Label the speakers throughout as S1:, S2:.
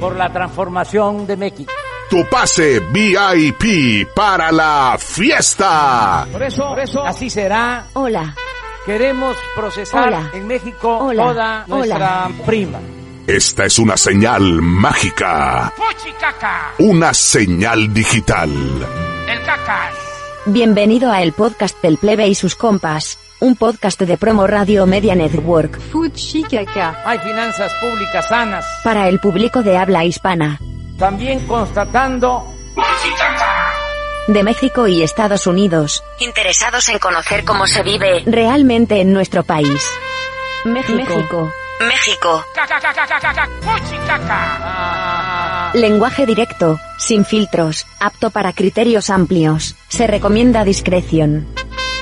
S1: por la transformación de México.
S2: Tu pase VIP para la fiesta.
S1: Por eso, por eso, así será.
S3: Hola.
S1: Queremos procesar
S3: Hola.
S1: en México
S3: Hola.
S1: toda nuestra
S3: Hola.
S1: prima.
S2: Esta es una señal mágica.
S1: ¡Fuchicaca!
S2: Una señal digital.
S1: ¡El cacas!
S3: Bienvenido a el podcast del plebe y sus compas. Un podcast de promo radio media network.
S4: Fuchicaka.
S1: Hay finanzas públicas sanas.
S3: Para el público de habla hispana.
S1: También constatando
S3: De México y Estados Unidos. Interesados en conocer cómo se vive realmente en nuestro país. México. México. México. Lenguaje directo, sin filtros, apto para criterios amplios. Se recomienda discreción.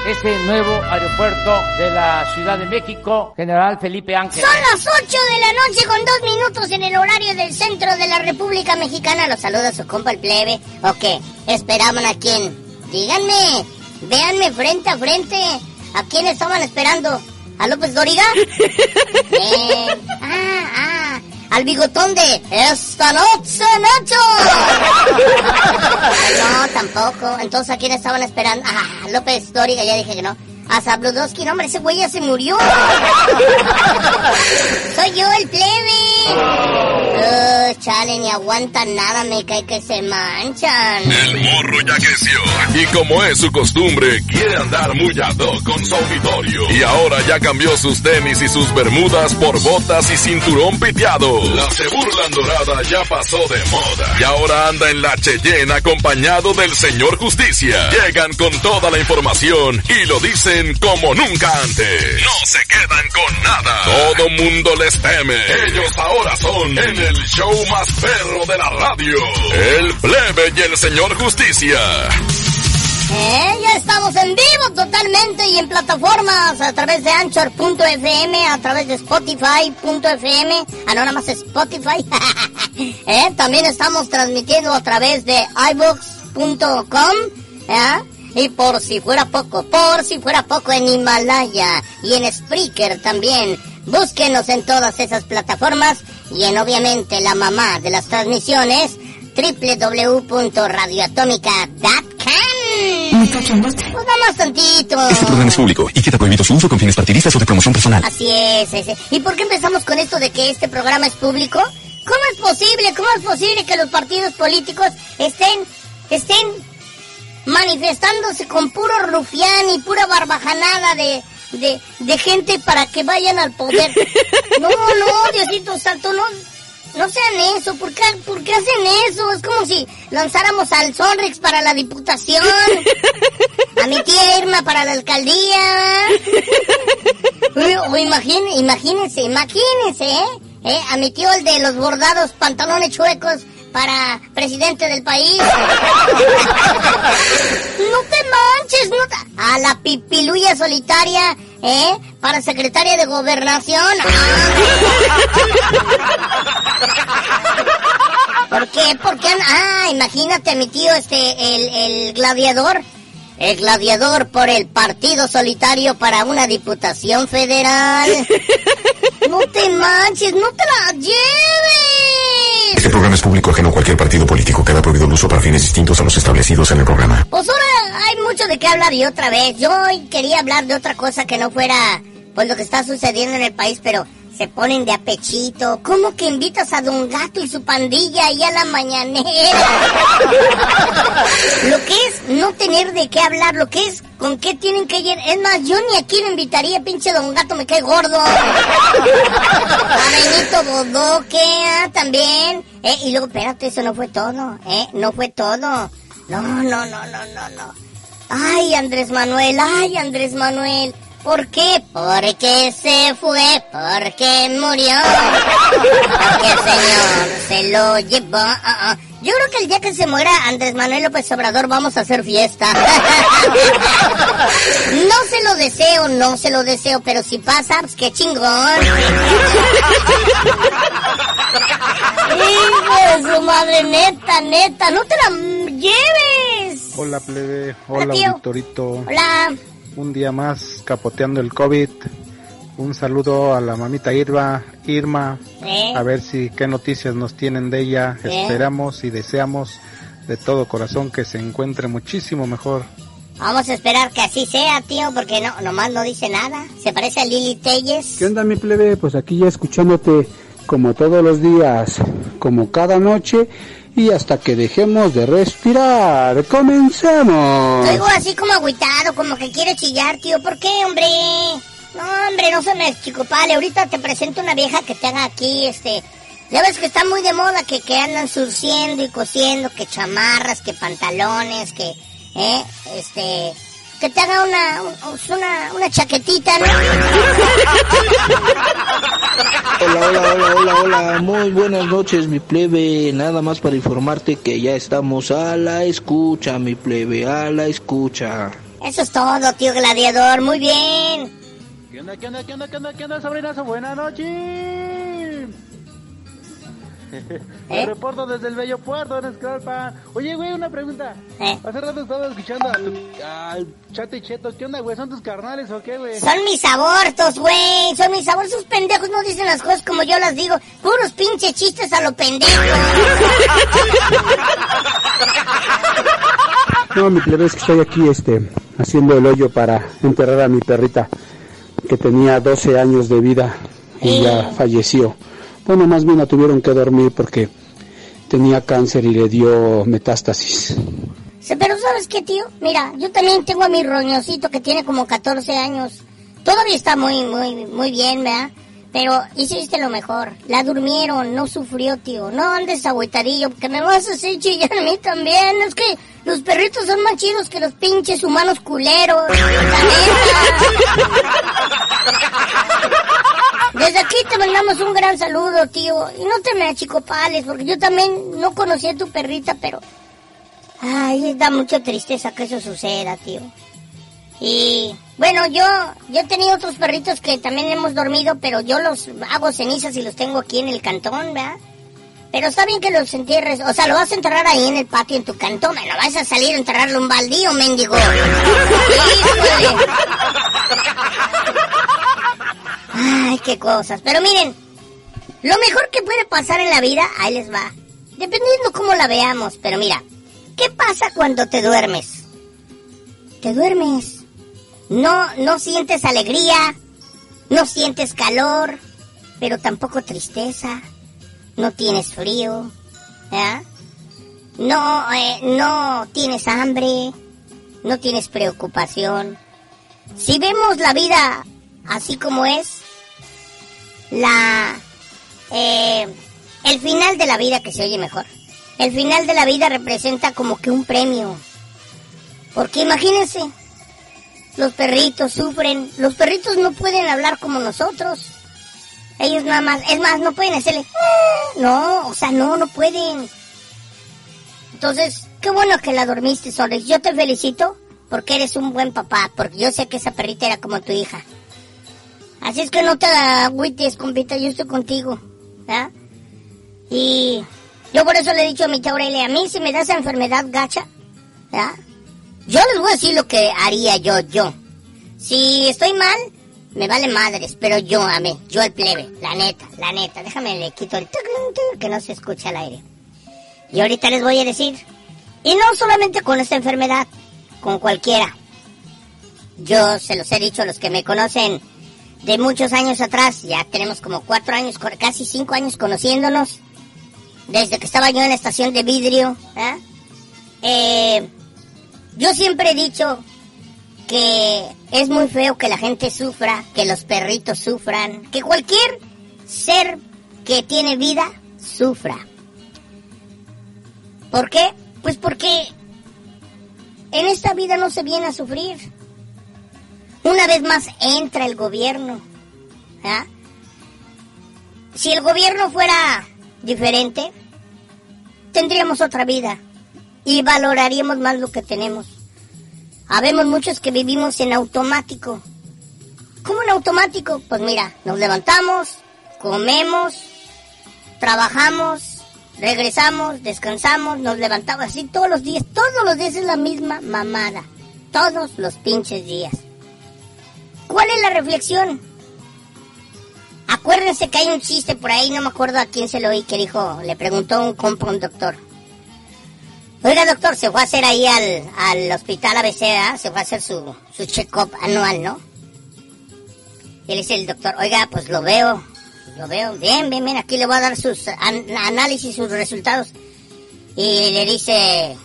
S1: Ese nuevo aeropuerto de la Ciudad de México, General Felipe Ángel.
S5: Son las 8 de la noche con dos minutos en el horario del centro de la República Mexicana. Los saluda su compa el plebe. ¿O qué? ¿Esperaban a quién? Díganme, véanme frente a frente. ¿A quién estaban esperando? ¿A López Doriga? Eh, ah, ah, al bigotón de esta noche, Nacho. no, tampoco. Entonces, ¿a quién estaban esperando? Ah, López Doriga, ya dije que no. A Zabludowski, no, hombre, ese güey ya se murió. Soy yo, el plebe. Chale, ni aguantan nada, me cae que se manchan.
S6: El morro ya creció. Y como es su costumbre, quiere andar muy ad con su auditorio. Y ahora ya cambió sus tenis y sus bermudas por botas y cinturón piteado. La se burlan dorada ya pasó de moda. Y ahora anda en la Cheyenne acompañado del señor Justicia. Llegan con toda la información y lo dicen como nunca antes. No se quedan con nada. Todo mundo les teme. Ellos ahora son en el show más perro de la radio. El plebe y el señor Justicia.
S5: Eh, ya estamos en vivo totalmente y en plataformas a través de Anchor.fm, a través de Spotify.fm, ah no, nada más Spotify. eh, también estamos transmitiendo a través de iVoox.com, ¿eh? Y por si fuera poco, por si fuera poco en Himalaya y en Spreaker también. Búsquenos en todas esas plataformas y en obviamente la mamá de las transmisiones www.radioatómica.com Pues más tantito.
S7: Este programa es público y queda prohibido su uso con fines partidistas o de promoción personal.
S5: Así es, ese. ¿Y por qué empezamos con esto de que este programa es público? ¿Cómo es posible, cómo es posible que los partidos políticos estén, estén manifestándose con puro rufián y pura barbajanada de, de, de gente para que vayan al poder? No, no, Diosito Santo, no, no sean eso. ¿Por qué, ¿Por qué hacen eso? Es como si lanzáramos al Sonrix para la diputación, a mi tía Irma para la alcaldía. O, o imagine- imagínense, imagínense, ¿eh? ¿eh? A mi tío el de los bordados pantalones chuecos para presidente del país. No te manches, no te... A la pipiluya solitaria, ¿eh? Para secretaria de gobernación. ¿Por qué? ¿Por qué? Ah, imagínate a mi tío, este, el, el gladiador. El gladiador por el partido solitario para una diputación federal. No te manches, no te la lleves.
S7: Programa es público ajeno a cualquier partido político. Queda prohibido el uso para fines distintos a los establecidos en el programa.
S5: Pues ahora hay mucho de qué hablar y otra vez. Yo quería hablar de otra cosa que no fuera pues lo que está sucediendo en el país, pero se ponen de apechito. ¿Cómo que invitas a Don Gato y su pandilla ahí a la mañanera? lo que es no tener de qué hablar, lo que es con qué tienen que ir. Es más, yo ni aquí lo invitaría, pinche Don Gato, me cae gordo. A Benito Bodoque, ah, también. Eh, y luego, espérate, eso no fue todo, ¿eh? No fue todo. No, no, no, no, no, no. Ay, Andrés Manuel, ay, Andrés Manuel. ¿Por qué? Porque se fue, porque murió. Porque el Señor se lo llevó. Ah, ah. Yo creo que el día que se muera Andrés Manuel López Obrador vamos a hacer fiesta. No se lo deseo, no se lo deseo, pero si pasa, pues qué chingón. Hijo de su madre, neta, neta, no te la lleves.
S8: Hola plebe,
S5: Hola,
S8: hola. Victorito.
S5: Hola.
S8: Un día más capoteando el COVID.
S4: Un saludo a la mamita Irma, Irma,
S5: ¿Eh?
S4: a ver si qué noticias nos tienen de ella.
S5: ¿Eh?
S4: Esperamos y deseamos de todo corazón que se encuentre muchísimo mejor.
S5: Vamos a esperar que así sea, tío, porque no, nomás no dice nada. Se parece a Lili Telles.
S8: ¿Qué onda mi plebe? Pues aquí ya escuchándote como todos los días, como cada noche y hasta que dejemos de respirar. ¡Comencemos!
S5: Oigo así como agüitado, como que quiere chillar, tío. ¿Por qué, hombre? No, hombre, no se me chicopale. Ahorita te presento una vieja que te haga aquí, este... Ya ves que está muy de moda que, que andan surciendo y cosiendo, que chamarras, que pantalones, que... ¿Eh? Este... Que te haga una, un- una, una chaquetita, ¿no?
S9: Hola, hola, hola, hola, hola. Muy buenas noches, mi plebe. Nada más para informarte que ya estamos a la escucha, mi plebe, a la escucha.
S5: Eso es todo, tío gladiador. Muy bien.
S10: ¿Qué onda, qué onda, qué onda, qué onda, qué onda, sobrinazo? Buenas noches. Me reporto desde el bello puerto en Escalpa. Oye, güey, una pregunta.
S5: ¿Eh?
S10: Hace rato estaba escuchando a tu, al Chate Cheto. ¿Qué onda, güey? ¿Son tus carnales o qué, güey?
S5: Son mis abortos, güey. Son mis abortos. Esos pendejos no dicen las cosas como yo las digo. Puros pinches chistes a lo pendejo.
S8: No, mi plebe, es que estoy aquí este, haciendo el hoyo para enterrar a mi perrita que tenía 12 años de vida y ya falleció. Bueno, más bien la tuvieron que dormir porque tenía cáncer y le dio metástasis.
S5: Pero ¿sabes qué, tío? Mira, yo también tengo a mi roñosito que tiene como 14 años. Todavía está muy, muy, muy bien, ¿verdad? Pero hiciste lo mejor. La durmieron, no sufrió, tío. No andes agüitadillo, porque me vas a hacer chillar a mí también. Es que los perritos son más chidos que los pinches humanos culeros. Desde aquí te mandamos un gran saludo, tío. Y no te me achicopales, porque yo también no conocí a tu perrita, pero... Ay, da mucha tristeza que eso suceda, tío. Y bueno, yo yo he tenido otros perritos que también hemos dormido, pero yo los hago cenizas y los tengo aquí en el cantón, ¿verdad? Pero está bien que los entierres, o sea, lo vas a enterrar ahí en el patio, en tu cantón, no vas a salir a enterrarlo un baldío, mendigo. Ay, qué cosas. Pero miren, lo mejor que puede pasar en la vida, ahí les va. Dependiendo cómo la veamos, pero mira, ¿qué pasa cuando te duermes? Te duermes. No, no sientes alegría, no sientes calor, pero tampoco tristeza, no tienes frío. No, eh, no tienes hambre, no tienes preocupación. Si vemos la vida así como es, la, eh, el final de la vida que se oye mejor. El final de la vida representa como que un premio. Porque imagínense, los perritos sufren, los perritos no pueden hablar como nosotros. Ellos nada más, es más, no pueden hacerle, "Ah", no, o sea, no, no pueden. Entonces, qué bueno que la dormiste, Soles. Yo te felicito porque eres un buen papá, porque yo sé que esa perrita era como tu hija. Así es que no te agüites, compita, yo estoy contigo, ¿verdad? Y yo por eso le he dicho a mi tía Aurelia, a mí si me da esa enfermedad gacha, ¿verdad? Yo les voy a decir lo que haría yo, yo. Si estoy mal, me vale madres, pero yo a mí, yo el plebe, la neta, la neta. Déjame le quito el tuc, que no se escucha al aire. Y ahorita les voy a decir, y no solamente con esta enfermedad, con cualquiera. Yo se los he dicho a los que me conocen de muchos años atrás, ya tenemos como cuatro años, casi cinco años conociéndonos, desde que estaba yo en la estación de vidrio, ¿ah? Eh, yo siempre he dicho que es muy feo que la gente sufra, que los perritos sufran, que cualquier ser que tiene vida sufra. ¿Por qué? Pues porque en esta vida no se viene a sufrir. Una vez más entra el gobierno. Si el gobierno fuera diferente, tendríamos otra vida y valoraríamos más lo que tenemos. Habemos muchos que vivimos en automático. ¿Cómo en automático? Pues mira, nos levantamos, comemos, trabajamos, regresamos, descansamos, nos levantamos así todos los días. Todos los días es la misma mamada. Todos los pinches días. ¿Cuál es la reflexión? Acuérdense que hay un chiste por ahí, no me acuerdo a quién se lo oí, que dijo, le preguntó un compa un doctor. Oiga, doctor, se fue a hacer ahí al, al hospital ABC, se fue a hacer su, su check-up anual, ¿no? Y le dice el doctor, oiga, pues lo veo, lo veo, bien, bien, bien, aquí le voy a dar sus an- análisis, sus resultados. Y le dice,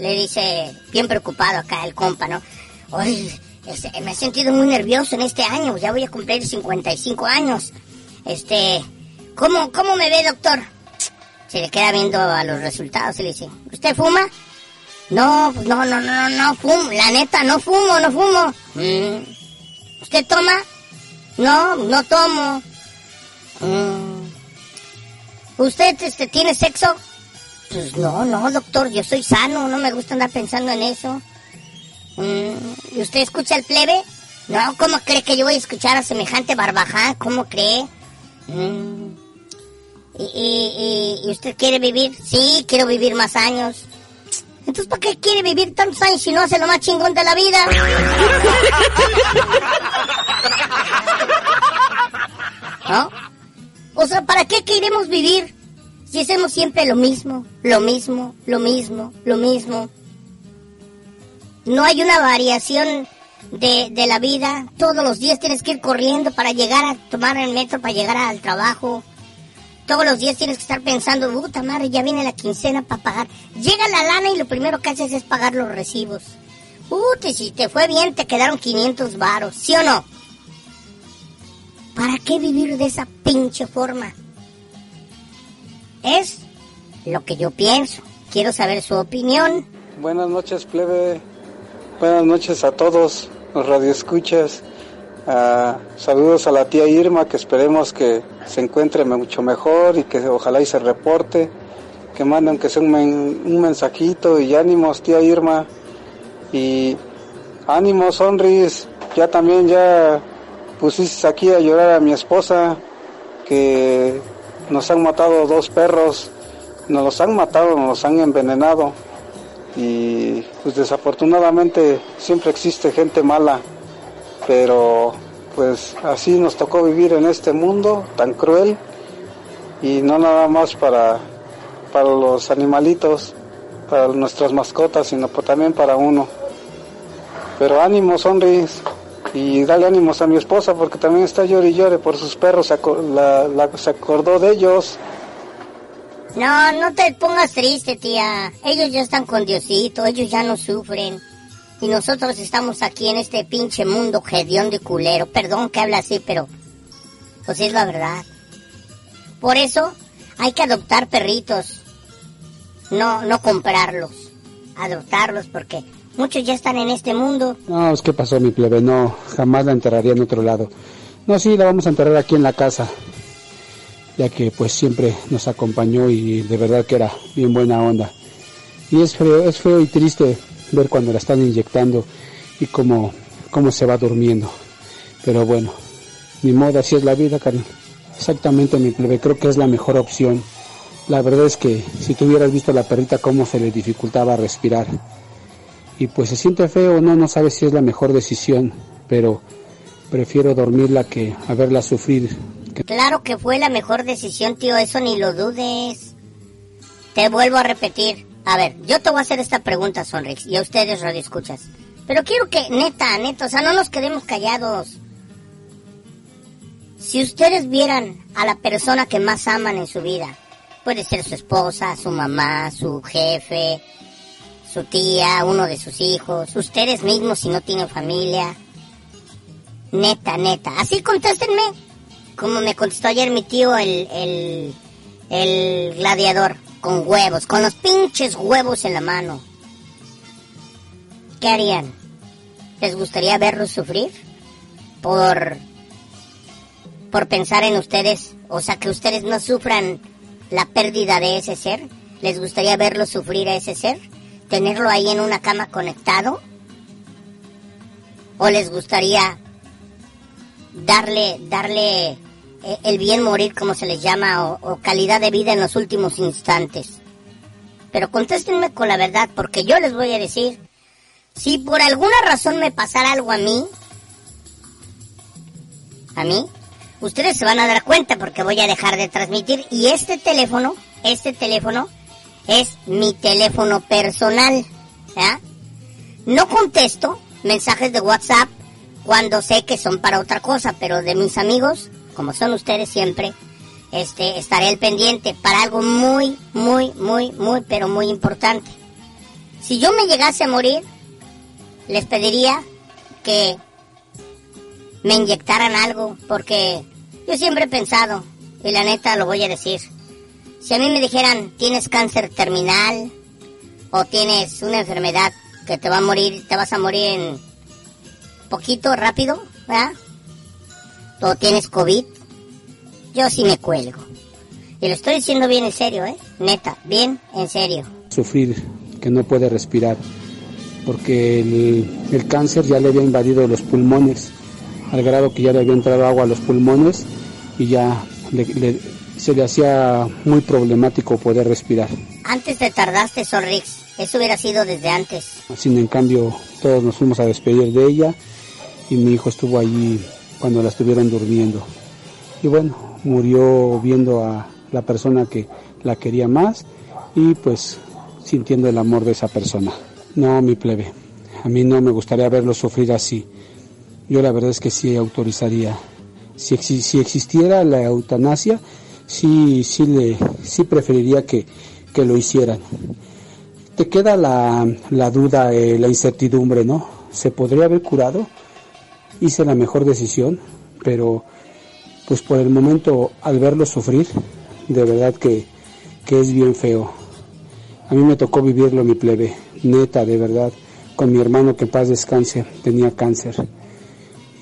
S5: le dice, bien preocupado acá el compa, ¿no? Oye, este, me he sentido muy nervioso en este año, ya voy a cumplir 55 años. Este, ¿cómo, cómo me ve, doctor? Se le queda viendo a los resultados y le dice, ¿usted fuma? No, no, no, no, no, no fumo, la neta, no fumo, no fumo. "Mm. ¿Usted toma? No, no tomo. "Mm. ¿Usted este, tiene sexo? Pues no, no, doctor, yo soy sano, no me gusta andar pensando en eso. Mm, ¿Y usted escucha el plebe? No, ¿cómo cree que yo voy a escuchar a semejante barbaján? ¿Cómo cree? Mm. ¿Y, y, y- usted quiere vivir? Sí, quiero vivir más años. Entonces, ¿para qué quiere vivir tantos años si no hace lo más chingón de la vida? ¿No? O sea, ¿para qué queremos vivir si hacemos siempre lo mismo, lo mismo, lo mismo, lo mismo? No hay una variación de, de la vida. Todos los días tienes que ir corriendo para llegar a tomar el metro, para llegar al trabajo. Todos los días tienes que estar pensando, puta madre, ya viene la quincena para pagar. Llega la lana y lo primero que haces es pagar los recibos. Puta, si te fue bien, te quedaron 500 varos, ¿sí o no? ¿Para qué vivir de esa pinche forma? Es lo que yo pienso. Quiero saber su opinión.
S4: Buenas noches, plebe. Buenas noches a todos los radioescuchas. Ah, saludos a la tía Irma, que esperemos que se encuentre mucho mejor y que ojalá y se reporte. Que mande aunque sea un, men- un mensajito y ánimos, tía Irma. Y ánimos, Sonris. Ya también ya pusiste aquí a llorar a mi esposa, que nos han matado dos perros. Nos los han matado, nos los han envenenado y pues desafortunadamente siempre existe gente mala, pero pues así nos tocó vivir en este mundo tan cruel y no nada más para, para los animalitos, para nuestras mascotas, sino también para uno. Pero ánimo, Sonris, y dale ánimos a mi esposa porque también está llore y llore por sus perros, la- la- se acordó de ellos.
S5: No, no te pongas triste, tía. Ellos ya están con Diosito, ellos ya no sufren. Y nosotros estamos aquí en este pinche mundo hediondo y culero. Perdón que habla así, pero pues es la verdad. Por eso hay que adoptar perritos. No, no comprarlos. Adoptarlos porque muchos ya están en este mundo.
S8: No, es que pasó mi plebe, no, jamás la enterraría en otro lado. No, sí, la vamos a enterrar aquí en la casa, ya que pues siempre nos acompañó y de verdad que era bien buena onda. Y es feo, es feo y triste ver cuando la están inyectando y cómo, cómo se va durmiendo. Pero bueno, ni modo, así es la vida, carnal. Exactamente, mi plebe, creo que es la mejor opción. La verdad es que si tú hubieras visto a la perrita cómo se le dificultaba respirar, y pues se siente feo, no, no sabes si es la mejor decisión, pero prefiero dormirla que a verla sufrir.
S5: Claro que fue la mejor decisión, tío, eso ni lo dudes. Te vuelvo a repetir. A ver, yo te voy a hacer esta pregunta, Sonrix, y a ustedes radioescuchas. Pero quiero que, neta, neta, o sea, no nos quedemos callados. Si ustedes vieran a la persona que más aman en su vida, puede ser su esposa, su mamá, su jefe, su tía, uno de sus hijos, ustedes mismos si no tienen familia. Neta, neta. Así contéstenme. Como me contestó ayer mi tío, el, el, el gladiador, con huevos, con los pinches huevos en la mano. ¿Qué harían? ¿Les gustaría verlos sufrir? Por, por pensar en ustedes, o sea, que ustedes no sufran la pérdida de ese ser. ¿Les gustaría verlos sufrir a ese ser? ¿Tenerlo ahí en una cama conectado? ¿O les gustaría darle, darle eh, el bien morir, como se les llama, o, calidad de vida en los últimos instantes. Pero contéstenme con la verdad, porque yo les voy a decir, si por alguna razón me pasara algo a mí, a mí, ustedes se van a dar cuenta porque voy a dejar de transmitir y este teléfono, este teléfono es mi teléfono personal. No contesto mensajes de WhatsApp cuando sé que son para otra cosa, pero de mis amigos, como son ustedes siempre, este, estaré al pendiente para algo muy, muy, muy, muy, pero muy importante. Si yo me llegase a morir, les pediría que me inyectaran algo, porque yo siempre he pensado, y la neta lo voy a decir, si a mí me dijeran, tienes cáncer terminal, o tienes una enfermedad que te va a morir, te vas a morir en poquito, rápido, ¿verdad? O tienes COVID, yo sí me cuelgo. Y lo estoy diciendo bien en serio, ¿eh? Neta, bien en serio.
S8: Sufrir, que no puede respirar, porque el, cáncer ya le había invadido los pulmones, al grado que ya le había entrado agua a los pulmones y ya se le hacía muy problemático poder respirar.
S5: Antes te tardaste, Sorrix. Eso hubiera sido desde antes.
S8: Sin en cambio, todos nos fuimos a despedir de ella y mi hijo estuvo allí cuando la estuvieron durmiendo. Y bueno, murió viendo a la persona que la quería más y pues sintiendo el amor de esa persona. No, mi plebe, a mí no me gustaría verlo sufrir así. Yo la verdad es que sí autorizaría. Si, si existiera la eutanasia, sí, sí, le, sí preferiría que, que lo hicieran. Te queda la, la duda, eh, la incertidumbre, ¿no? ¿Se podría haber curado? Hice la mejor decisión, pero pues por el momento al verlo sufrir, de verdad que, que es bien feo. A mí me tocó vivirlo mi plebe, neta, de verdad, con mi hermano que en paz descanse, tenía cáncer.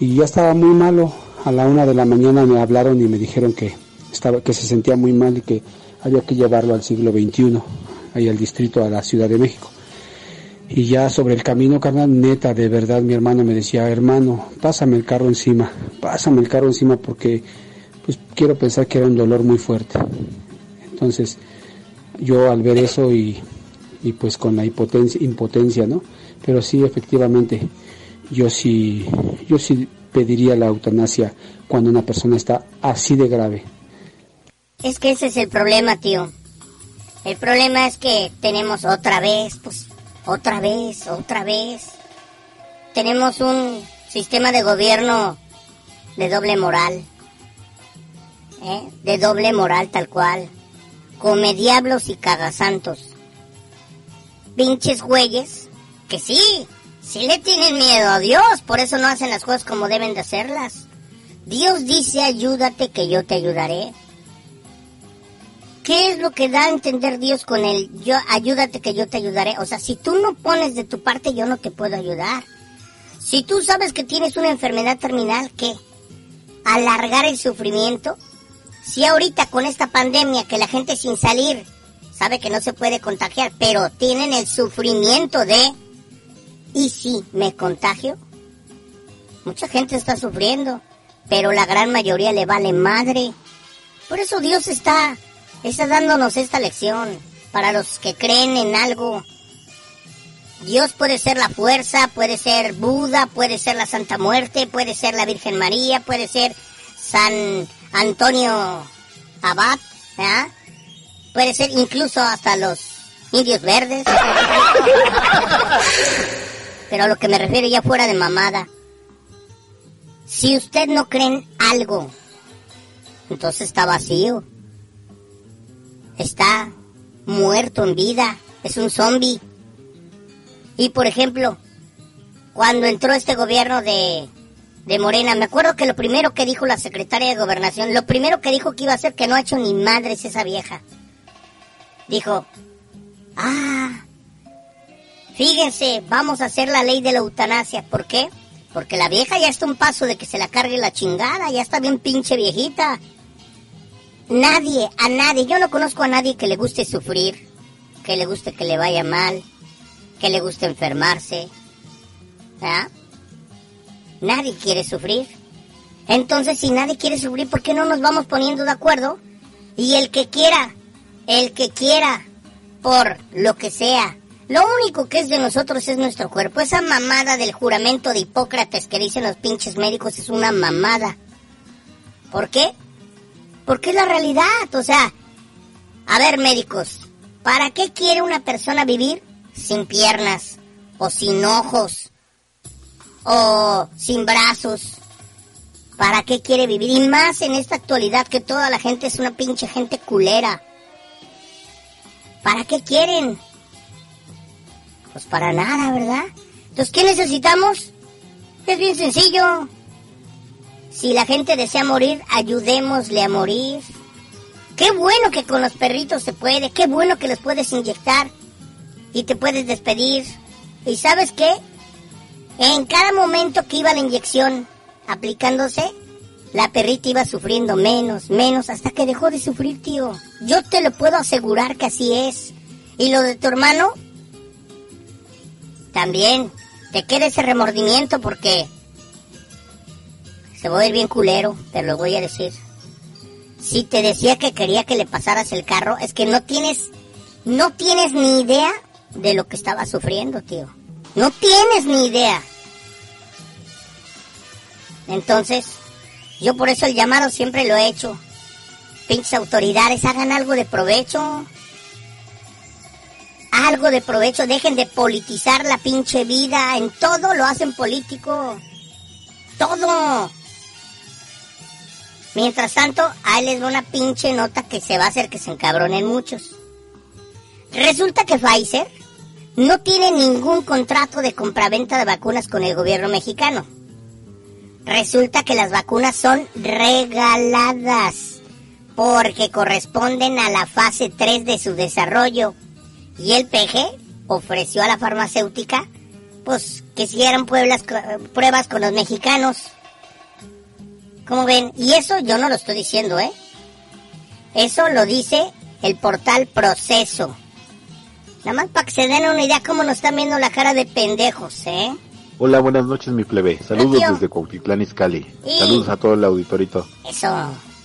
S8: Y ya estaba muy malo. A la una de la mañana me hablaron y me dijeron que, estaba, que se sentía muy mal y que había que llevarlo al siglo XXI, ahí al distrito, a la Ciudad de México. Y ya sobre el camino, carnal, neta, de verdad, mi hermano me decía, hermano, pásame el carro encima, pásame el carro encima porque pues quiero pensar que era un dolor muy fuerte. Entonces, yo al ver eso y, y pues con la impotencia, impotencia, ¿no? Pero sí, efectivamente, yo sí, yo sí pediría la eutanasia cuando una persona está así de grave.
S5: Es que ese es el problema, tío. El problema es que tenemos otra vez, pues otra vez, otra vez. Tenemos un sistema de gobierno de doble moral. ¿eh? De doble moral tal cual. Come diablos y cagasantos. Pinches güeyes que sí, sí le tienen miedo a Dios, por eso no hacen las cosas como deben de hacerlas. Dios dice ayúdate que yo te ayudaré. ¿Qué es lo que da a entender Dios con el yo ayúdate que yo te ayudaré? O sea, si tú no pones de tu parte, yo no te puedo ayudar. Si tú sabes que tienes una enfermedad terminal, ¿qué? Alargar el sufrimiento. Si ahorita con esta pandemia que la gente sin salir sabe que no se puede contagiar, pero tienen el sufrimiento de ¿y si me contagio? Mucha gente está sufriendo, pero la gran mayoría le vale madre. Por eso Dios está está dándonos esta lección para los que creen en algo. Dios puede ser la fuerza, puede ser Buda, puede ser la Santa Muerte, puede ser la Virgen María, puede ser San Antonio Abad, puede ser incluso hasta los indios verdes. Pero a lo que me refiero ya fuera de mamada. Si usted no cree en algo, entonces está vacío está muerto en vida, es un zombie. Y por ejemplo, cuando entró este gobierno de, de Morena, me acuerdo que lo primero que dijo la secretaria de Gobernación, lo primero que dijo que iba a hacer que no ha hecho ni madres esa vieja. Dijo, ah, fíjense, vamos a hacer la ley de la eutanasia. ¿Por qué? Porque la vieja ya está un paso de que se la cargue la chingada, ya está bien pinche viejita. Nadie, a nadie, yo no conozco a nadie que le guste sufrir, que le guste que le vaya mal, que le guste enfermarse. ¿Ah? Nadie quiere sufrir. Entonces, si nadie quiere sufrir, ¿por qué no nos vamos poniendo de acuerdo? Y el que quiera, el que quiera, por lo que sea, lo único que es de nosotros es nuestro cuerpo. Esa mamada del juramento de Hipócrates que dicen los pinches médicos es una mamada. ¿Por qué? Porque es la realidad, o sea, a ver médicos, ¿para qué quiere una persona vivir sin piernas o sin ojos o sin brazos? ¿Para qué quiere vivir? Y más en esta actualidad que toda la gente es una pinche gente culera. ¿Para qué quieren? Pues para nada, ¿verdad? Entonces, ¿qué necesitamos? Es bien sencillo. Si la gente desea morir, ayudémosle a morir. Qué bueno que con los perritos se puede, qué bueno que los puedes inyectar y te puedes despedir. ¿Y sabes qué? En cada momento que iba la inyección aplicándose, la perrita iba sufriendo menos, menos, hasta que dejó de sufrir, tío. Yo te lo puedo asegurar que así es. Y lo de tu hermano, también, te queda ese remordimiento porque se va a ir bien culero, te lo voy a decir. Si te decía que quería que le pasaras el carro, es que no tienes, no tienes ni idea de lo que estaba sufriendo, tío. No tienes ni idea. Entonces, yo por eso el llamado siempre lo he hecho. Pinches autoridades, hagan algo de provecho. Algo de provecho, dejen de politizar la pinche vida. En todo lo hacen político. Todo. Mientras tanto, ahí les va una pinche nota que se va a hacer que se encabronen muchos. Resulta que Pfizer no tiene ningún contrato de compraventa de vacunas con el gobierno mexicano. Resulta que las vacunas son regaladas porque corresponden a la fase 3 de su desarrollo. Y el PG ofreció a la farmacéutica pues que hicieran pruebas con los mexicanos. ¿Cómo ven? Y eso yo no lo estoy diciendo, ¿eh? Eso lo dice el portal Proceso. Nada más para que se den una idea cómo nos están viendo la cara de pendejos, ¿eh?
S11: Hola, buenas noches, mi plebe. Saludos desde Cuautitlán Izcalli. Saludos a todo el auditorito.
S5: Eso.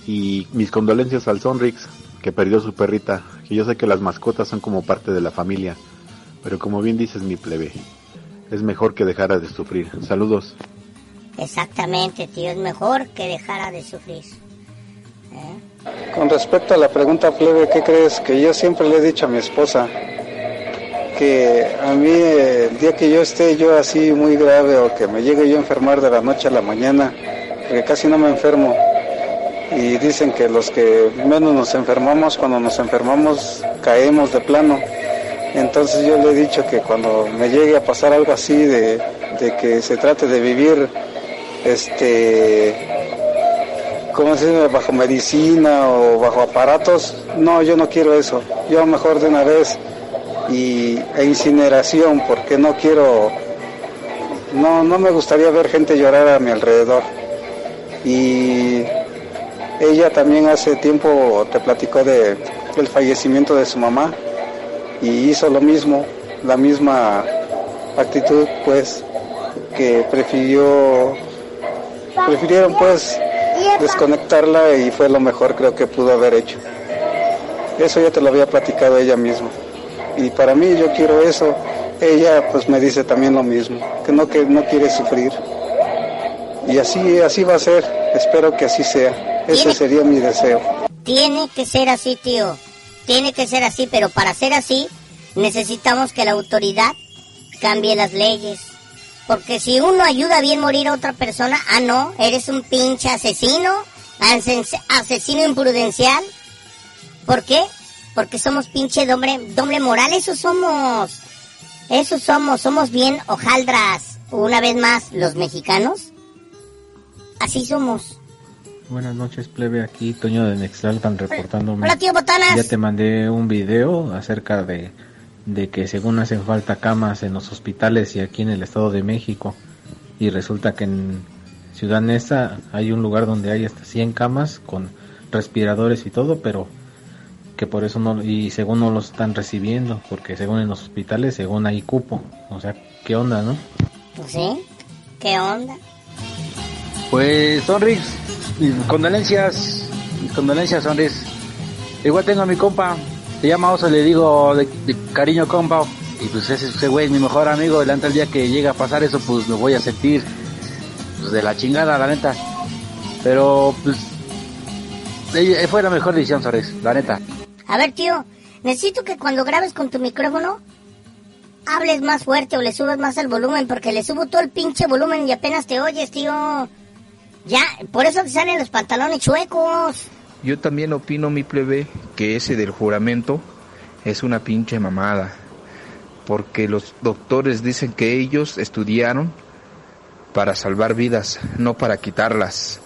S11: Y mis condolencias al Sonrix, que perdió su perrita. Que yo sé que las mascotas son como parte de la familia. Pero como bien dices, mi plebe, es mejor que dejara de sufrir. Saludos.
S5: Exactamente, tío, es mejor que dejara de sufrir. ¿Eh?
S4: Con respecto a la pregunta plebe, ¿qué crees? Que yo siempre le he dicho a mi esposa que a mí el día que yo esté yo así muy grave o que me llegue yo a enfermar de la noche a la mañana, porque casi no me enfermo, y dicen que los que menos nos enfermamos, cuando nos enfermamos caemos de plano. Entonces yo le he dicho que cuando me llegue a pasar algo así de, de que se trate de vivir este como se dice, bajo medicina o bajo aparatos, no, yo no quiero eso. Yo mejor de una vez y, e incineración porque no quiero, no, no me gustaría ver gente llorar a mi alrededor. Y ella también hace tiempo te platicó de, del fallecimiento de su mamá y hizo lo mismo, la misma actitud pues que prefirió, prefirieron pues desconectarla y fue lo mejor creo que pudo haber hecho. Eso ya te lo había platicado ella misma y para mí yo quiero eso. Ella pues me dice también lo mismo, que no, que no quiere sufrir. Y así, así va a ser, espero que así sea. Ese sería mi deseo.
S5: Tiene que ser así, tío. Tiene que ser así, pero para ser así necesitamos que la autoridad cambie las leyes. Porque si uno ayuda a bien morir a otra persona, ah, no, eres un pinche asesino, asesino imprudencial. ¿Por qué? porque somos pinche doble, doble moral, eso somos. Eso somos, somos bien hojaldras. Una vez más, los mexicanos. Así somos.
S12: Buenas noches, plebe. Aquí Toño de Nexlalpan reportándome.
S5: Hola, tío Botanas.
S12: Ya te mandé un video acerca de, de que según hacen falta camas en los hospitales y aquí en el Estado de México. Y resulta que en Ciudad Neza hay un lugar donde hay hasta 100 camas con respiradores y todo, pero que por eso no, y según no los están recibiendo, porque según en los hospitales, según hay cupo, o sea, ¿qué onda, no?
S5: Pues sí, ¿qué onda?
S10: Pues, Sonrix, condolencias, condolencias, Sonrix. Igual tengo a mi compa, se llama Oso, le digo de, cariño compa, y pues ese, güey es mi mejor amigo, delante del día que llega a pasar eso, pues me voy a sentir pues, de la chingada, la neta. Pero, pues, eh, fue la mejor decisión, Sonrix, la neta.
S5: A ver, tío, necesito que cuando grabes con tu micrófono hables más fuerte o le subas más el volumen, porque le subo todo el pinche volumen y apenas te oyes, tío. Ya, por eso te salen los pantalones chuecos.
S9: Yo también opino, mi plebe, que ese del juramento es una pinche mamada. Porque los doctores dicen que ellos estudiaron para salvar vidas, no para quitarlas.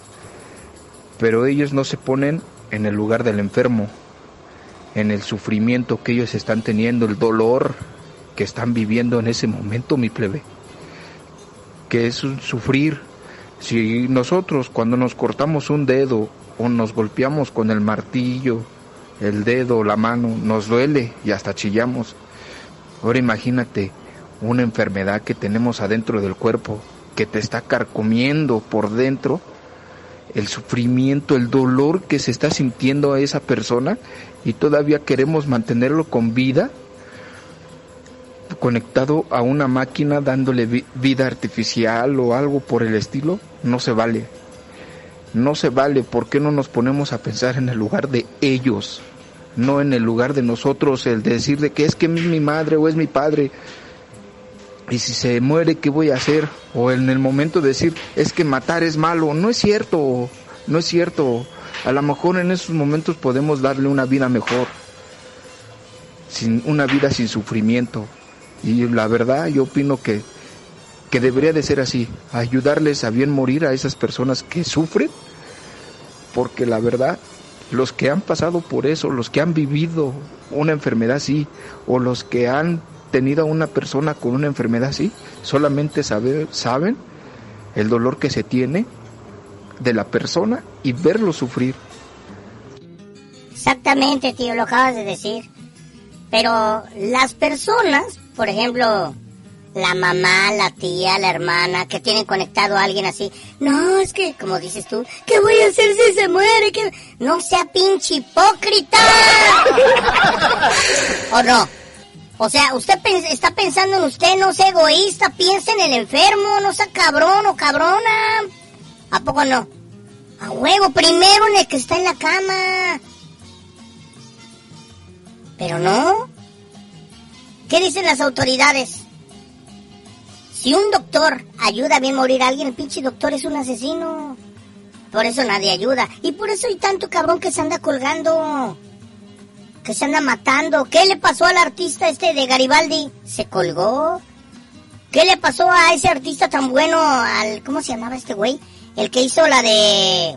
S9: Pero ellos no se ponen en el lugar del enfermo, en el sufrimiento que ellos están teniendo, el dolor que están viviendo en ese momento, mi plebe. Que es un sufrir. Si nosotros cuando nos cortamos un dedo o nos golpeamos con el martillo, el dedo, la mano, nos duele y hasta chillamos. Ahora imagínate una enfermedad que tenemos adentro del cuerpo, que te está carcomiendo por dentro, el sufrimiento, el dolor que se está sintiendo a esa persona y todavía queremos mantenerlo con vida, conectado a una máquina dándole vida artificial o algo por el estilo, no se vale. No se vale, ¿por qué no nos ponemos a pensar en el lugar de ellos? No en el lugar de nosotros, el de decir de que es que es mi madre o es mi padre. Y si se muere, ¿qué voy a hacer? O en el momento de decir, es que matar es malo. No es cierto, no es cierto. A lo mejor en esos momentos podemos darle una vida mejor. Sin, una vida sin sufrimiento. Y la verdad, yo opino que, que debería de ser así. Ayudarles a bien morir a esas personas que sufren. Porque la verdad, los que han pasado por eso, los que han vivido una enfermedad así, o los que han tenido a una persona con una enfermedad así, solamente saben el dolor que se tiene de la persona y verlo sufrir.
S5: Exactamente, tío, lo acabas de decir. Pero las personas, por ejemplo, la mamá, la tía, la hermana, que tienen conectado a alguien así. No, es que, como dices tú, ¿qué voy a hacer si se muere? que No sea pinche hipócrita. ¿O no? O sea, usted está pensando en usted, no sea egoísta, piensa en el enfermo, no sea cabrón o cabrona. ¿A poco no? A huevo, primero en el que está en la cama. Pero no. ¿Qué dicen las autoridades? Si un doctor ayuda a bien morir a alguien, el pinche doctor es un asesino. Por eso nadie ayuda. Y por eso hay tanto cabrón que se anda colgando que se anda matando. ¿Qué le pasó al artista este de Garibaldi? Se colgó. ¿Qué le pasó a ese artista tan bueno al cómo se llamaba este güey? El que hizo la de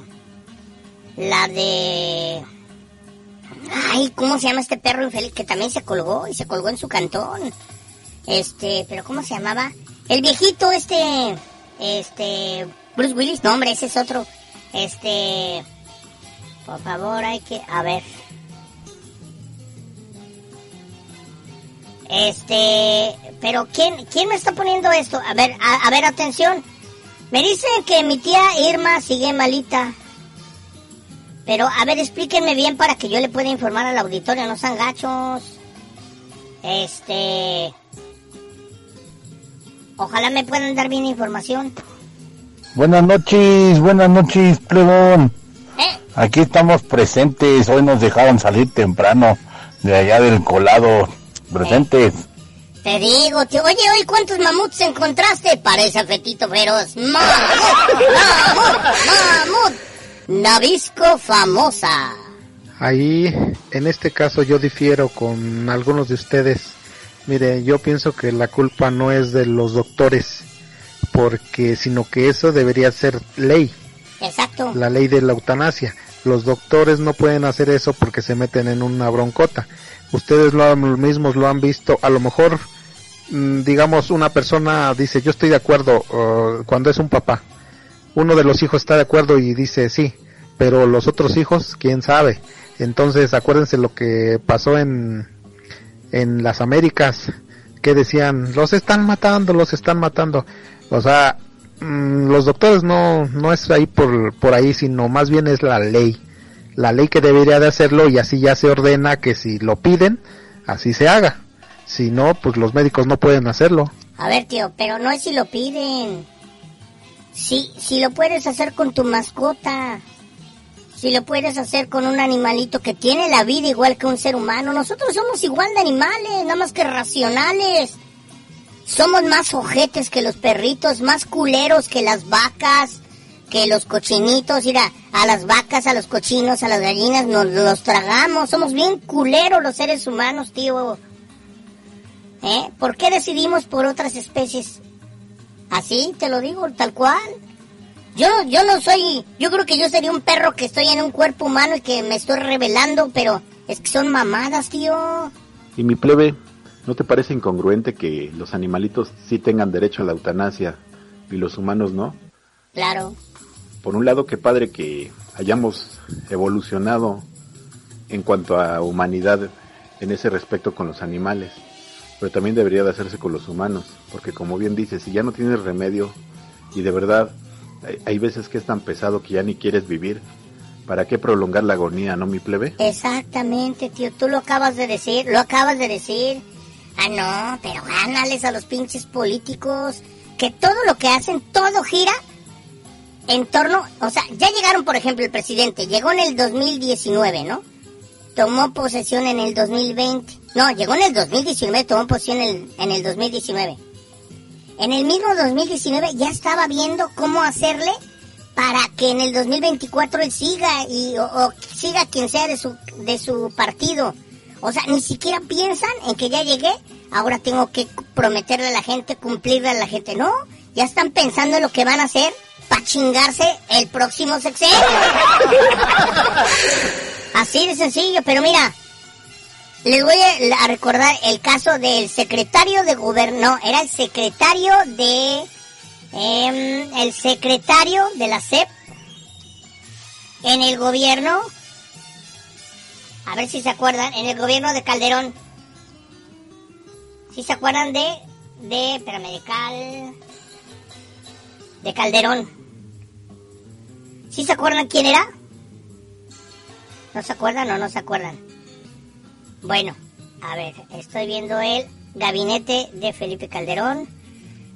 S5: la de Ay, ¿cómo se llama este perro infeliz que también se colgó y se colgó en su cantón? Este, pero ¿cómo se llamaba? El viejito este este Bruce Willis, no, hombre, ese es otro. Este por favor, hay que a ver, Este, pero ¿quién, quién me está poniendo esto? A ver, a, ver, atención. Me dicen que mi tía Irma sigue malita. Pero, a ver, explíquenme bien para que yo le pueda informar al auditorio, no sean gachos. Este... Ojalá me puedan dar bien información.
S13: Buenas noches, buenas noches, plebón. ¿Eh? Aquí estamos presentes, hoy nos dejaron salir temprano de allá del colado presentes.
S5: Te digo, tío. Oye, hoy cuántos mamuts encontraste? Parece fetito feroz. ¡Mamut! ¡Mamut! ¡Mamut! Navisco famosa.
S14: Ahí, en este caso, yo difiero con algunos de ustedes. Mire, yo pienso que la culpa no es de los doctores, porque sino que eso debería ser ley.
S5: Exacto.
S14: La ley de la eutanasia. Los doctores no pueden hacer eso porque se meten en una broncota ustedes lo mismos lo han visto, a lo mejor, mm, digamos, una persona dice, yo estoy de acuerdo cuando es un papá. Uno de los hijos está de acuerdo y dice sí, pero los otros hijos, quién sabe. Entonces, acuérdense lo que pasó en, en las Américas, que decían, los están matando, los están matando. O sea, mm, los doctores no, no es ahí por, por ahí, sino más bien es la ley la ley que debería de hacerlo y así ya se ordena que si lo piden, así se haga. Si no, pues los médicos no pueden hacerlo.
S5: A ver, tío, pero no es si lo piden. Si, si lo puedes hacer con tu mascota. Si lo puedes hacer con un animalito que tiene la vida igual que un ser humano. Nosotros somos igual de animales, nada más que racionales. Somos más ojetes que los perritos, más culeros que las vacas, que los cochinitos. Mira, a las vacas, a los cochinos, a las gallinas nos los tragamos. Somos bien culeros los seres humanos, tío. ¿Eh? ¿Por qué decidimos por otras especies? Así, te lo digo, tal cual. Yo, yo no soy, yo creo que yo sería un perro que estoy en un cuerpo humano y que me estoy revelando, pero es que son mamadas, tío.
S11: Y mi plebe, ¿no te parece incongruente que los animalitos sí tengan derecho a la eutanasia y los humanos no?
S5: Claro.
S11: Por un lado, qué padre que hayamos evolucionado en cuanto a humanidad en ese respecto con los animales, pero también debería de hacerse con los humanos, porque como bien dices, si ya no tienes remedio y de verdad hay, veces que es tan pesado que ya ni quieres vivir. ¿Para qué prolongar la agonía, no, mi plebe?
S5: Exactamente, tío. Tú lo acabas de decir, lo acabas de decir. Ah, no, pero gánales a los pinches políticos. Que todo lo que hacen, todo gira en torno. O sea, ya llegaron, por ejemplo, el presidente. Llegó en el 2019, ¿no? Tomó posesión en el 2020. No, llegó en el 2019, tomó posesión en el, en el 2019 en el mismo 2019 ya estaba viendo cómo hacerle para que en el 2024 él siga y o, siga quien sea de su de su partido. O sea, ni siquiera piensan en que ya llegué, ahora tengo que prometerle a la gente, cumplirle a la gente. No, ya están pensando en lo que van a hacer para chingarse el próximo sexenio. Así de sencillo, pero mira, les voy a recordar el caso del secretario de gobierno, era el secretario de, em, el secretario de la CEP en el gobierno, a ver si se acuerdan, en el gobierno de Calderón. Si se acuerdan de, de, espérame, de Cal, de Calderón. ¿Sí se acuerdan quién era? ¿No se acuerdan o no se acuerdan? Bueno, a ver, estoy viendo el gabinete de Felipe Calderón.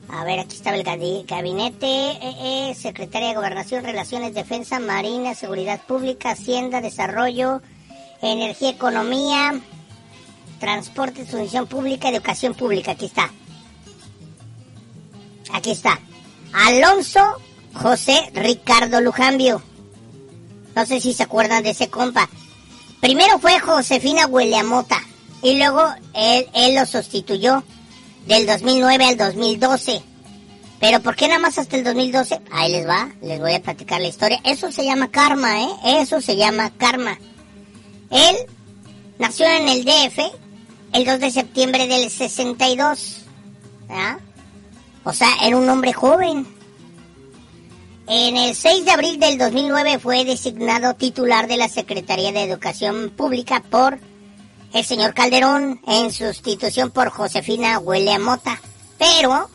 S5: A ver, aquí estaba el gabinete, eh, eh, Secretaría de Gobernación, Relaciones, Defensa, Marina, Seguridad Pública, Hacienda, Desarrollo, Energía, Economía, Transporte, Función Pública, Educación Pública. Aquí está. Aquí está. Alonso José Ricardo Lujambio. No sé si se acuerdan de ese compa. Primero fue Josefina Hueleamota y luego él, él lo sustituyó del 2009 al 2012. Pero ¿por qué nada más hasta el 2012? Ahí les va, les voy a platicar la historia. Eso se llama karma, ¿eh? Eso se llama karma. Él nació en el DF el 2 de septiembre del 62. ¿ah? O sea, era un hombre joven. En el 6 de abril del 2009 fue designado titular de la Secretaría de Educación Pública por el señor Calderón en sustitución por Josefina Huelea Mota. Pero,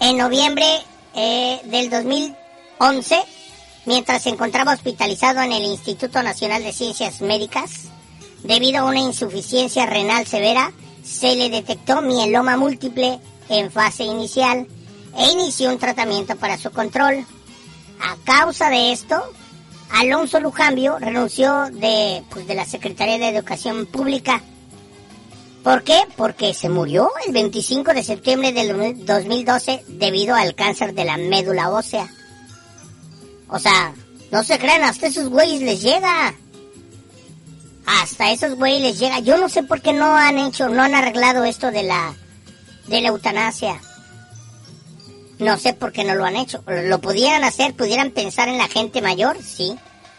S5: en noviembre eh, del 2011, mientras se encontraba hospitalizado en el Instituto Nacional de Ciencias Médicas, debido a una insuficiencia renal severa, se le detectó mieloma múltiple en fase inicial e inició un tratamiento para su control. A causa de esto, Alonso Lujambio renunció de, pues, de la Secretaría de Educación Pública. ¿Por qué? Porque se murió el 25 de septiembre del 2012 debido al cáncer de la médula ósea. O sea, no se crean, hasta esos güeyes les llega. Hasta esos güeyes les llega. Yo no sé por qué no han hecho, no han arreglado esto de la, de la eutanasia. No sé por qué no lo han hecho. ¿Lo pudieran hacer? ¿Pudieran pensar en la gente mayor? Sí.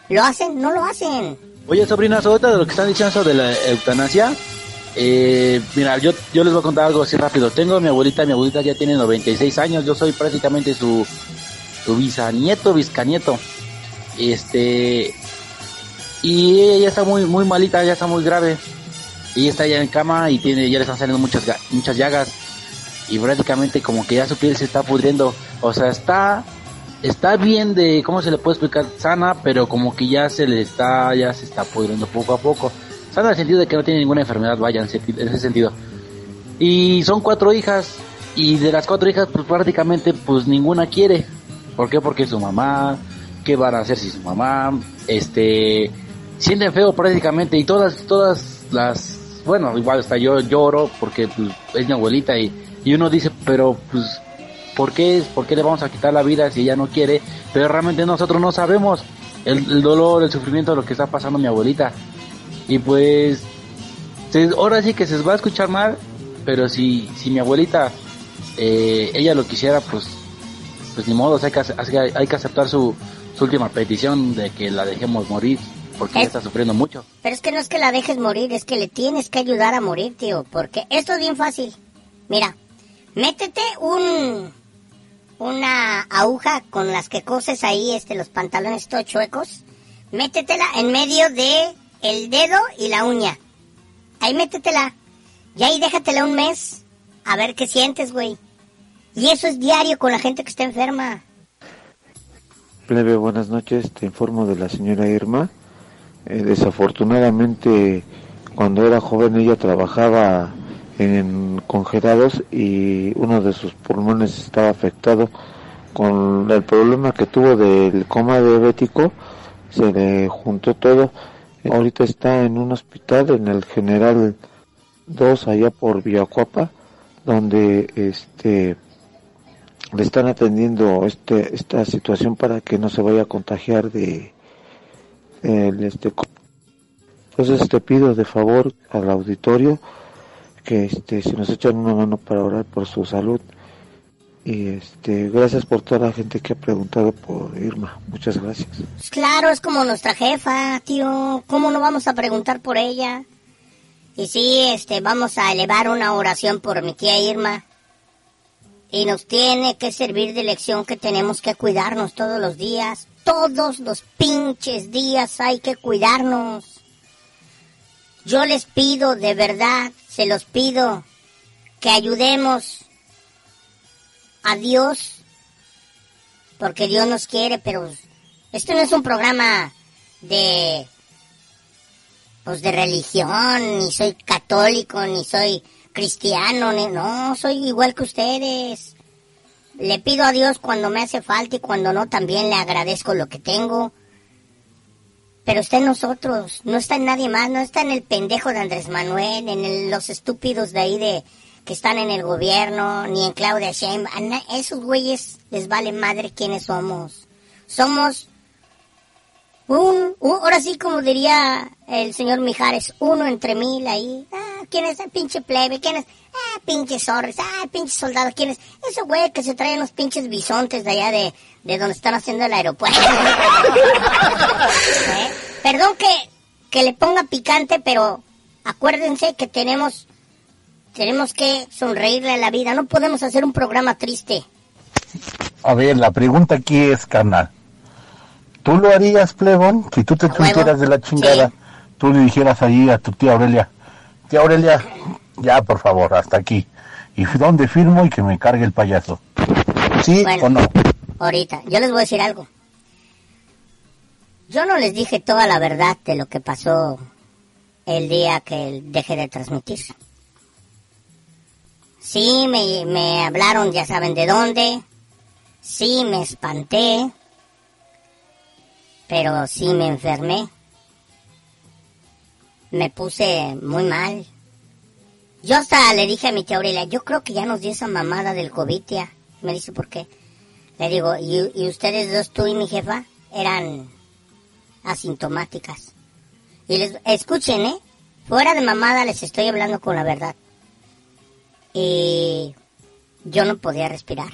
S5: ¿Lo hacen? No lo hacen.
S10: Oye, sobrinas, ahorita de lo que están diciendo de la eutanasia, eh, mira, yo, yo les voy a contar algo así rápido. Tengo a mi abuelita, mi abuelita ya tiene 96 años, yo soy prácticamente su, su bisanieto, biscanieto. Este, y ella está muy, muy malita, ya está muy grave. Ella está ya en cama y tiene, ya le están saliendo muchas, muchas llagas y prácticamente como que ya su piel se está pudriendo. O sea, está está bien de, ¿cómo se le puede explicar? Sana, pero como que ya se le está, ya se está pudriendo poco a poco. Sana en el sentido de que no tiene ninguna enfermedad, vaya, en ese sentido. Y son cuatro hijas, y de las cuatro hijas, pues prácticamente, pues ninguna quiere. ¿Por qué? Porque su mamá, qué van a hacer si su mamá, este, sienten feo prácticamente y todas, todas las, bueno, igual hasta yo lloro porque pues, es mi abuelita y, y uno dice, pero pues, ¿por qué, ¿por qué le vamos a quitar la vida si ella no quiere? Pero realmente nosotros no sabemos el, el dolor, el sufrimiento, lo que está pasando mi abuelita. Y pues, se- ahora sí que se va a escuchar mal, pero si, si mi abuelita, eh, ella lo quisiera, pues, pues ni modo, hay que, ace- hay que- hay que aceptar su, su última petición de que la dejemos morir, porque ella está sufriendo mucho.
S5: Pero es que no es que la dejes morir, es que le tienes que ayudar a morir, tío. Porque esto es bien fácil. Mira, métete un una aguja con las que coses ahí este los pantalones todos chuecos. Métetela en medio de el dedo y la uña. Ahí métetela. Y ahí déjatela un mes. A ver qué sientes, güey. Y eso es diario con la gente que está enferma.
S15: Plebe, buenas noches. Te informo de la señora Irma. Eh, desafortunadamente, cuando era joven, ella trabajaba en congelados y uno de sus pulmones estaba afectado. Con el problema que tuvo del coma diabético, se le juntó todo. Ahorita está en un hospital en el General 2, allá por Villacuapa, donde este le están atendiendo este esta situación para que no se vaya a contagiar de el este entonces te pido de favor al auditorio que este si nos echan una mano para orar por su salud y este gracias por toda la gente que ha preguntado por Irma muchas gracias
S5: Pues claro, es como nuestra jefa, tío. ¿Cómo no vamos a preguntar por ella? Y sí, este, vamos a elevar una oración por mi tía Irma. Y nos tiene que servir de lección que tenemos que cuidarnos todos los días. Todos los pinches días hay que cuidarnos. Yo les pido, de verdad, se los pido, que ayudemos a Dios, porque Dios nos quiere, pero esto no es un programa de pues de religión, ni soy católico, ni soy cristiano, ni, no, soy igual que ustedes. Le pido a Dios cuando me hace falta y cuando no también le agradezco lo que tengo. Pero está en nosotros, no está en nadie más, no está en el pendejo de Andrés Manuel, en el- los estúpidos de ahí de que están en el gobierno, ni en Claudia Sheinbaum. Esos güeyes les vale madre quiénes somos. Somos un, un- ahora sí como diría el señor Mijares, uno entre mil ahí. Ah, ¿quién es el pinche plebe? ¿Quién es? Ah, pinche zorres, ah, pinche soldado. ¿Quién es? Ese güey que se trae unos pinches bisontes de allá de, de donde están haciendo el aeropuerto. ¿Eh? Perdón que, que le ponga picante, pero acuérdense que tenemos, tenemos que sonreírle a la vida. No podemos hacer un programa triste.
S13: A ver, la pregunta aquí es, carnal. ¿Tú lo harías, plebón? Si tú te sintieras de la chingada, tú le dijeras allí a tu tía Aurelia, tía Aurelia, ya por favor, hasta aquí. ¿Y dónde firmo y que me cargue el payaso? ¿Sí
S5: Bueno.
S13: o no?
S5: Ahorita, yo les voy a decir algo. Yo no les dije toda la verdad de lo que pasó el día que dejé de transmitir. Sí, me, me hablaron, ya saben de dónde. Sí, me espanté. Pero sí me enfermé. Me puse muy mal. Yo hasta le dije a mi tía Aurelia, yo creo que ya nos dio esa mamada del COVID, tía. Me dice, ¿por qué? Le digo, ¿y, y ustedes dos, tú y mi jefa, eran asintomáticas? Y les, escuchen, ¿eh? Fuera de mamada les estoy hablando con la verdad. Y yo no podía respirar.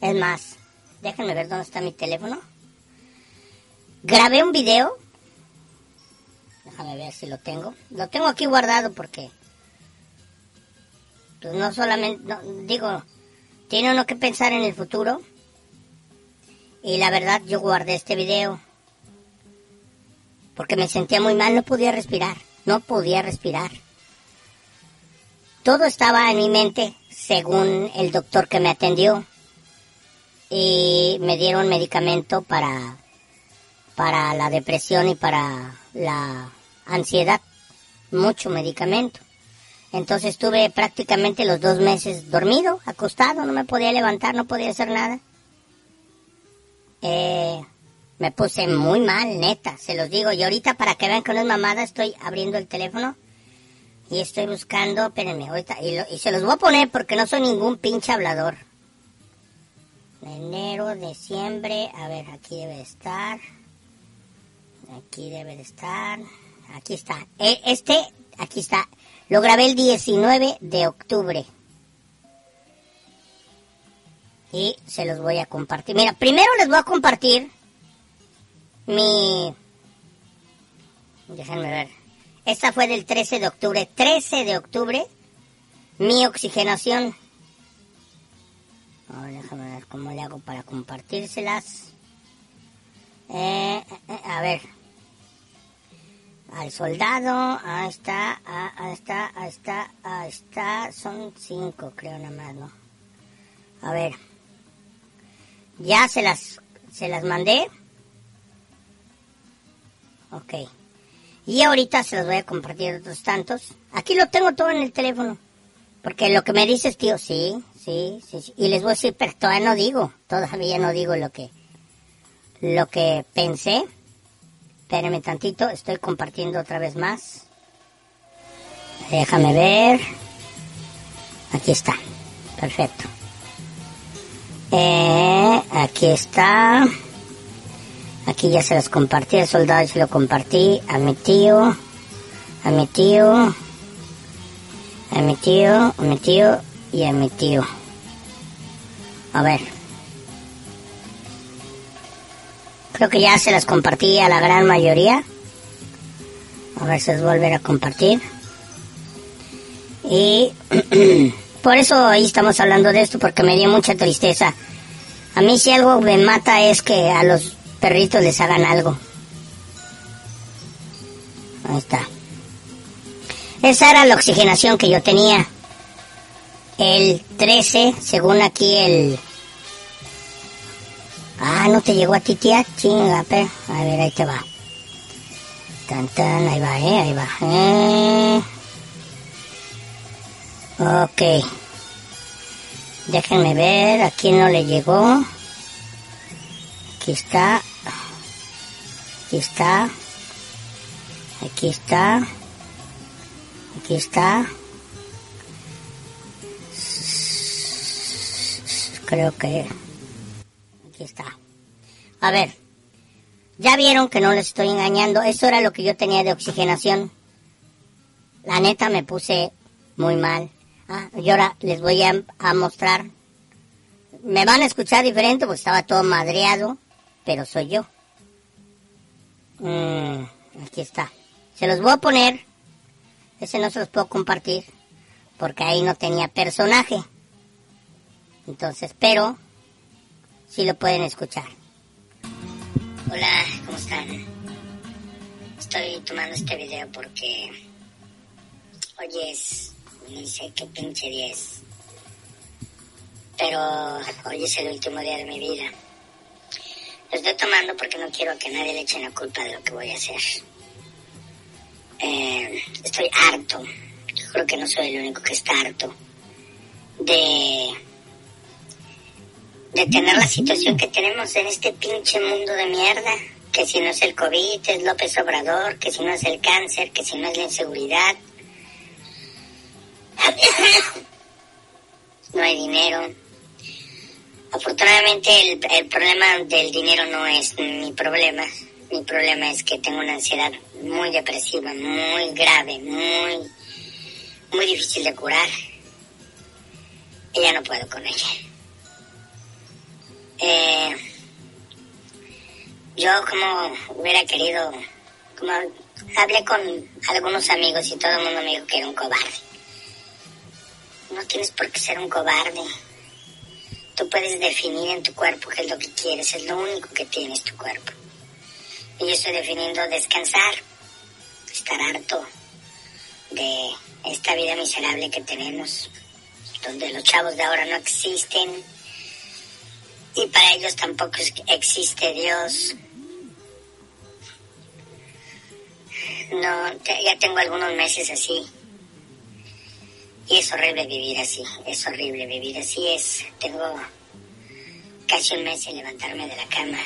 S5: Es más, déjenme ver dónde está mi teléfono. Grabé un video. Déjame ver si lo tengo. Lo tengo aquí guardado porque pues no solamente, no, digo, tiene uno que pensar en el futuro. Y la verdad, yo guardé este video. Porque me sentía muy mal, no podía respirar. No podía respirar. Todo estaba en mi mente, según el doctor que me atendió. Y me dieron medicamento para, para la depresión y para la ansiedad. Mucho medicamento. Entonces estuve prácticamente los dos meses dormido, acostado, no me podía levantar, no podía hacer nada. Eh, me puse muy mal, neta, se los digo. Y ahorita para que vean que no es mamada, estoy abriendo el teléfono y estoy buscando, espérenme, ahorita, y, y se los voy a poner porque no soy ningún pinche hablador. Enero, diciembre, a ver, aquí debe de estar. Aquí debe de estar. Aquí está. E- Este, aquí está. Lo grabé el 19 de octubre. Y se los voy a compartir. Mira, primero les voy a compartir mi... Déjenme ver. Esta fue del 13 de octubre. 13 de octubre, mi oxigenación. Déjame ver cómo le hago para compartírselas. Eh, eh, eh, a ver. Al soldado, ahí está, ah, ahí está, ahí está, ahí está. Son cinco, creo, nada más, ¿no? A ver. Ya se las, se las mandé. Ok. Y ahorita se los voy a compartir otros tantos. Aquí lo tengo todo en el teléfono. Porque lo que me dices, tío, sí, sí, sí, sí. Y les voy a decir, pero todavía no digo, todavía no digo lo que, lo que pensé. Espérenme tantito, estoy compartiendo otra vez más. Déjame ver. Aquí está. Perfecto. Eh, aquí está. Aquí ya se los compartí al soldado, se lo compartí a mi tío, a mi tío, a mi tío, a mi tío y a mi tío. A ver. Creo que ya se las compartí a la gran mayoría. A ver si les volver a compartir. Y por eso ahí estamos hablando de esto, porque me dio mucha tristeza. A mí si algo me mata es que a los perritos les hagan algo. Ahí está. Esa era la oxigenación que yo tenía. El 13, según aquí el... Ah, ¿no te llegó a ti, tía? Chinga. A ver, ahí te va. Tan, tan, ahí va, eh, ahí va. Eh. Ok. Déjenme ver, aquí no le llegó. Aquí está. Aquí está. Aquí está. Aquí está. Creo que... Aquí está. A ver. Ya vieron que no les estoy engañando. Eso era lo que yo tenía de oxigenación. La neta me puse muy mal. Ah, y ahora les voy a, mostrar. Me van a escuchar diferente porque estaba todo madreado, pero soy yo. Mm, aquí está. Se los voy a poner. Ese no se los puedo compartir porque ahí no tenía personaje. Entonces, pero sí lo pueden escuchar. Hola, ¿cómo están? Estoy tomando este video porque hoy es, ni sé qué pinche día es, pero hoy es el último día de mi vida. Lo estoy tomando porque no quiero que nadie le eche la culpa de lo que voy a hacer. Eh, estoy harto, yo creo que no soy el único que está harto de de tener la situación que tenemos en este pinche mundo de mierda. Que si no es el COVID, es López Obrador, que si no es el cáncer, que si no es la inseguridad. No hay dinero. Afortunadamente el, el problema del dinero no es mi problema. Mi problema es que tengo una ansiedad muy depresiva, muy grave, muy, muy difícil de curar. Y ya no puedo con ella. Eh, yo como hubiera querido, como hablé con algunos amigos y todo el mundo me dijo que era un cobarde. No tienes por qué ser un cobarde. Tú puedes definir en tu cuerpo qué es lo que quieres, es lo único que tienes tu cuerpo. Y yo estoy definiendo descansar, estar harto de esta vida miserable que tenemos, donde los chavos de ahora no existen, y para ellos tampoco existe Dios. No, ya tengo algunos meses así. Y es horrible vivir así, es horrible vivir así, es, tengo casi un mes sin levantarme de la cama.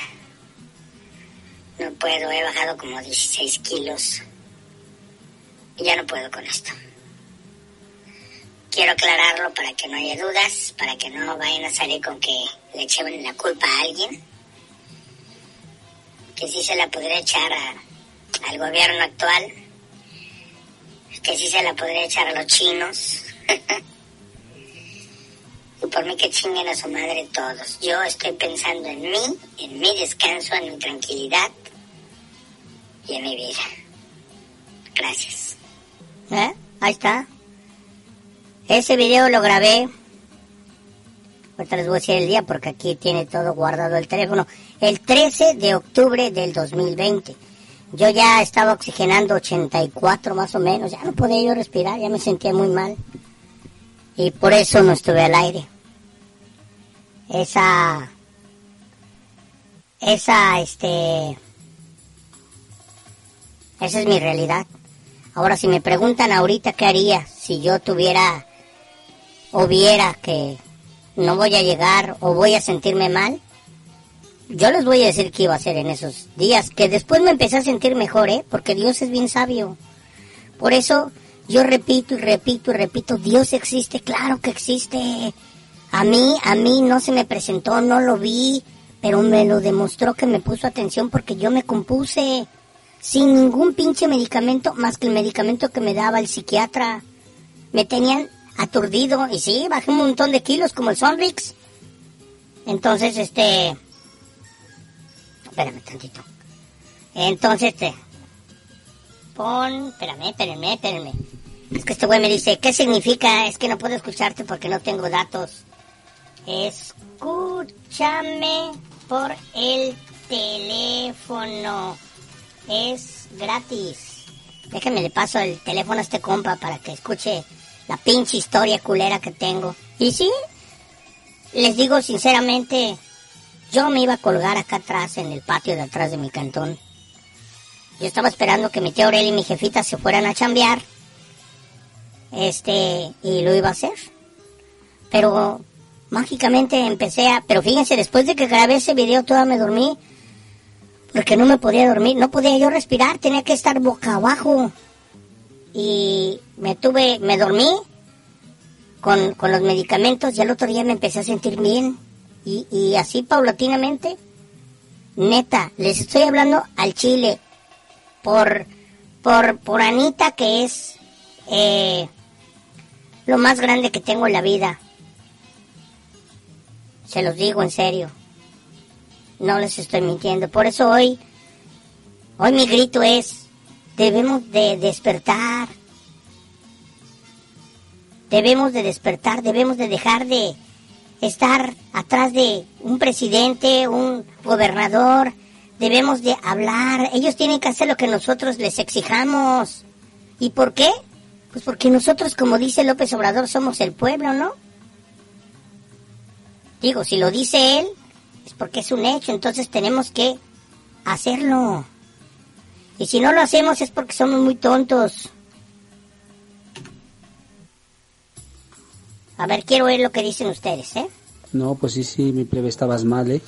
S5: No puedo, he bajado como 16 kilos. Y ya no puedo con esto. Quiero aclararlo para que no haya dudas, para que no vayan a salir con que le echen la culpa a alguien. Que sí se la podría echar al gobierno actual. Que sí se la podría echar a los chinos. y por mí que chinguen a su madre todos. Yo estoy pensando en mí, en mi descanso, en mi tranquilidad y en mi vida. Gracias. ¿Eh? Ahí está. Ese video lo grabé. Ahorita les voy a decir el día porque aquí tiene todo guardado el teléfono. El 13 de octubre del 2020. Yo ya estaba oxigenando 84 más o menos. Ya no podía yo respirar, ya me sentía muy mal. Y por eso no estuve al aire. Esa. Esa, este. Esa es mi realidad. Ahora, si me preguntan ahorita qué haría si yo tuviera o viera que no voy a llegar o voy a sentirme mal, yo les voy a decir qué iba a hacer en esos días, que después me empecé a sentir mejor, ¿eh? Porque Dios es bien sabio. Por eso yo repito y repito y repito, Dios existe, claro que existe. A mí, a mí no se me presentó, no lo vi, pero me lo demostró que me puso atención porque yo me compuse sin ningún pinche medicamento más que el medicamento que me daba el psiquiatra. Me tenían aturdido y sí, bajé un montón de kilos como el Sonrix. Entonces, este... Espérame tantito. Entonces, este... Pon... Espérame, espérame, espérame. Es que este güey me dice, ¿qué significa? Es que no puedo escucharte porque no tengo datos. Escúchame por el teléfono. Es gratis. Déjenme le paso el teléfono a este compa para que escuche la pinche historia culera que tengo. Y sí, les digo sinceramente, yo me iba a colgar acá atrás, en el patio de atrás de mi cantón. Yo estaba esperando que mi tía Aurelia y mi jefita se fueran a chambear. Este, y lo iba a hacer. Pero mágicamente empecé a... Pero fíjense, después de que grabé ese video, toda me dormí. Porque no me podía dormir, no podía yo respirar, tenía que estar boca abajo. Y me tuve, me dormí con, con los medicamentos y al otro día me empecé a sentir bien. Y, y así paulatinamente, neta, les estoy hablando al chile. Por, por, por Anita, que es eh, lo más grande que tengo en la vida. Se los digo en serio. No les estoy mintiendo. Por eso hoy, hoy mi grito es, debemos de despertar. Debemos de despertar, debemos de dejar de estar atrás de un presidente, un gobernador. Debemos de hablar. Ellos tienen que hacer lo que nosotros les exijamos. ¿Y por qué? Pues porque nosotros, como dice López Obrador, somos el pueblo, ¿no? Digo, si lo dice él, es porque es un hecho, entonces tenemos que hacerlo. Y si no lo hacemos es porque somos muy tontos. A ver, quiero ver lo que dicen ustedes, ¿eh?
S8: No, pues sí, sí, mi plebe, estabas mal, ¿eh?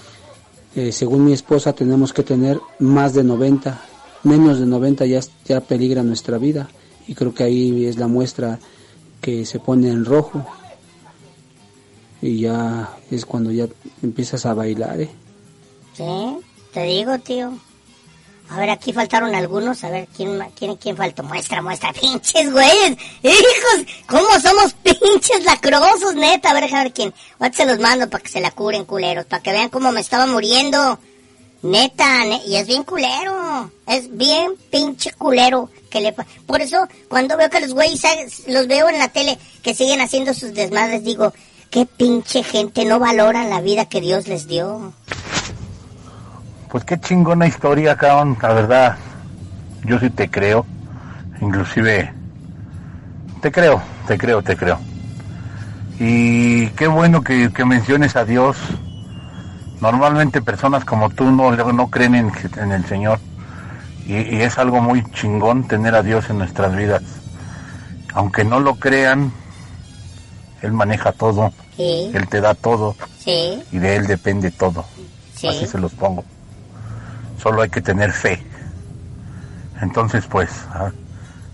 S8: Eh, según mi esposa tenemos que tener más de 90, menos de 90 ya, ya peligra nuestra vida. Y creo que ahí es la muestra que se pone en rojo. Y ya es cuando ya empiezas a bailar, ¿eh?
S5: Sí, te digo, tío. A ver, aquí faltaron algunos. A ver, ¿quién, quién, quién faltó? Muestra, muestra. Pinches güeyes. Hijos, ¿cómo somos pinches lacrosos, neta? A ver, déjame ver quién. Se los mando para que se la curen, culeros. Para que vean cómo me estaba muriendo. Neta, ne- y es bien culero. Es bien pinche culero. Que le, por eso, cuando veo que los güeyes, los veo en la tele, que siguen haciendo sus desmadres, digo, qué pinche gente no valora la vida que Dios les dio.
S13: Pues qué chingona historia, cabrón. La verdad, yo sí te creo. Inclusive, te creo, te creo, te creo. Y qué bueno que, que menciones a Dios. Normalmente personas como tú no, no creen en, en el Señor. Y, y es algo muy chingón tener a Dios en nuestras vidas. Aunque no lo crean, Él maneja todo.
S5: Sí.
S13: Él te da todo.
S5: Sí.
S13: Y de Él depende todo.
S5: Sí.
S13: Así se los pongo. Solo hay que tener fe. Entonces, pues, ah,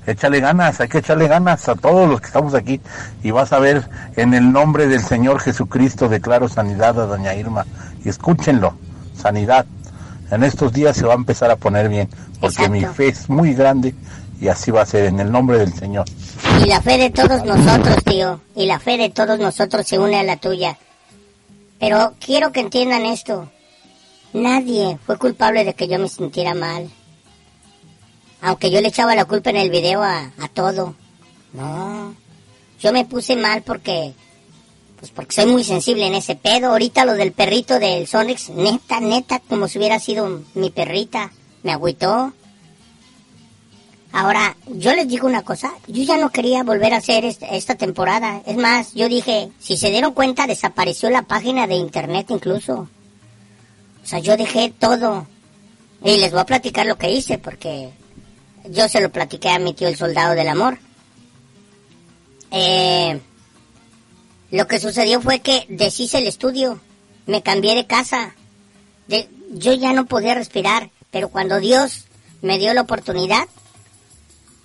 S13: échale ganas, hay que echarle ganas a todos los que estamos aquí. Y vas a ver, en el nombre del Señor Jesucristo, declaro sanidad a doña Irma. Y escúchenlo, sanidad. En estos días se va a empezar a poner bien, porque mi fe es muy grande y así va a ser, en el nombre del Señor.
S5: Y la fe de todos nosotros, tío. Y la fe de todos nosotros se une a la tuya. Pero quiero que entiendan esto. Nadie fue culpable de que yo me sintiera mal. Aunque yo le echaba la culpa en el video a, a todo. No. Yo me puse mal porque... Pues porque soy muy sensible en ese pedo. Ahorita lo del perrito del Sonrix, neta, neta, como si hubiera sido mi perrita. Me agüitó. Ahora, yo les digo una cosa, yo ya no quería volver a hacer esta, esta temporada. Es más, yo dije, si se dieron cuenta, desapareció la página de internet incluso. O sea, yo dejé todo. Y les voy a platicar lo que hice, porque yo se lo platiqué a mi tío el soldado del amor. Eh, lo que sucedió fue que deshice el estudio, me cambié de casa. De, yo ya no podía respirar, pero cuando Dios me dio la oportunidad,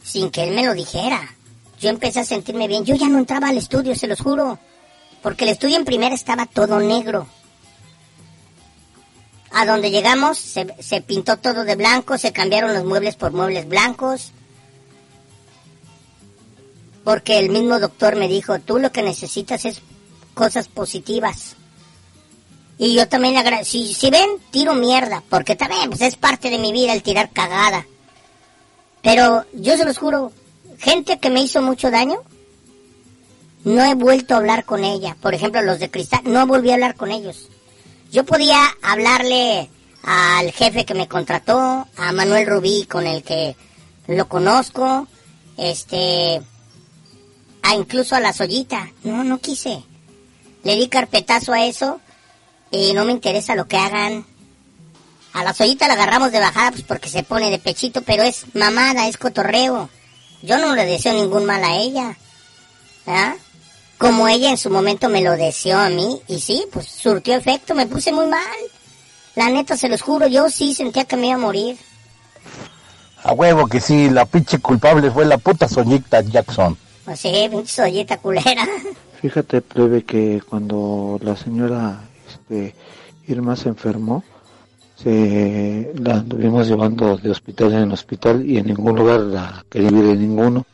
S5: sin que Él me lo dijera, yo empecé a sentirme bien. Yo ya no entraba al estudio, se los juro, porque el estudio en primera estaba todo negro. A donde llegamos se, se pintó todo de blanco, se cambiaron los muebles por muebles blancos. Porque el mismo doctor me dijo, tú lo que necesitas es cosas positivas. Y yo también agradezco. Si, si ven, tiro mierda, porque también pues, es parte de mi vida el tirar cagada. Pero yo se los juro, gente que me hizo mucho daño, no he vuelto a hablar con ella. Por ejemplo, los de cristal, no volví a hablar con ellos. Yo podía hablarle al jefe que me contrató, a Manuel Rubí con el que lo conozco, este, a incluso a la Sollita. No, no quise. Le di carpetazo a eso y no me interesa lo que hagan. A la Sollita la agarramos de bajada pues porque se pone de pechito, pero es mamada, es cotorreo. Yo no le deseo ningún mal a ella. ¿Ah? Como ella en su momento me lo deseó a mí, y sí, pues surtió efecto, me puse muy mal. La neta, se los juro, yo sí sentía que me iba a morir.
S13: A huevo que sí, la pinche culpable fue la puta Soñita Jackson.
S5: Pues sí, pinche sollita culera.
S15: Fíjate, plebe, que cuando la señora este, Irma se enfermó, se la anduvimos llevando de hospital en hospital y en ningún lugar la quería ir en ninguno.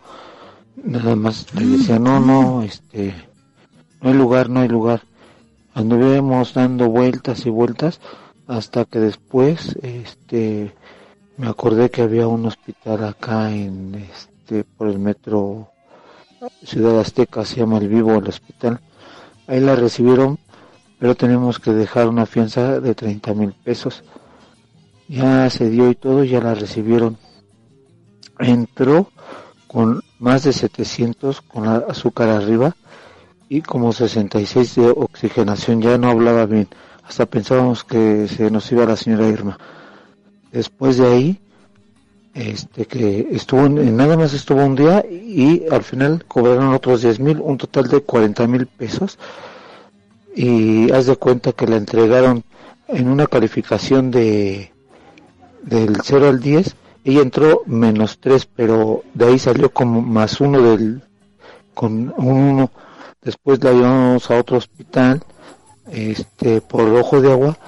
S15: Nada más le decía, no, no, este, no hay lugar, no hay lugar. Anduvimos dando vueltas y vueltas hasta que después, este, me acordé que había un hospital acá en, este, por el metro Ciudad Azteca, se llama El Vivo el hospital. Ahí la recibieron, pero tenemos que dejar una fianza de 30 mil pesos. Ya se dio y todo, ya la recibieron. Entró con más de 700 con azúcar arriba y como 66 de oxigenación, ya no hablaba bien. Hasta pensábamos que se nos iba la señora Irma. Después de ahí, este que estuvo nada más estuvo un día y al final cobraron otros 10 mil, un total de 40 mil pesos y haz de cuenta que la entregaron en una calificación de del 0 al 10 ella entró menos 3 pero de ahí salió como más uno del con un 1 después la llevamos a otro hospital este por ojo de agua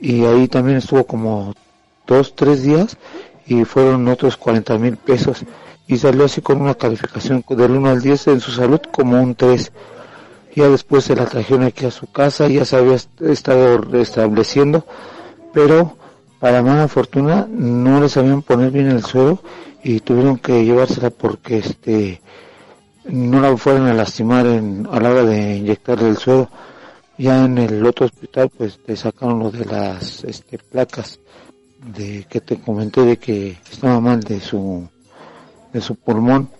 S15: y ahí también estuvo como dos tres días y fueron otros 40 mil pesos y salió así con una calificación del 1 al 10 en su salud como un 3. Ya después se la trajeron aquí a su casa, ya se había estado restableciendo, pero para mala fortuna no le sabían poner bien el suero y tuvieron que llevársela porque este no la fueran a lastimar en, a la hora de inyectarle el suero. Ya en el otro hospital pues le sacaron lo de las este, placas de que te comenté de que estaba mal de su de su pulmón.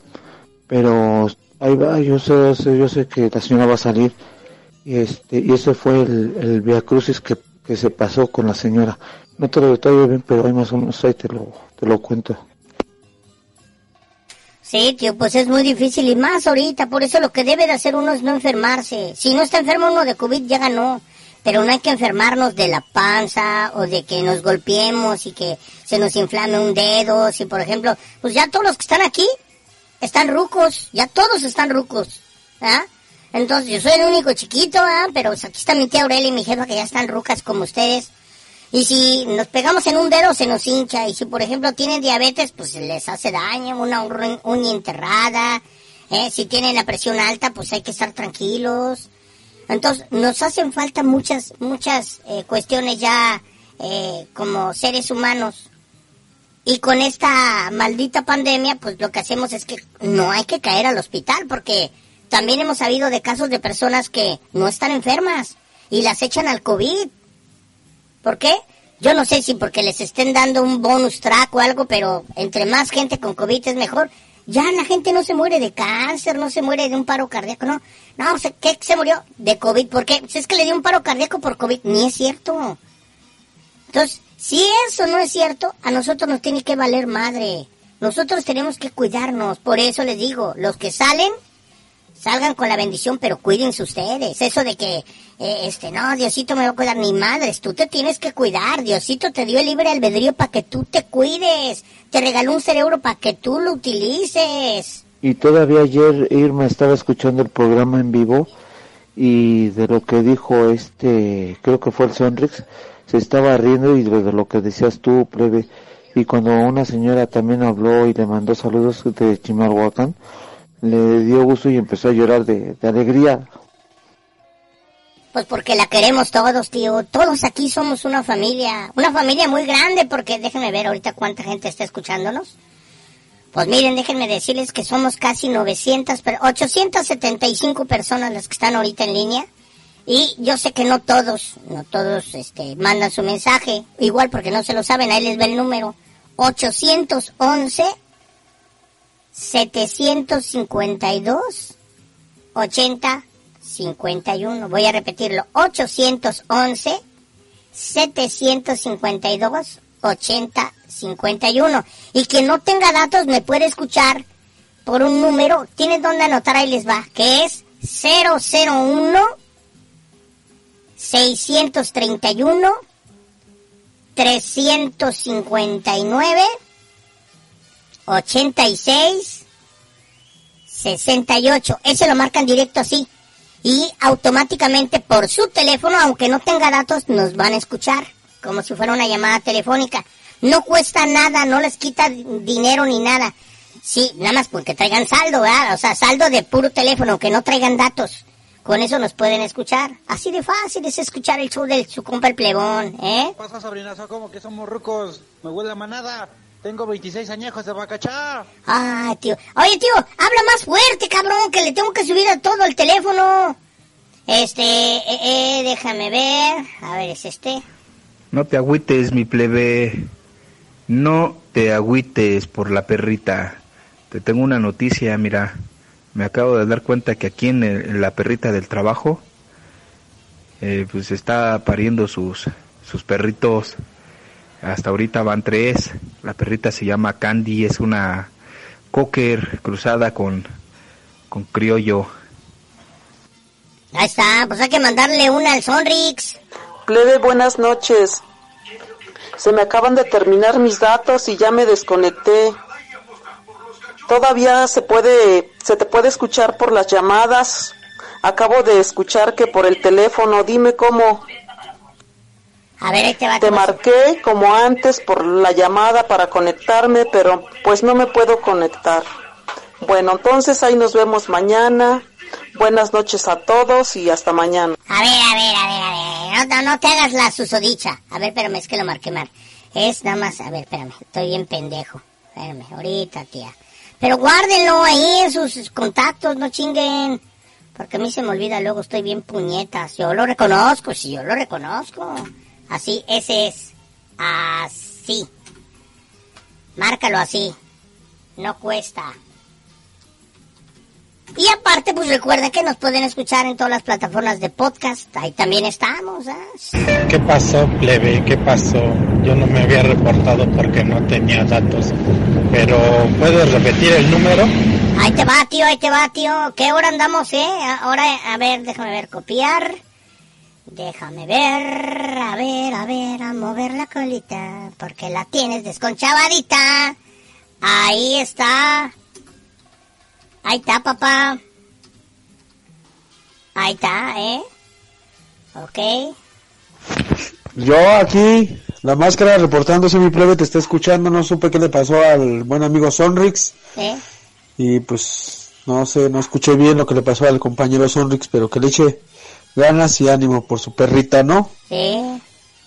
S15: Pero ahí va yo sé yo sé que la señora va a salir. Y este y ese fue el, el via crucis que, que se pasó con la señora no te lo detallo bien pero ahí más o menos ahí te lo te lo cuento
S5: Sí, tío, pues es muy difícil y más ahorita, por eso lo que debe de hacer uno es no enfermarse. Si no está enfermo uno de COVID, ya ganó. Pero no hay que enfermarnos de la panza o de que nos golpeemos y que se nos inflame un dedo. Si, por ejemplo, pues ya todos los que están aquí están rucos, ya todos están rucos. ¿ah? Entonces yo soy el único chiquito, ¿ah? pero pues, aquí está mi tía Aurelia y mi jefa que ya están rucas como ustedes. Y si nos pegamos en un dedo se nos hincha. Y si por ejemplo tienen diabetes, pues les hace daño, una uña enterrada. ¿eh? Si tienen la presión alta, pues hay que estar tranquilos. Entonces, nos hacen falta muchas, muchas eh, cuestiones ya eh, como seres humanos. Y con esta maldita pandemia, pues lo que hacemos es que no hay que caer al hospital, porque también hemos sabido de casos de personas que no están enfermas y las echan al COVID. ¿Por qué? Yo no sé si porque les estén dando un bonus track o algo, pero entre más gente con COVID es mejor. Ya la gente no se muere de cáncer, no se muere de un paro cardíaco, no. No, ¿qué se murió? De COVID. ¿Por qué? Pues es que le dio un paro cardíaco por COVID. Ni es cierto. Entonces, si eso no es cierto, a nosotros nos tiene que valer madre. Nosotros tenemos que cuidarnos. Por eso les digo, los que salen, salgan con la bendición, pero cuídense ustedes. Eso de que, eh, este, no, Diosito me va a cuidar, ni madres, tú te tienes que cuidar. Diosito te dio el libre albedrío para que tú te cuides. Te regaló un cerebro para que tú lo utilices.
S15: Y todavía ayer Irma estaba escuchando el programa en vivo y de lo que dijo este, creo que fue el Sonrix, se estaba riendo y de lo que decías tú, plebe. Y cuando una señora también habló y le mandó saludos de Chimalhuacán, le dio gusto y empezó a llorar de, de alegría.
S5: Pues porque la queremos todos, tío. Todos aquí somos una familia. Una familia muy grande porque déjenme ver ahorita cuánta gente está escuchándonos. Pues miren, déjenme decirles que somos casi 900, 875 personas las que están ahorita en línea. Y yo sé que no todos, no todos este, mandan su mensaje. Igual porque no se lo saben, ahí les ve el número. 811 752 80 51. Voy a repetirlo. 811 752 80 51. Y quien no tenga datos me puede escuchar por un número. Tienes donde anotar, ahí les va, que es 001 631 359 86 68. Ese lo marcan directo así. Y automáticamente por su teléfono, aunque no tenga datos, nos van a escuchar. Como si fuera una llamada telefónica. No cuesta nada, no les quita dinero ni nada. Sí, nada más porque traigan saldo, ¿verdad? O sea, saldo de puro teléfono, que no traigan datos. Con eso nos pueden escuchar. Así de fácil es escuchar el show de su compa el ¿eh?
S16: ¿Qué pasa? ¿Cómo que somos rucos? Me huele a manada. Tengo 26 añejos de bacachá.
S5: Ah, tío. Oye, tío, habla más fuerte, cabrón, que le tengo que subir a todo el teléfono. Este, eh, eh, déjame ver. A ver, es este.
S9: No te agüites, mi plebe. No te agüites por la perrita. Te tengo una noticia, mira. Me acabo de dar cuenta que aquí en, la perrita del trabajo, eh, pues está pariendo sus, sus perritos. Hasta ahorita van tres. La perrita se llama Candy, es una cocker cruzada con, con criollo.
S5: Ahí está, pues hay que mandarle una al Sonrix.
S17: Plebe, buenas noches. Se me acaban de terminar mis datos y ya me desconecté. Todavía se puede, se te puede escuchar por las llamadas. Acabo de escuchar que por el teléfono, dime cómo.
S5: A ver, ahí te va.
S17: Te marqué como antes por la llamada para conectarme, pero pues no me puedo conectar. Bueno, entonces ahí nos vemos mañana. Buenas noches a todos y hasta mañana.
S5: A ver, a ver, a ver, a ver. No, no te hagas la susodicha. A ver, espérame, es que lo marqué mal. Es nada más, a ver, espérame, estoy bien pendejo. Espérame, ahorita, tía. Pero guárdenlo ahí en sus contactos, no chinguen. Porque a mí se me olvida luego, estoy bien puñetas. Yo lo reconozco, sí, yo lo reconozco. Así, ese es. Así. Márcalo así. No cuesta. Y aparte, pues recuerden que nos pueden escuchar en todas las plataformas de podcast. Ahí también estamos. ¿eh?
S18: ¿Qué pasó, plebe? ¿Qué pasó?
S17: yo no me había reportado porque no tenía datos. Pero, ¿puedes repetir el número?
S5: Ahí te va, tío, ahí te va, tío. ¿Qué hora andamos, eh? Ahora, a ver, déjame ver, copiar. Déjame ver, a ver, a ver, a mover la colita, porque la tienes desconchavadita. Ahí está. Ahí está, papá. Ahí está, ¿eh? Ok.
S4: Yo aquí, la máscara reportándose mi plebe, te está escuchando, no supe qué le pasó al buen amigo Sonrix.
S5: ¿Eh?
S4: Y pues, no sé, no escuché bien lo que le pasó al compañero Sonrix, pero que le eche ganas y ánimo por su perrita, ¿no?
S5: Sí.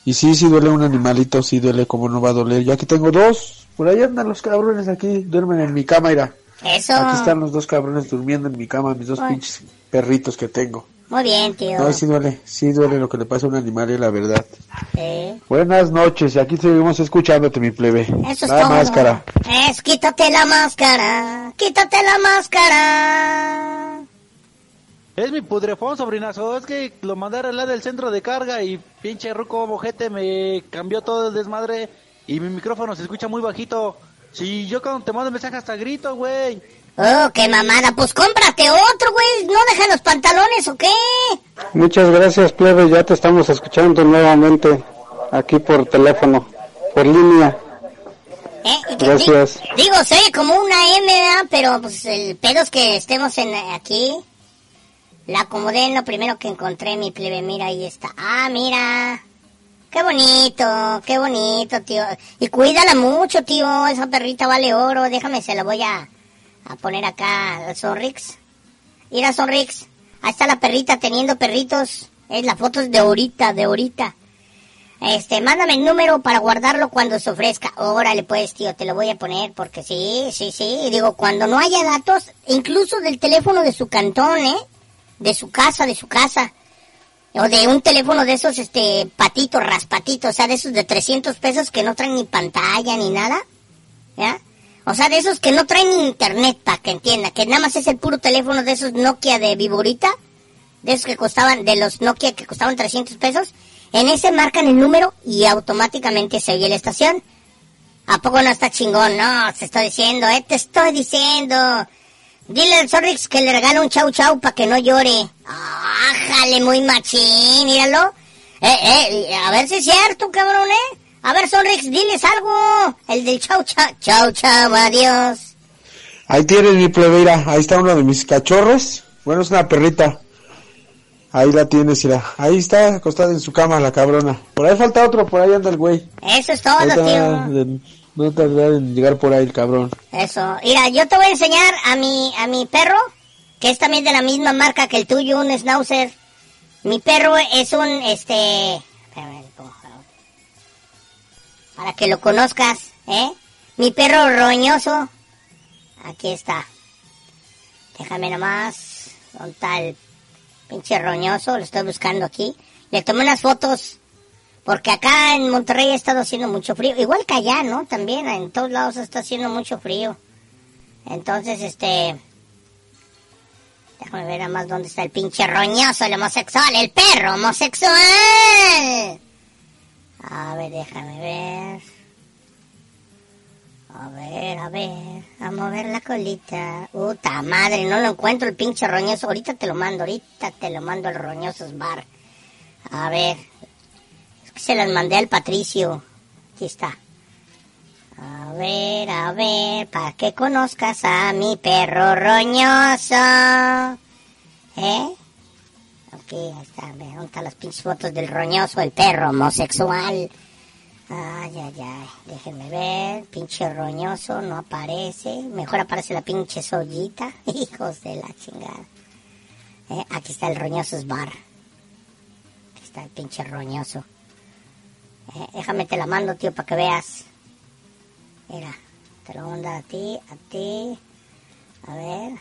S4: Y sí, sí duele un animalito, sí duele como no va a doler. Yo aquí tengo dos, por ahí andan los cabrones aquí, duermen en mi cama, mira.
S5: Eso.
S4: Aquí están los dos cabrones durmiendo en mi cama, mis dos pinches perritos que tengo.
S5: Muy bien, tío.
S4: No, sí duele, sí duele lo que le pasa a un animal, es la verdad.
S5: Sí.
S4: Buenas noches, y aquí seguimos escuchándote, mi plebe.
S5: Eso es
S4: la
S5: todo.
S4: máscara.
S5: Es quítate la máscara, quítate la máscara.
S16: Es mi pudrefón, sobrinazo. Es que lo mandé a arreglar del centro de carga y pinche ruco mojete me cambió todo el desmadre y mi micrófono se escucha muy bajito. Si yo cuando te mando mensaje hasta grito, güey.
S5: Oh, qué mamada. Pues cómprate otro, güey. ¿No dejan los pantalones o qué?
S19: Muchas gracias, plebe. Ya te estamos escuchando nuevamente aquí por teléfono, por línea.
S5: ¿Eh? ¿Y qué-
S19: Gracias.
S5: di- digo, se oye como una M, ¿verdad? Pero pues el pedo es que estemos en aquí. La acomodé en lo primero que encontré, mi plebe. Mira, ahí está. Ah, mira. Qué bonito, qué bonito, tío. Y cuídala mucho, tío. Esa perrita vale oro. Déjame, se la voy a, a poner acá al Sonrix. Mira, Sonrix. Ahí está la perrita teniendo perritos. Es la foto de ahorita, de ahorita. Este, mándame el número para guardarlo cuando se ofrezca. Órale, pues, tío, te lo voy a poner porque sí, sí, sí. Y Digo, cuando no haya datos, incluso del teléfono de su cantón, ¿eh? De su casa, de su casa. O de un teléfono de esos, este, patitos, raspatitos, o sea, de esos de 300 pesos que no traen ni pantalla ni nada. ¿Ya? O sea, de esos que no traen ni internet, para que entienda, que nada más es el puro teléfono de esos Nokia de Viborita, de esos que costaban, de los Nokia que costaban 300 pesos. En ese marcan el número y automáticamente se oye la estación. ¿A poco no está chingón? No, te estoy diciendo, eh, te estoy diciendo. Dile al Zorrix que le regala un chau chau para que no llore. ¡Ájale, muy machín! Míralo. Eh, eh, a ver si es cierto, cabrón, ¿eh? A ver, Sonrix, diles algo. El del chau chau. Chau chau, adiós.
S4: Ahí tienes mi plebeira, ahí está uno de mis cachorros. Bueno, es una perrita. Ahí la tienes, mira. Ahí está acostada en su cama la cabrona. Por ahí falta otro, por ahí anda el güey.
S5: Eso es todo, tío.
S4: de- No tardar en llegar por ahí el cabrón.
S5: Eso. Mira, yo te voy a enseñar a mi, a mi perro, que es también de la misma marca que el tuyo, un schnauzer. Mi perro es un, este... Para que lo conozcas, ¿eh? Mi perro roñoso. Aquí está. Déjame nomás. ¿Dónde está el pinche roñoso? Lo estoy buscando aquí. Le tomé unas fotos. Porque acá en Monterrey ha estado haciendo mucho frío. Igual que allá, ¿no? También en todos lados está haciendo mucho frío. Entonces, este... Déjame ver nada más dónde está el pinche roñoso, el homosexual, el perro homosexual. A ver, déjame ver. A ver, a ver, a mover la colita. Puta madre, no lo encuentro el pinche roñoso. Ahorita te lo mando, ahorita te lo mando el roñoso bar. A ver, se las mandé al Patricio. Aquí está. A ver, a ver, para que conozcas a mi perro roñoso. ¿Eh? Ok, ahí está, ¿dónde están las pinches fotos del roñoso, el perro homosexual? Ay, ay, ay, déjenme ver, pinche roñoso, no aparece, mejor aparece la pinche sollita, hijos de la chingada. Eh, aquí está el roñoso bar. Aquí está el pinche roñoso. Eh, déjame te la mando, tío, para que veas. Mira, te lo mando a ti, a ti. A ver.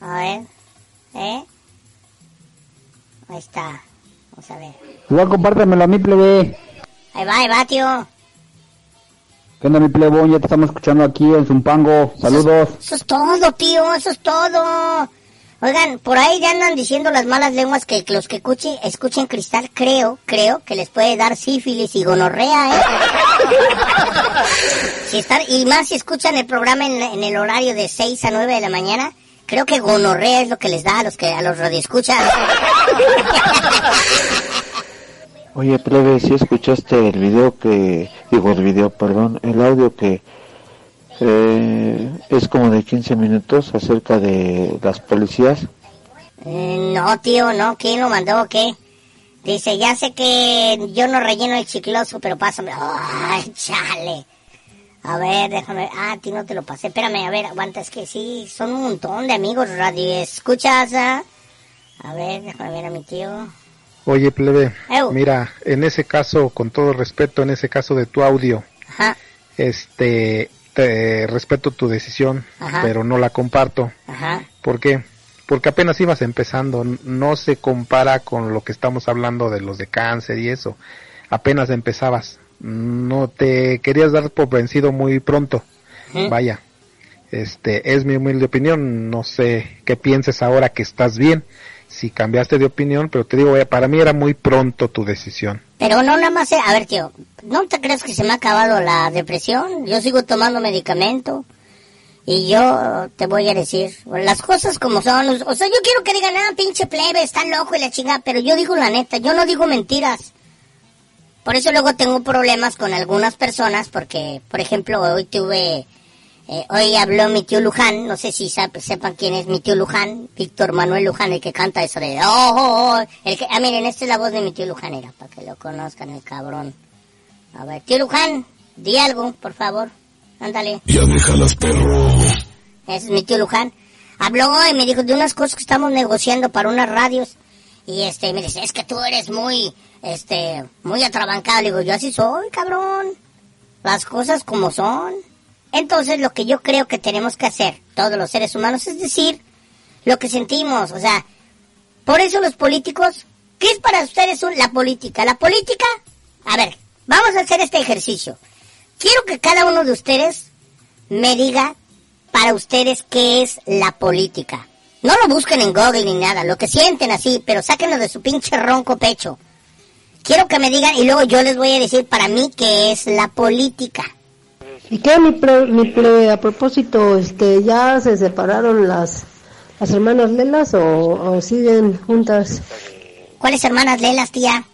S5: A ver. ¿Eh? Ahí está. Vamos a ver.
S8: Igual compártemelo a mi plebe.
S5: Ahí va, ahí va, tío.
S8: ¿Qué onda mi plebón? Ya te estamos escuchando aquí en Zumpango. Saludos.
S5: Eso es todo, tío, eso es todo. Oigan, por ahí ya andan diciendo las malas lenguas que los que escuchen, escuchen cristal, creo, creo que les puede dar sífilis y gonorrea, ¿eh? si están, y más si escuchan el programa en, en, el horario de 6 a 9 de la mañana, creo que gonorrea es lo que les da a los que a los radioescuchas.
S15: Oye, plebe, si escuchaste el video que, digo el video, perdón, el audio que eh, es como de 15 minutos acerca de las policías.
S5: Eh, no, tío, no, ¿quién lo mandó o qué? Dice, ya sé que yo no relleno el chicloso, pero pásame. ¡Ay, chale! A ver, déjame. Ah, a ti no te lo pasé. Espérame, a ver, aguanta, es que sí, son un montón de amigos radio. ¿Escuchas? Ah? A ver, déjame ver a mi tío.
S14: Oye, plebe, mira, en ese caso, con todo respeto, en ese caso de tu audio,
S5: Ajá.
S14: este, te respeto tu decisión,
S5: Ajá.
S14: pero no la comparto.
S5: Ajá.
S14: ¿Por qué? Porque apenas ibas empezando, no se compara con lo que estamos hablando de los de cáncer y eso. Apenas empezabas, no te querías dar por vencido muy pronto. Vaya, este es mi humilde opinión, no sé qué pienses ahora que estás bien, si cambiaste de opinión, pero te digo, para mí era muy pronto tu decisión.
S5: Pero no nada más, eh, a ver, tío, ¿no te crees que se me ha acabado la depresión? Yo sigo tomando medicamento y yo te voy a decir las cosas como son. O sea, yo quiero que digan, ah, pinche plebe, está loco y la chingada, pero yo digo la neta, yo no digo mentiras. Por eso luego tengo problemas con algunas personas porque, por ejemplo, hoy tuve, eh, hoy habló mi tío Luján, no sé si sepan quién es mi tío Luján, Víctor Manuel Luján, el que canta eso de, oh, oh, oh", el que, ah, miren, esta es la voz de mi tío Luján, era, para que lo conozcan, el cabrón. A ver, tío Luján, di algo, por favor, ándale.
S2: Ya déjalas, perro.
S5: Ese es mi tío Luján. Habló y me dijo de unas cosas que estamos negociando para unas radios. Y este, me dice, es que tú eres muy, este, muy atrabancado. Le digo, yo así soy, cabrón. Las cosas como son. Entonces, lo que yo creo que tenemos que hacer, todos los seres humanos, es decir, lo que sentimos. O sea, por eso los políticos, ¿qué es para ustedes la política? La política, a ver, vamos a hacer este ejercicio. Quiero que cada uno de ustedes me diga para ustedes qué es la política. No lo busquen en Google ni nada, lo que sienten así, pero sáquenlo de su pinche ronco pecho. Quiero que me digan y luego yo les voy a decir para mí qué es la política.
S20: ¿Y qué, mi, ple- mi ple- a propósito, este, ya se separaron las, las hermanas Lelas o, o siguen juntas?
S5: ¿Cuáles hermanas Lelas, tía?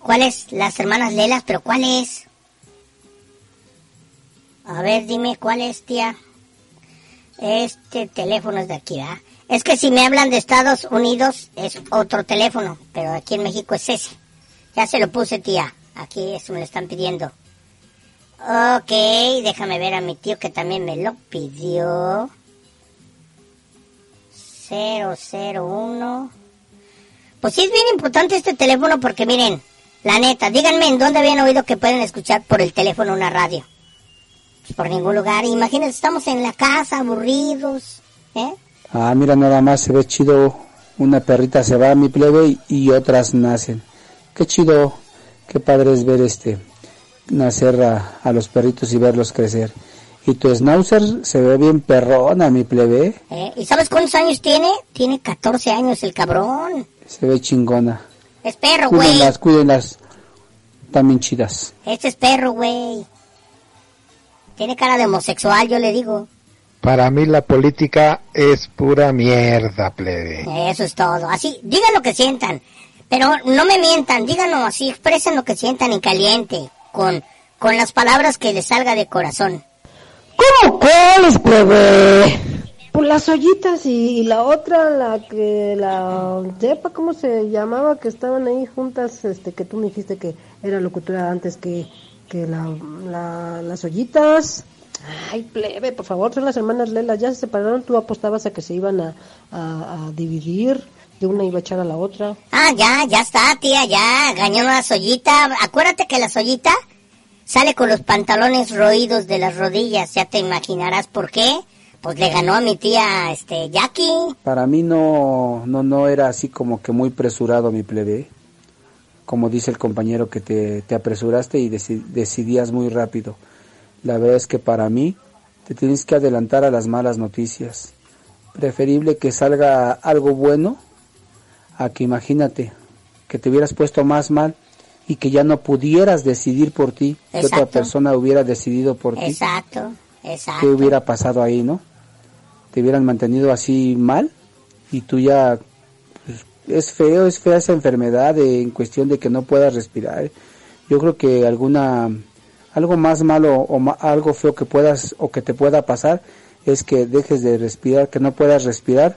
S5: ¿Cuáles las hermanas Lelas? ¿Pero cuáles? A ver, dime, ¿cuál es, tía? Este teléfono es de aquí, ¿verdad? Es que si me hablan de Estados Unidos es otro teléfono, pero aquí en México es ese. Ya se lo puse, tía. Aquí eso me lo están pidiendo. Ok, déjame ver a mi tío que también me lo pidió. 001. Pues sí es bien importante este teléfono porque miren, la neta, díganme en dónde habían oído que pueden escuchar por el teléfono una radio. Pues por ningún lugar. Imagínense, estamos en la casa, aburridos. ¿Eh?
S8: Ah, mira, nada más se ve chido. Una perrita se va a mi plebe y, otras nacen. Qué chido, qué padre es ver este, nacer a, a los perritos y verlos crecer. Y tu schnauzer se ve bien perrona, mi plebe.
S5: ¿Eh? ¿Y sabes cuántos años tiene? Tiene 14 años el cabrón.
S8: Se ve chingona.
S5: Es perro, güey.
S8: Cuídenlas, cuídenlas. También chidas.
S5: Este es perro, güey. Tiene cara de homosexual, yo le digo.
S14: Para mí la política es pura mierda, plebe.
S5: Eso es todo. Así, digan lo que sientan. Pero no me mientan, díganlo así, expresen lo que sientan en caliente, con, con las palabras que les salga de corazón.
S20: ¿Cómo cuáles, plebe? Pues las ollitas y, y la otra, la que, la, sepa cómo se llamaba, que estaban ahí juntas, este, que tú me dijiste que era locutora antes que, que la, la- las ollitas. Ay, plebe, por favor, son las hermanas Lela, ya se separaron, tú apostabas a que se iban a, a, a dividir, de una iba a echar a la otra.
S5: Ah, ya, ya está, tía, ya, ganó la sollita. Acuérdate que la sollita sale con los pantalones roídos de las rodillas, ya te imaginarás por qué. Pues le ganó a mi tía, este, Jackie.
S8: Para mí no, no, no era así como que muy presurado mi plebe. Como dice el compañero que te, te apresuraste y deci- decidías muy rápido. La verdad es que para mí te tienes que adelantar a las malas noticias. preferible que salga algo bueno a que imagínate que te hubieras puesto más mal y que ya no pudieras decidir por ti, que otra persona hubiera decidido por ti.
S5: Exacto, exacto.
S8: ¿Qué hubiera pasado ahí, no? Te hubieran mantenido así mal y tú ya pues, es feo, es fea esa enfermedad de- en cuestión de que no puedas respirar. Yo creo que alguna algo más malo o ma- algo feo que puedas o que te pueda pasar es que dejes de respirar, que no puedas respirar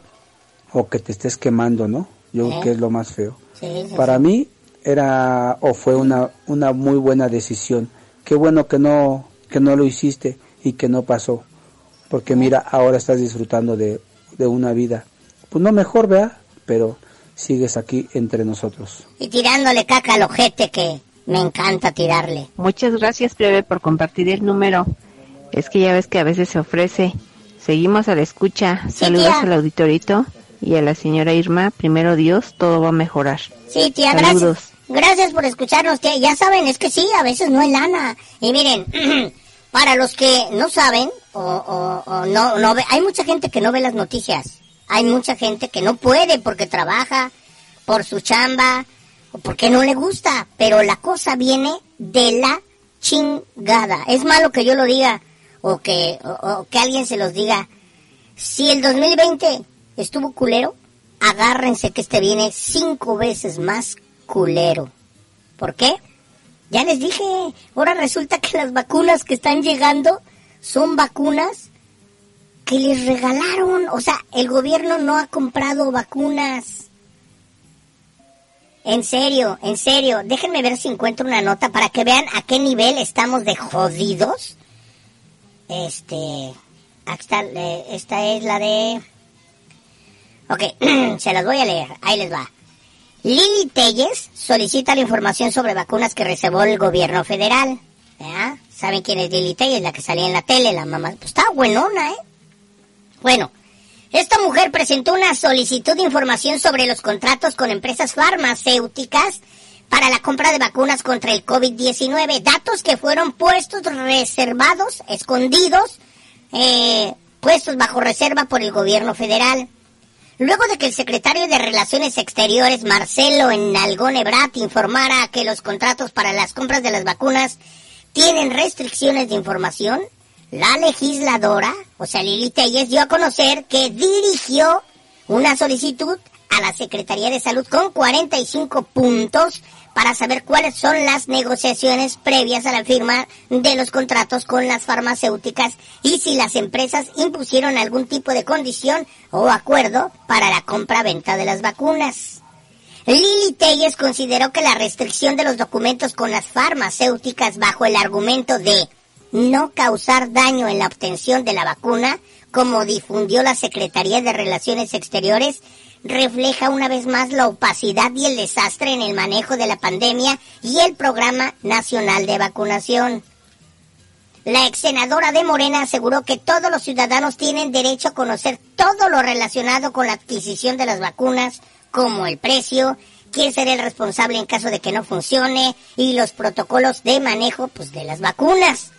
S8: o que te estés quemando, ¿no? Yo creo
S5: Eh.
S8: que es lo más feo.
S5: Sí, sí,
S8: Para
S5: sí.
S8: mí era o fue una una muy buena decisión. Qué bueno que no que no lo hiciste y que no pasó. Porque mira, ahora estás disfrutando de, de una vida. Pues no mejor, vea, pero sigues aquí entre nosotros.
S5: Y tirándole caca al ojete que me encanta tirarle.
S21: Muchas gracias, plebe, por compartir el número. Es que ya ves que a veces se ofrece. Seguimos a la escucha. Saludos
S5: tía.
S21: al auditorito y a la señora Irma. Primero Dios, todo va a mejorar.
S5: Sí, tía,
S21: Saludos.
S5: gracias. Gracias por escucharnos, tía. Ya saben, es que sí, a veces no hay lana. Y miren, para los que no saben o, o- o no, no ve, hay mucha gente que no ve las noticias. Hay mucha gente que no puede porque trabaja, por su chamba, o porque no le gusta. Pero la cosa viene de la chingada. Es malo que yo lo diga o que, o- o que alguien se los diga. Si el 2020 estuvo culero, agárrense que este viene cinco veces más culero. ¿Por qué? Ya les dije, ahora resulta que las vacunas que están llegando son vacunas que les regalaron. O sea, el gobierno no ha comprado vacunas. En serio, en serio. Déjenme ver si encuentro una nota para que vean a qué nivel estamos de jodidos. Este, aquí está, eh, esta es la de... Ok, se las voy a leer. Ahí les va. Lili Telles solicita la información sobre vacunas que reservó el gobierno federal. ¿Ya? ¿Saben quién es Lili Telles? La que salía en la tele, la mamá. Pues está buenona, ¿eh? Bueno, esta mujer presentó una solicitud de información sobre los contratos con empresas farmacéuticas para la compra de vacunas contra el COVID-19. Datos que fueron puestos reservados, escondidos, eh, puestos bajo reserva por el gobierno federal. Luego de que el secretario de Relaciones Exteriores, Marcelo Enalgón Ebrat, informara que los contratos para las compras de las vacunas tienen restricciones de información, la legisladora, o sea, Lili Telles, dio a conocer que dirigió una solicitud a la Secretaría de Salud con 45 puntos para saber cuáles son las negociaciones previas a la firma de los contratos con las farmacéuticas y si las empresas impusieron algún tipo de condición o acuerdo para la compra-venta de las vacunas. Lili Telles consideró que la restricción de los documentos con las farmacéuticas bajo el argumento de no causar daño en la obtención de la vacuna, como difundió la Secretaría de Relaciones Exteriores, refleja una vez más la opacidad y el desastre en el manejo de la pandemia y el Programa Nacional de Vacunación. La ex senadora de Morena aseguró que todos los ciudadanos tienen derecho a conocer todo lo relacionado con la adquisición de las vacunas, como el precio, quién será el responsable en caso de que no funcione y los protocolos de manejo pues, de las vacunas.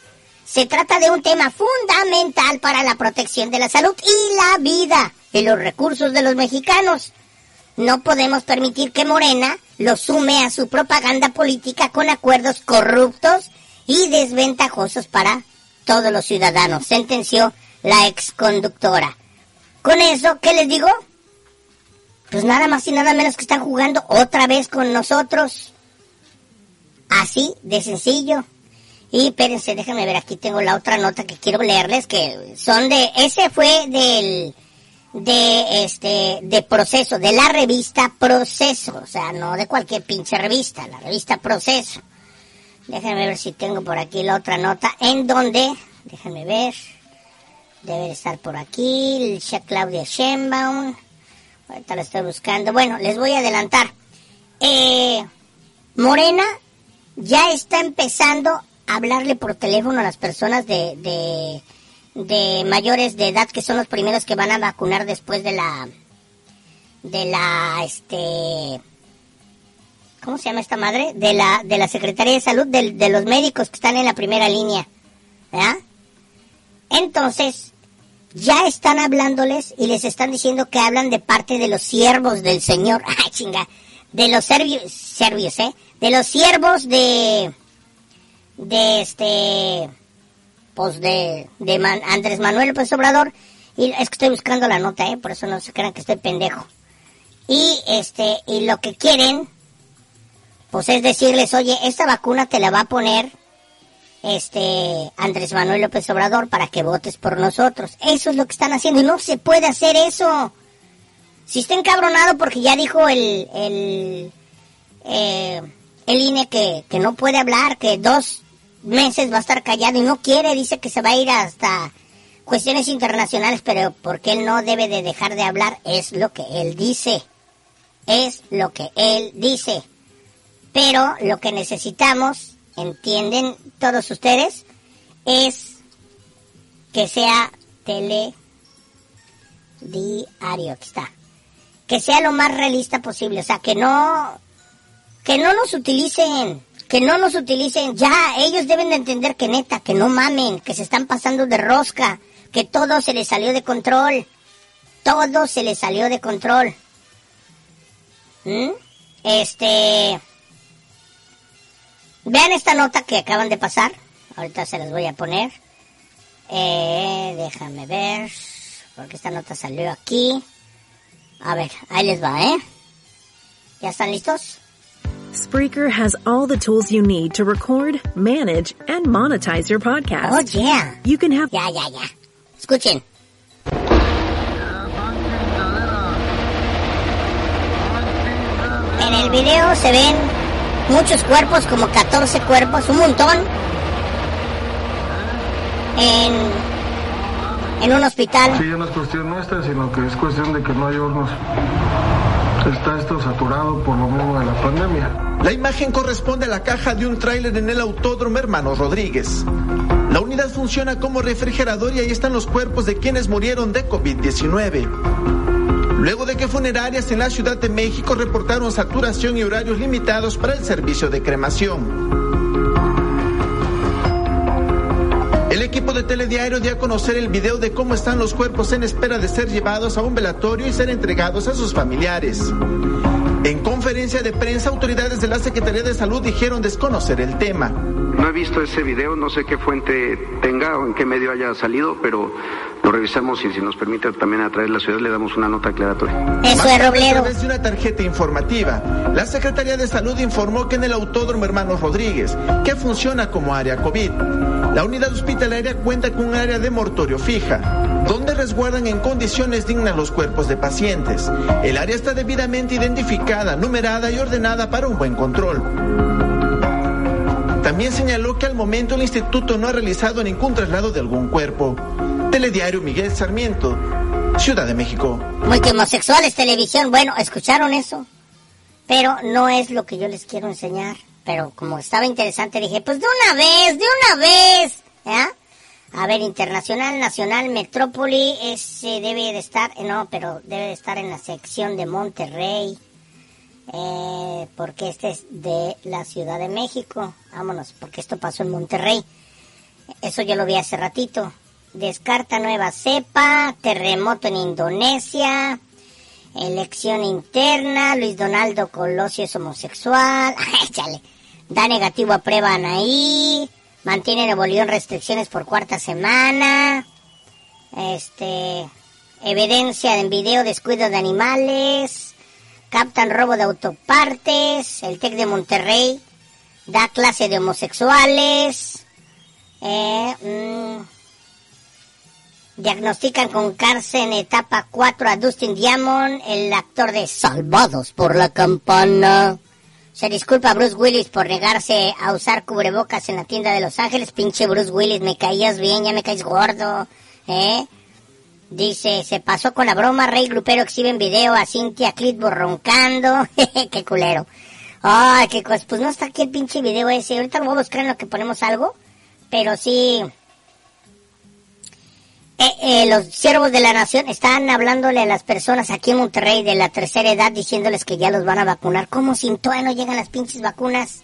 S5: Se trata de un tema fundamental para la protección de la salud y la vida y los recursos de los mexicanos. No podemos permitir que Morena lo sume a su propaganda política con acuerdos corruptos y desventajosos para todos los ciudadanos, sentenció la exconductora. Con eso, ¿qué les digo? Pues nada más y nada menos que están jugando otra vez con nosotros. Así de sencillo. Y espérense, déjenme ver, aquí tengo la otra nota que quiero leerles, que son de, ese fue del, de este, de Proceso, de la revista Proceso, o sea, no de cualquier pinche revista, la revista Proceso. Déjenme ver si tengo por aquí la otra nota, en donde, déjenme ver, debe estar por aquí, el Claudia Sheinbaum, ahorita lo estoy buscando, bueno, les voy a adelantar. Eh, Morena ya está empezando hablarle por teléfono a las personas de, de, mayores de edad que son los primeros que van a vacunar después de la de la este ¿cómo se llama esta madre? de la de la Secretaría de Salud de, los médicos que están en la primera línea ¿verdad? entonces ya están hablándoles y les están diciendo que hablan de parte de los siervos del Señor. Ay, chinga. De los serbios, serbios, ¿eh? De los siervos de, de este, pues de, de Andrés Manuel López Obrador. Y es que estoy buscando la nota, ¿eh? Por eso no se crean que estoy pendejo. Y este, y lo que quieren, pues es decirles, oye, esta vacuna te la va a poner este Andrés Manuel López Obrador para que votes por nosotros. Eso es lo que están haciendo y no se puede hacer eso. Si está encabronado porque ya dijo el el, eh, el INE que, que no puede hablar, que dos meses va a estar callado y no quiere, dice que se va a ir hasta cuestiones internacionales, pero porque él no debe de dejar de hablar es lo que él dice. Es lo que él dice. Pero lo que necesitamos entienden todos ustedes, es que sea tele diario, que está. Que sea lo más realista posible, o sea, que no que no nos utilicen, que no nos utilicen, ya ellos deben de entender que neta, que no mamen, que se están pasando de rosca, que todo se les salió de control. Todo se les salió de control. ¿Mm? Este Vean esta nota que acaban de pasar. Ahorita se las voy a poner. Eh, déjame ver. Porque esta nota salió aquí. A ver, ahí les va, ¿eh? ¿Ya están listos?
S22: Spreaker has all the tools you need to record, manage, and monetize your podcast.
S5: Oh, yeah.
S22: You can have...
S5: Ya, ya, ya. Escuchen. En el video se ven muchos cuerpos, como 14 cuerpos, un montón, en, en un hospital.
S23: Sí, no es cuestión nuestra, sino que es cuestión de que no hay hornos. Está esto saturado por lo mismo de la pandemia.
S24: La imagen corresponde a la caja de un tráiler en el Autódromo Hermanos Rodríguez. La unidad funciona como refrigerador y ahí están los cuerpos de quienes murieron de COVID-19 luego de que funerarias en la Ciudad de México reportaron saturación y horarios limitados para el servicio de cremación. El equipo de Telediario dio a conocer el video de cómo están los cuerpos en espera de ser llevados a un velatorio y ser entregados a sus familiares. En conferencia de prensa, autoridades de la Secretaría de Salud dijeron desconocer el tema.
S25: No he visto ese video, no sé qué fuente tenga o en qué medio haya salido, pero lo revisamos y si nos permite también a través de la ciudad le damos una nota aclaratoria.
S5: Eso es Robledo. A
S24: través de una tarjeta informativa, la Secretaría de Salud informó que en el Autódromo Hermanos Rodríguez, que funciona como área COVID, la unidad hospitalaria cuenta con un área de mortorio fija, donde resguardan en condiciones dignas los cuerpos de pacientes. El área está debidamente identificada, numerada y ordenada para un buen control. También señaló que al momento el instituto no ha realizado ningún traslado de algún cuerpo. Telediario Miguel Sarmiento, Ciudad de México.
S5: Muy homosexuales, televisión. Bueno, ¿escucharon eso? Pero no es lo que yo les quiero enseñar. Pero como estaba interesante, dije, pues de una vez, de una vez. ¿Ya? A ver, internacional, nacional, metrópoli, ese debe de estar, no, pero debe de estar en la sección de Monterrey, eh, porque este es de la Ciudad de México. Vámonos, porque esto pasó en Monterrey. Eso yo lo vi hace ratito. Descarta nueva cepa, terremoto en Indonesia, elección interna, Luis Donaldo Colosio es homosexual, échale, da negativo a prueba Anaí, mantiene Nuevo León restricciones por cuarta semana, este, evidencia en video descuido de animales, captan robo de autopartes, el TEC de Monterrey da clase de homosexuales, eh, mm, Diagnostican con cárcel en etapa 4 a Dustin Diamond, el actor de Salvados por la Campana. Se disculpa Bruce Willis por negarse a usar cubrebocas en la tienda de Los Ángeles. Pinche Bruce Willis, me caías bien, ya me caes gordo. ¿Eh? Dice, se pasó con la broma, Rey Grupero exhibe en video a Cynthia Clitbo roncando. qué culero. Ay, qué cosa. Pues no está aquí el pinche video ese. Ahorita lo voy a buscar en lo que ponemos algo. Pero sí, eh, eh, los siervos de la nación están hablándole a las personas aquí en Monterrey de la tercera edad diciéndoles que ya los van a vacunar. ¿Cómo sin todavía no llegan las pinches vacunas?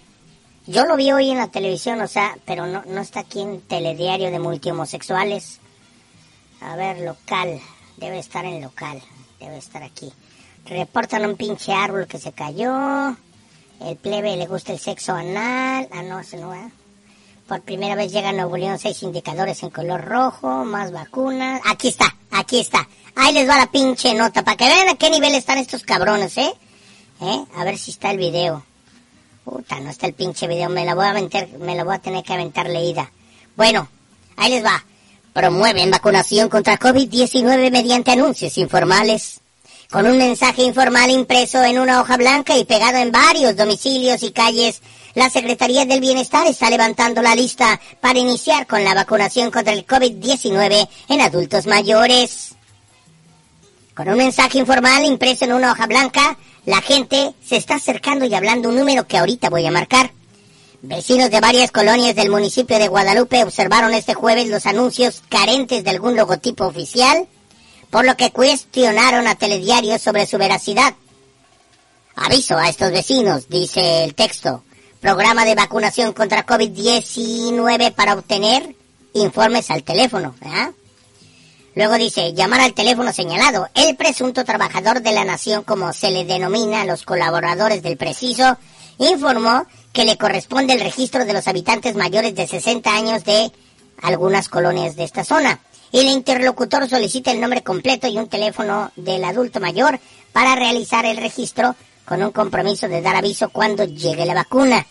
S5: Yo lo vi hoy en la televisión, o sea, pero no, no está aquí en telediario de multihomosexuales. A ver, local. Debe estar en local. Debe estar aquí. Reportan un pinche árbol que se cayó. El plebe le gusta el sexo anal. Ah, no, ese no ¿eh? Por primera vez llega a Nuevo León seis indicadores en color rojo, más vacunas. Aquí está, aquí está. Ahí les va la pinche nota para que vean a qué nivel están estos cabrones, ¿eh? ¿Eh? A ver si está el video. Puta, no está el pinche video. Me la voy a aventar, me la voy a tener que aventar leída. Bueno, ahí les va. Promueven vacunación contra COVID-19 mediante anuncios informales. Con un mensaje informal impreso en una hoja blanca y pegado en varios domicilios y calles, la Secretaría del Bienestar está levantando la lista para iniciar con la vacunación contra el COVID-19 en adultos mayores. Con un mensaje informal impreso en una hoja blanca, la gente se está acercando y hablando un número que ahorita voy a marcar. Vecinos de varias colonias del municipio de Guadalupe observaron este jueves los anuncios carentes de algún logotipo oficial, por lo que cuestionaron a Telediario sobre su veracidad. Aviso a estos vecinos, dice el texto. Programa de vacunación contra COVID-19 para obtener informes al teléfono. Luego dice, llamar al teléfono señalado. El presunto trabajador de la nación, como se le denomina a los colaboradores del preciso, informó que le corresponde el registro de los habitantes mayores de 60 años de algunas colonias de esta zona. Y el interlocutor solicita el nombre completo y un teléfono del adulto mayor para realizar el registro con un compromiso de dar aviso cuando llegue la vacuna.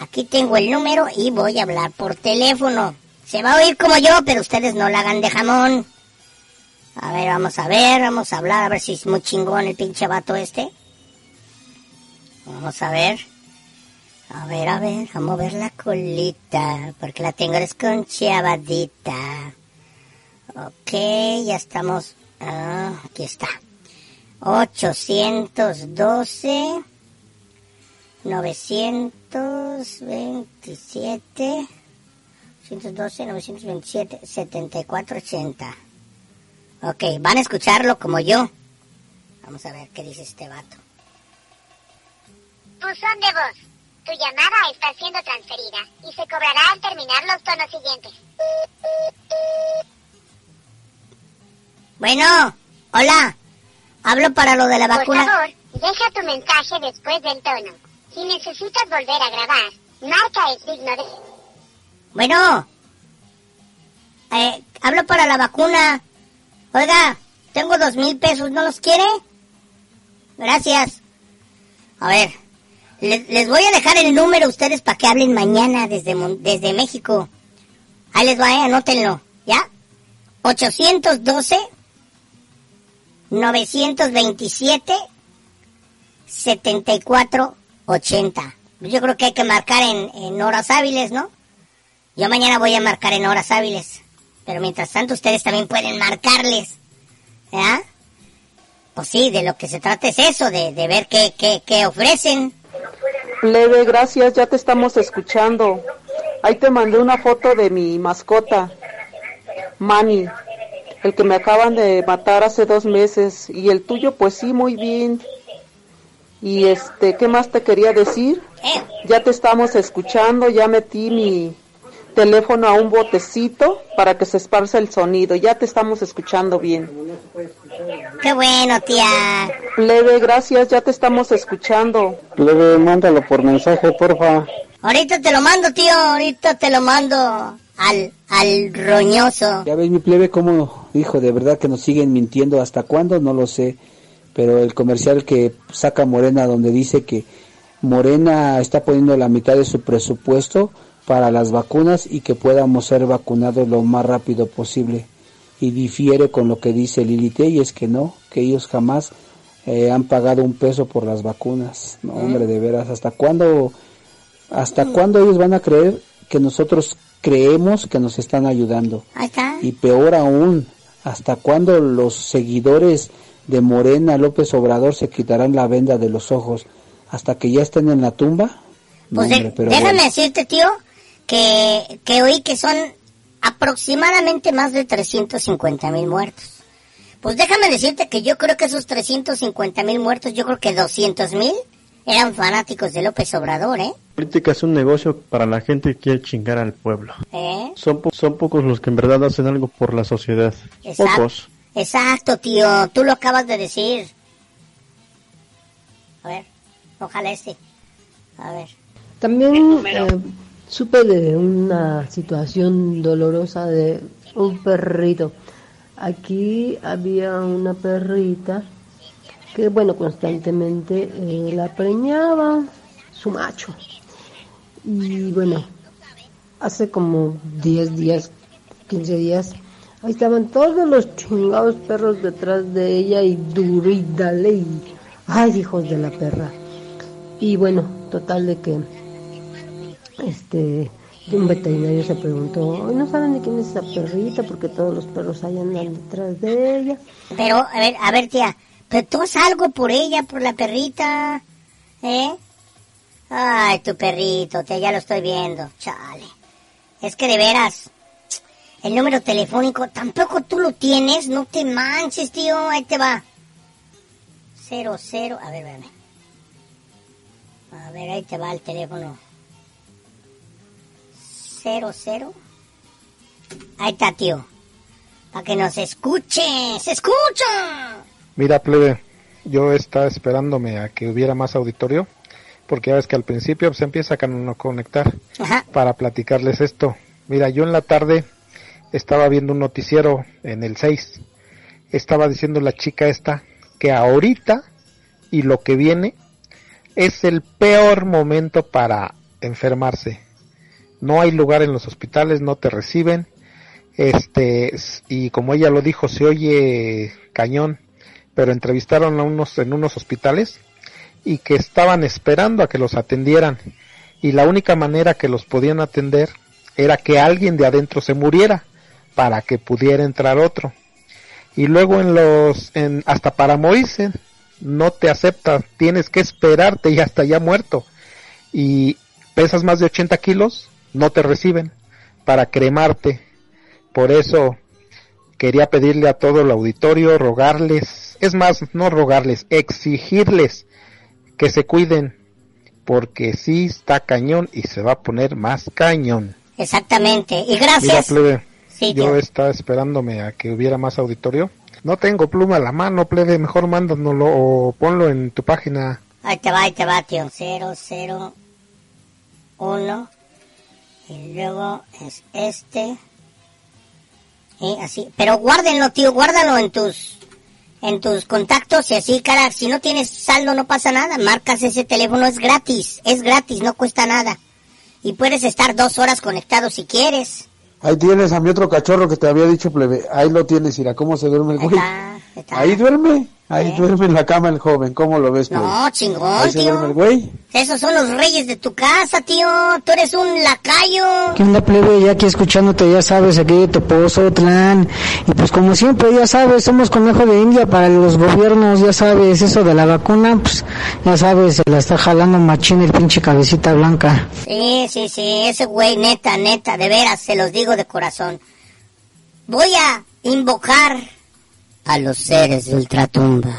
S5: Aquí tengo el número y voy a hablar por teléfono. Se va a oír como yo, pero ustedes no la hagan de jamón. A ver, vamos a ver, vamos a hablar, a ver si es muy chingón el pinche vato este. Vamos a ver. A ver, a ver, vamos a ver la colita, porque la tengo desconchavadita. Ok, ya estamos. Ah, aquí está. 812 927 812 927 7480 Ok, van a escucharlo como yo. Vamos a ver qué dice este vato.
S26: Buzón de voz. Tu llamada está siendo transferida y se cobrará al terminar los tonos siguientes.
S5: Bueno, hola. Hablo para lo de la vacuna.
S26: Por favor, deja tu mensaje después del tono. Si necesitas volver a grabar, marca el signo de...
S5: Bueno. Eh, hablo para la vacuna. Oiga, tengo dos mil pesos, ¿no los quiere? Gracias. A ver, les, voy a dejar el número a ustedes para que hablen mañana desde, desde México. Ahí les va, eh, anótenlo, ¿ya? 812 927 7480. Yo creo que hay que marcar en, horas hábiles, ¿no? Yo mañana voy a marcar en horas hábiles. Pero mientras tanto ustedes también pueden marcarles. ¿Ya? Pues sí, de lo que se trata es eso, de, de ver qué, qué, qué ofrecen.
S17: Plebe, gracias, ya te estamos escuchando. Ahí te mandé una foto de mi mascota, Manny, el que me acaban de matar hace dos meses. Y el tuyo, pues sí, muy bien. Y este, ¿qué más te quería decir?
S5: Eh.
S17: Ya te estamos escuchando, ya metí mi, teléfono a un botecito para que se esparza el sonido. Ya te estamos escuchando bien.
S5: Qué bueno, tía.
S17: Plebe, gracias, ya te estamos escuchando.
S8: Plebe, mándalo por mensaje, porfa.
S5: Ahorita te lo mando, tío, ahorita te lo mando al, al roñoso.
S8: Ya ves mi plebe como, hijo, de verdad que nos siguen mintiendo. ¿Hasta cuándo? No lo sé. Pero el comercial que saca Morena donde dice que Morena está poniendo la mitad de su presupuesto para las vacunas y que podamos ser vacunados lo más rápido posible. Y difiere con lo que dice Lilite y es que no, que ellos jamás eh, han pagado un peso por las vacunas. No, hombre, de veras, ¿hasta cuándo, hasta cuándo ellos van a creer que nosotros creemos que nos están ayudando? Y peor aún, ¿hasta cuándo los seguidores de Morena López Obrador se quitarán la venda de los ojos? ¿Hasta que ya estén en la tumba?
S5: Pues déjame decirte, tío, que, que oí que son aproximadamente más de 350 mil muertos. Pues déjame decirte que yo creo que esos 350 mil muertos, yo creo que 200 mil eran fanáticos de López Obrador, ¿eh?
S27: política es un negocio para la gente que quiere chingar al pueblo.
S5: ¿Eh?
S27: Son, po- son pocos los que en verdad hacen algo por la sociedad.
S5: Exacto.
S27: Pocos.
S5: Exacto, tío. Tú lo acabas de decir. A ver, ojalá este. A ver.
S20: También eh, supe de una situación dolorosa de un perrito. Aquí había una perrita que, bueno, constantemente eh, la preñaba su macho. Y bueno, hace como 10 días, 15 días, ahí estaban todos los chingados perros detrás de ella y duro y dale y... ¡Ay, hijos de la perra! Y bueno, total de que este un veterinario se preguntó, "Ay, ¿no saben de quién es esa perrita? Porque todos los perros ahí andan detrás de ella.
S5: Pero, a ver, a ver, tía. Pero tú haz algo por ella, por la perrita. ¿Eh? Ay, tu perrito, tía, ya lo estoy viendo. Chale. Es que de veras, el número telefónico, tampoco tú lo tienes. No te manches, tío. Ahí te va. Cero, cero. A ver, espérame. A ver, ahí te va el teléfono. Cero, cero. Ahí está, tío. Para que nos escuche. ¡Se escucha!
S14: Mira, plebe, yo estaba esperándome a que hubiera más auditorio, porque ya ves que al principio se empieza a con- conectar para platicarles esto. Mira, yo en la tarde estaba viendo un noticiero en el 6. Estaba diciendo la chica esta que ahorita y lo que viene es el peor momento para enfermarse. No hay lugar en los hospitales, no te reciben. Este, y como ella lo dijo, se oye cañón, pero entrevistaron a unos en unos hospitales y que estaban esperando a que los atendieran y la única manera que los podían atender era que alguien de adentro se muriera para que pudiera entrar otro. Y luego en los en hasta para morirse no te aceptan, tienes que esperarte y hasta ya muerto. Y pesas más de 80 kilos, no te reciben para cremarte. Por eso quería pedirle a todo el auditorio, rogarles, es más, no rogarles, exigirles que se cuiden, porque sí está cañón y se va a poner más cañón.
S5: Exactamente. Y
S14: Mira,
S5: gracias.
S14: plebe,
S5: Sí,
S14: yo
S5: tío.
S14: estaba esperándome a que hubiera más auditorio. No tengo pluma a la mano, plebe, mejor mándanoslo o ponlo en tu página.
S5: Ahí te va, ahí te va, tío. Cero, cero, uno. Y luego es este. Y así. Pero guárdenlo, tío, guárdalo en tus, en tus contactos y así, cara, si no tienes saldo no pasa nada. Marcas ese teléfono, es gratis, es gratis, no cuesta nada. Y puedes estar dos horas conectado si quieres.
S4: Ahí tienes a mi otro cachorro que te había dicho, plebe. Ahí lo tienes, mira cómo se duerme el güey. Ahí duerme. Ahí duerme en la cama el joven. ¿Cómo lo ves, plebe?
S5: No, chingón,
S4: Ahí se
S5: tío.
S4: duerme el güey.
S5: Esos son los reyes de tu casa, tío. Tú eres un lacayo.
S28: ¿Qué onda, plebe? Ya aquí escuchándote, ya sabes, aquí de Toposo, Tlán. Y pues como siempre, ya sabes, somos conejo de India para los gobiernos, ya sabes, eso de la vacuna, pues ya sabes, se la está jalando machín el pinche cabecita blanca.
S5: Sí, sí, sí, ese güey, neta, neta, de veras, se los digo de corazón. Voy a invocar a los seres de ultratumba.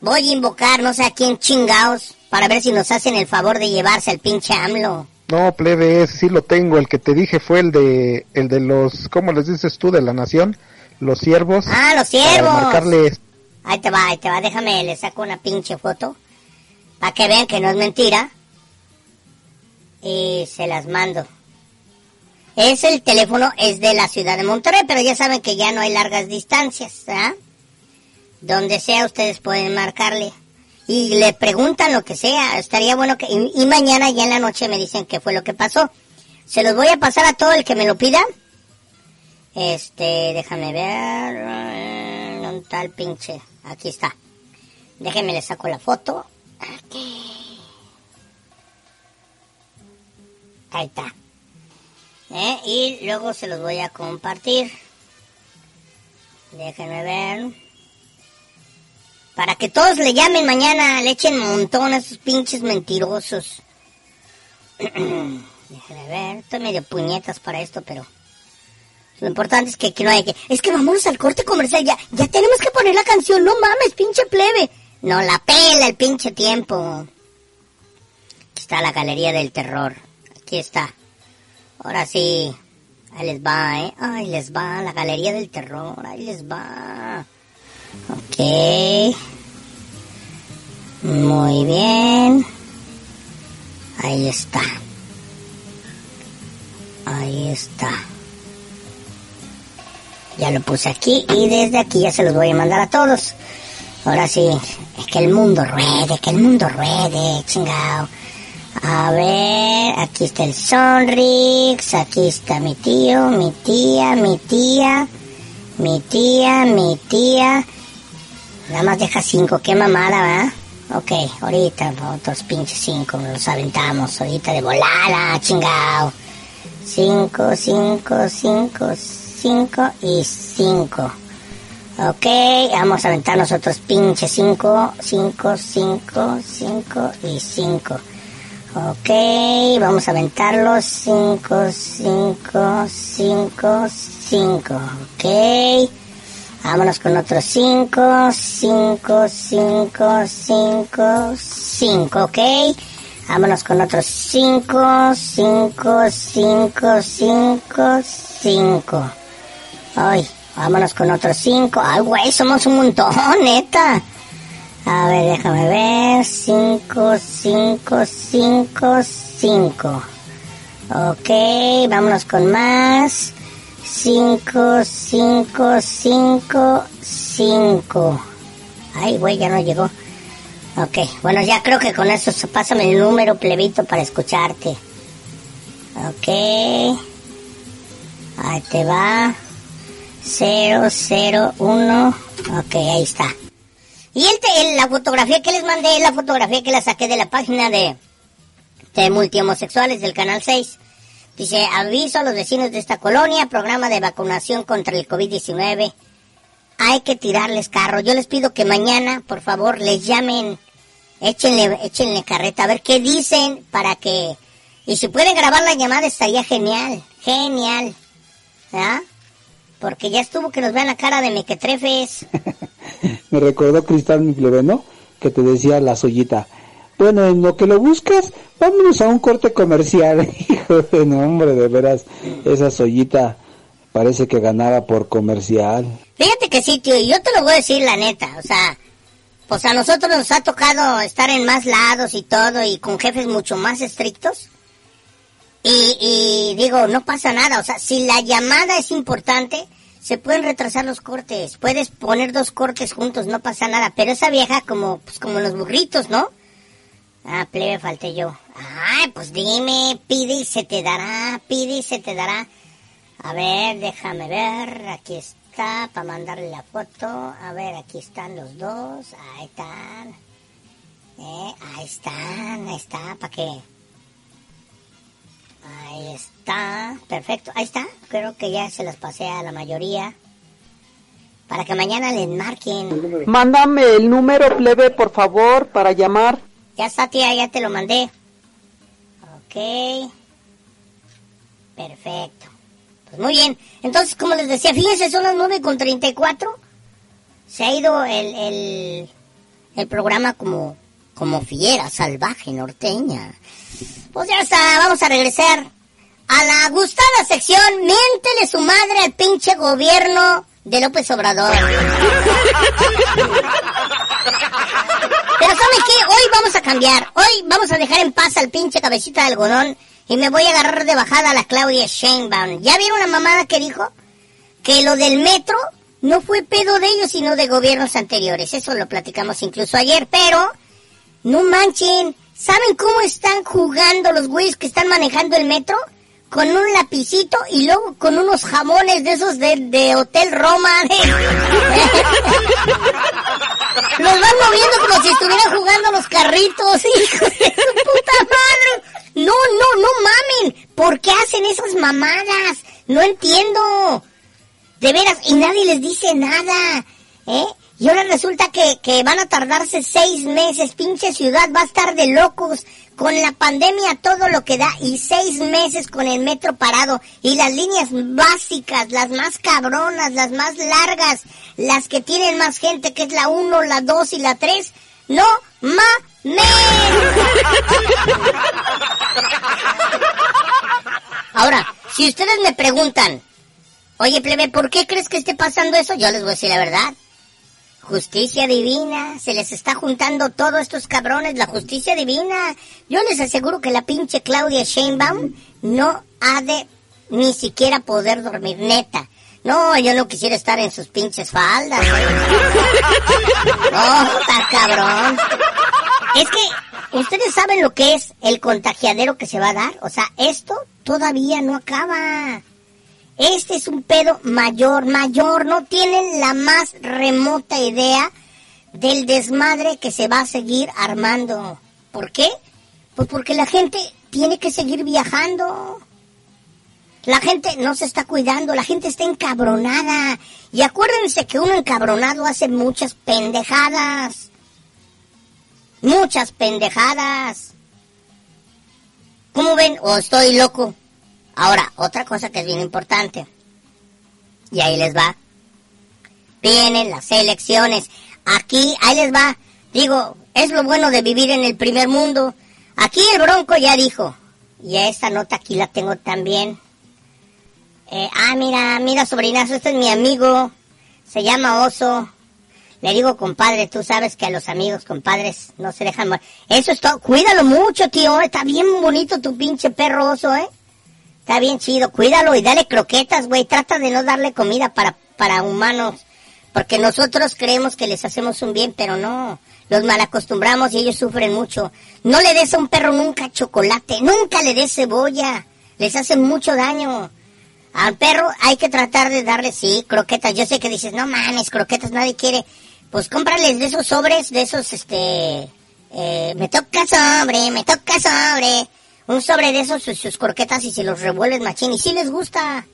S5: Voy a invocar no sé a quién chingaos para ver si nos hacen el favor de llevarse al pinche AMLO.
S14: No, plebe, ese sí lo tengo. El que te dije fue el de, el de los, ¿cómo les dices tú? De la nación. Los siervos.
S5: Ah, los
S14: Para
S5: siervos.
S14: marcarles.
S5: Ahí te va, ahí te va, déjame, le saco una pinche foto para que vean que no es mentira. Y se las mando. Es el teléfono, es de la ciudad de Monterrey, pero ya saben que ya no hay largas distancias, ¿ah? Donde sea ustedes pueden marcarle. Y le preguntan lo que sea, estaría bueno que... Y, y mañana ya en la noche me dicen qué fue lo que pasó. Se los voy a pasar a todo el que me lo pida. Este, déjame ver... eh, Un tal pinche... Aquí está. Déjenme le saco la foto. Aquí. Ahí está. ¿Eh? Y luego se los voy a compartir. Déjenme ver. Para que todos le llamen mañana, le echen montón a esos pinches mentirosos. Déjenme ver. Estoy medio puñetas para esto, pero... Lo importante es que aquí no hay que... Es que vámonos al corte comercial ya. Ya tenemos que poner la canción. No mames, pinche plebe. No la pela el pinche tiempo. está la galería del terror. Aquí está. Ahora sí. Ahí les va, ¿eh? Ahí les va la galería del terror. Ahí les va. Ok. Muy bien. Ahí está. Ahí está. Ya lo puse aquí y desde aquí ya se los voy a mandar a todos. Ahora sí, es que el mundo ruede, que el mundo ruede, chingao. A ver, aquí está el Sonrix, aquí está mi tío, mi tía, mi tía, mi tía, mi tía. Nada más deja cinco, qué mamada, ¿verdad? Ok, ahorita otros pinches cinco los aventamos, ahorita de volada, chingao. Cinco, cinco, cinco, cinco y cinco. Ok, vamos a aventarnos otros pinches cinco, cinco, cinco, cinco y cinco. Ok, vamos a aventarlos. 5, 5, 5, 5. Ok. Vámonos con otros 5, 5, 5, 5, 5. Ok. Vámonos con otros 5, 5, 5, 5, 5. Ay, vámonos con otros 5. Ay, güey, somos un montón, neta. A ver, déjame ver. 5, 5, 5, 5. Ok, vámonos con más. 5, 5, 5, 5. Ay, güey, ya no llegó. Ok, bueno, ya creo que con eso pásame el número, plebito, para escucharte. Ok. Ahí te va. 0, 0, 1. Ok, ahí está. Y el, el- la fotografía que les mandé es la fotografía que la saqué de la página de, de multihomosexuales del Canal 6. Dice, aviso a los vecinos de esta colonia, programa de vacunación contra el COVID-19. Hay que tirarles carro. Yo les pido que mañana, por favor, les llamen, échenle, échenle carreta, a ver qué dicen para que... Y si pueden grabar la llamada estaría genial, genial. ¿Ah? Porque ya estuvo que nos vean la cara de mequetrefes.
S8: Me recordó Cristal mi plebeno que te decía la sollita. Bueno, en lo que lo buscas, vámonos a un corte comercial. Hijo de no, hombre, de veras, esa sollita parece que ganaba por comercial.
S5: Fíjate que sí, tío, y yo te lo voy a decir la neta, o sea, pues a nosotros nos ha tocado estar en más lados y todo, y con jefes mucho más estrictos. Y, y digo, no pasa nada, o sea, si la llamada es importante, se pueden retrasar los cortes, puedes poner dos cortes juntos, no pasa nada, pero esa vieja como, pues como los burritos, ¿no? Ah, plebe, falté yo. Ay, pues dime, pide y se te dará, pide y se te dará. A ver, déjame ver, aquí está, para mandarle la foto. A ver, aquí están los dos, ahí están. Eh, ahí están, ahí está, ¿para qué? Ahí está, perfecto, ahí está. Creo que ya se las pasé a la mayoría. Para que mañana les marquen.
S17: Mándame el número plebe, por favor, para llamar.
S5: Ya está, tía, ya te lo mandé. Ok. Perfecto. Pues muy bien. Entonces, como les decía, fíjense, son las 9 con 34. Se ha ido el, el, el programa como, como fiera, salvaje, norteña. Pues ya está, vamos a regresar a la gustada sección Miéntele su madre al pinche gobierno de López Obrador. Pero ¿saben qué? Hoy vamos a cambiar. Hoy vamos a dejar en paz al pinche cabecita de algodón y me voy a agarrar de bajada a la Claudia Sheinbaum. ¿Ya vieron una mamada que dijo? Que lo del metro no fue pedo de ellos, sino de gobiernos anteriores. Eso lo platicamos incluso ayer, pero no manchen. ¿Saben cómo están jugando los güeyes que están manejando el metro? Con un lapicito y luego con unos jamones de esos de, de Hotel Roma. Los van moviendo como si estuvieran jugando los carritos, hijo de su puta madre. No, no, no mamen. ¿Por qué hacen esas mamadas? No entiendo. De veras, y nadie les dice nada. ¿Eh? Y ahora resulta que, que van a tardarse seis meses. Pinche ciudad va a estar de locos. Con la pandemia todo lo que da. Y seis meses con el metro parado. Y las líneas básicas, las más cabronas, las más largas. Las que tienen más gente, que es la 1, la 2 y la 3. No mames. Ahora, si ustedes me preguntan, oye plebe, ¿por qué crees que esté pasando eso? Yo les voy a decir la verdad. Justicia divina, se les está juntando todos estos cabrones, la justicia divina. Yo les aseguro que la pinche Claudia Sheinbaum no ha de ni siquiera poder dormir, neta. No, yo no quisiera estar en sus pinches faldas. No, está cabrón. Es que ustedes saben lo que es el contagiadero que se va a dar. O sea, esto todavía no acaba. Este es un pedo mayor, mayor. No tienen la más remota idea del desmadre que se va a seguir armando. ¿Por qué? Pues porque la gente tiene que seguir viajando. La gente no se está cuidando, la gente está encabronada. Y acuérdense que uno encabronado hace muchas pendejadas. Muchas pendejadas. ¿Cómo ven? ¿O estoy loco? Ahora, otra cosa que es bien importante. Y ahí les va. Vienen las elecciones. Aquí, ahí les va. Digo, es lo bueno de vivir en el primer mundo. Aquí el Bronco ya dijo. Y esta nota aquí la tengo también. Eh, ah, mira, mira, sobrinazo, este es mi amigo. Se llama Oso. Le digo, compadre, tú sabes que a los amigos, compadres, no se dejan morir. Eso es todo. Cuídalo mucho, tío. Está bien bonito tu pinche perro oso, ¿eh? Está bien chido. Cuídalo y dale croquetas, güey. Trata de no darle comida para, para humanos. Porque nosotros creemos que les hacemos un bien, pero no. Los malacostumbramos y ellos sufren mucho. No le des a un perro nunca chocolate. Nunca le des cebolla. Les hace mucho daño. Al perro hay que tratar de darle, sí, croquetas. Yo sé que dices, no mames, croquetas nadie quiere. Pues cómprales de esos sobres, de esos, este... Eh, me toca sobre, me toca sobre. Un sobre de esos, sus, croquetas y se los revuelves machín. Y si les gusta.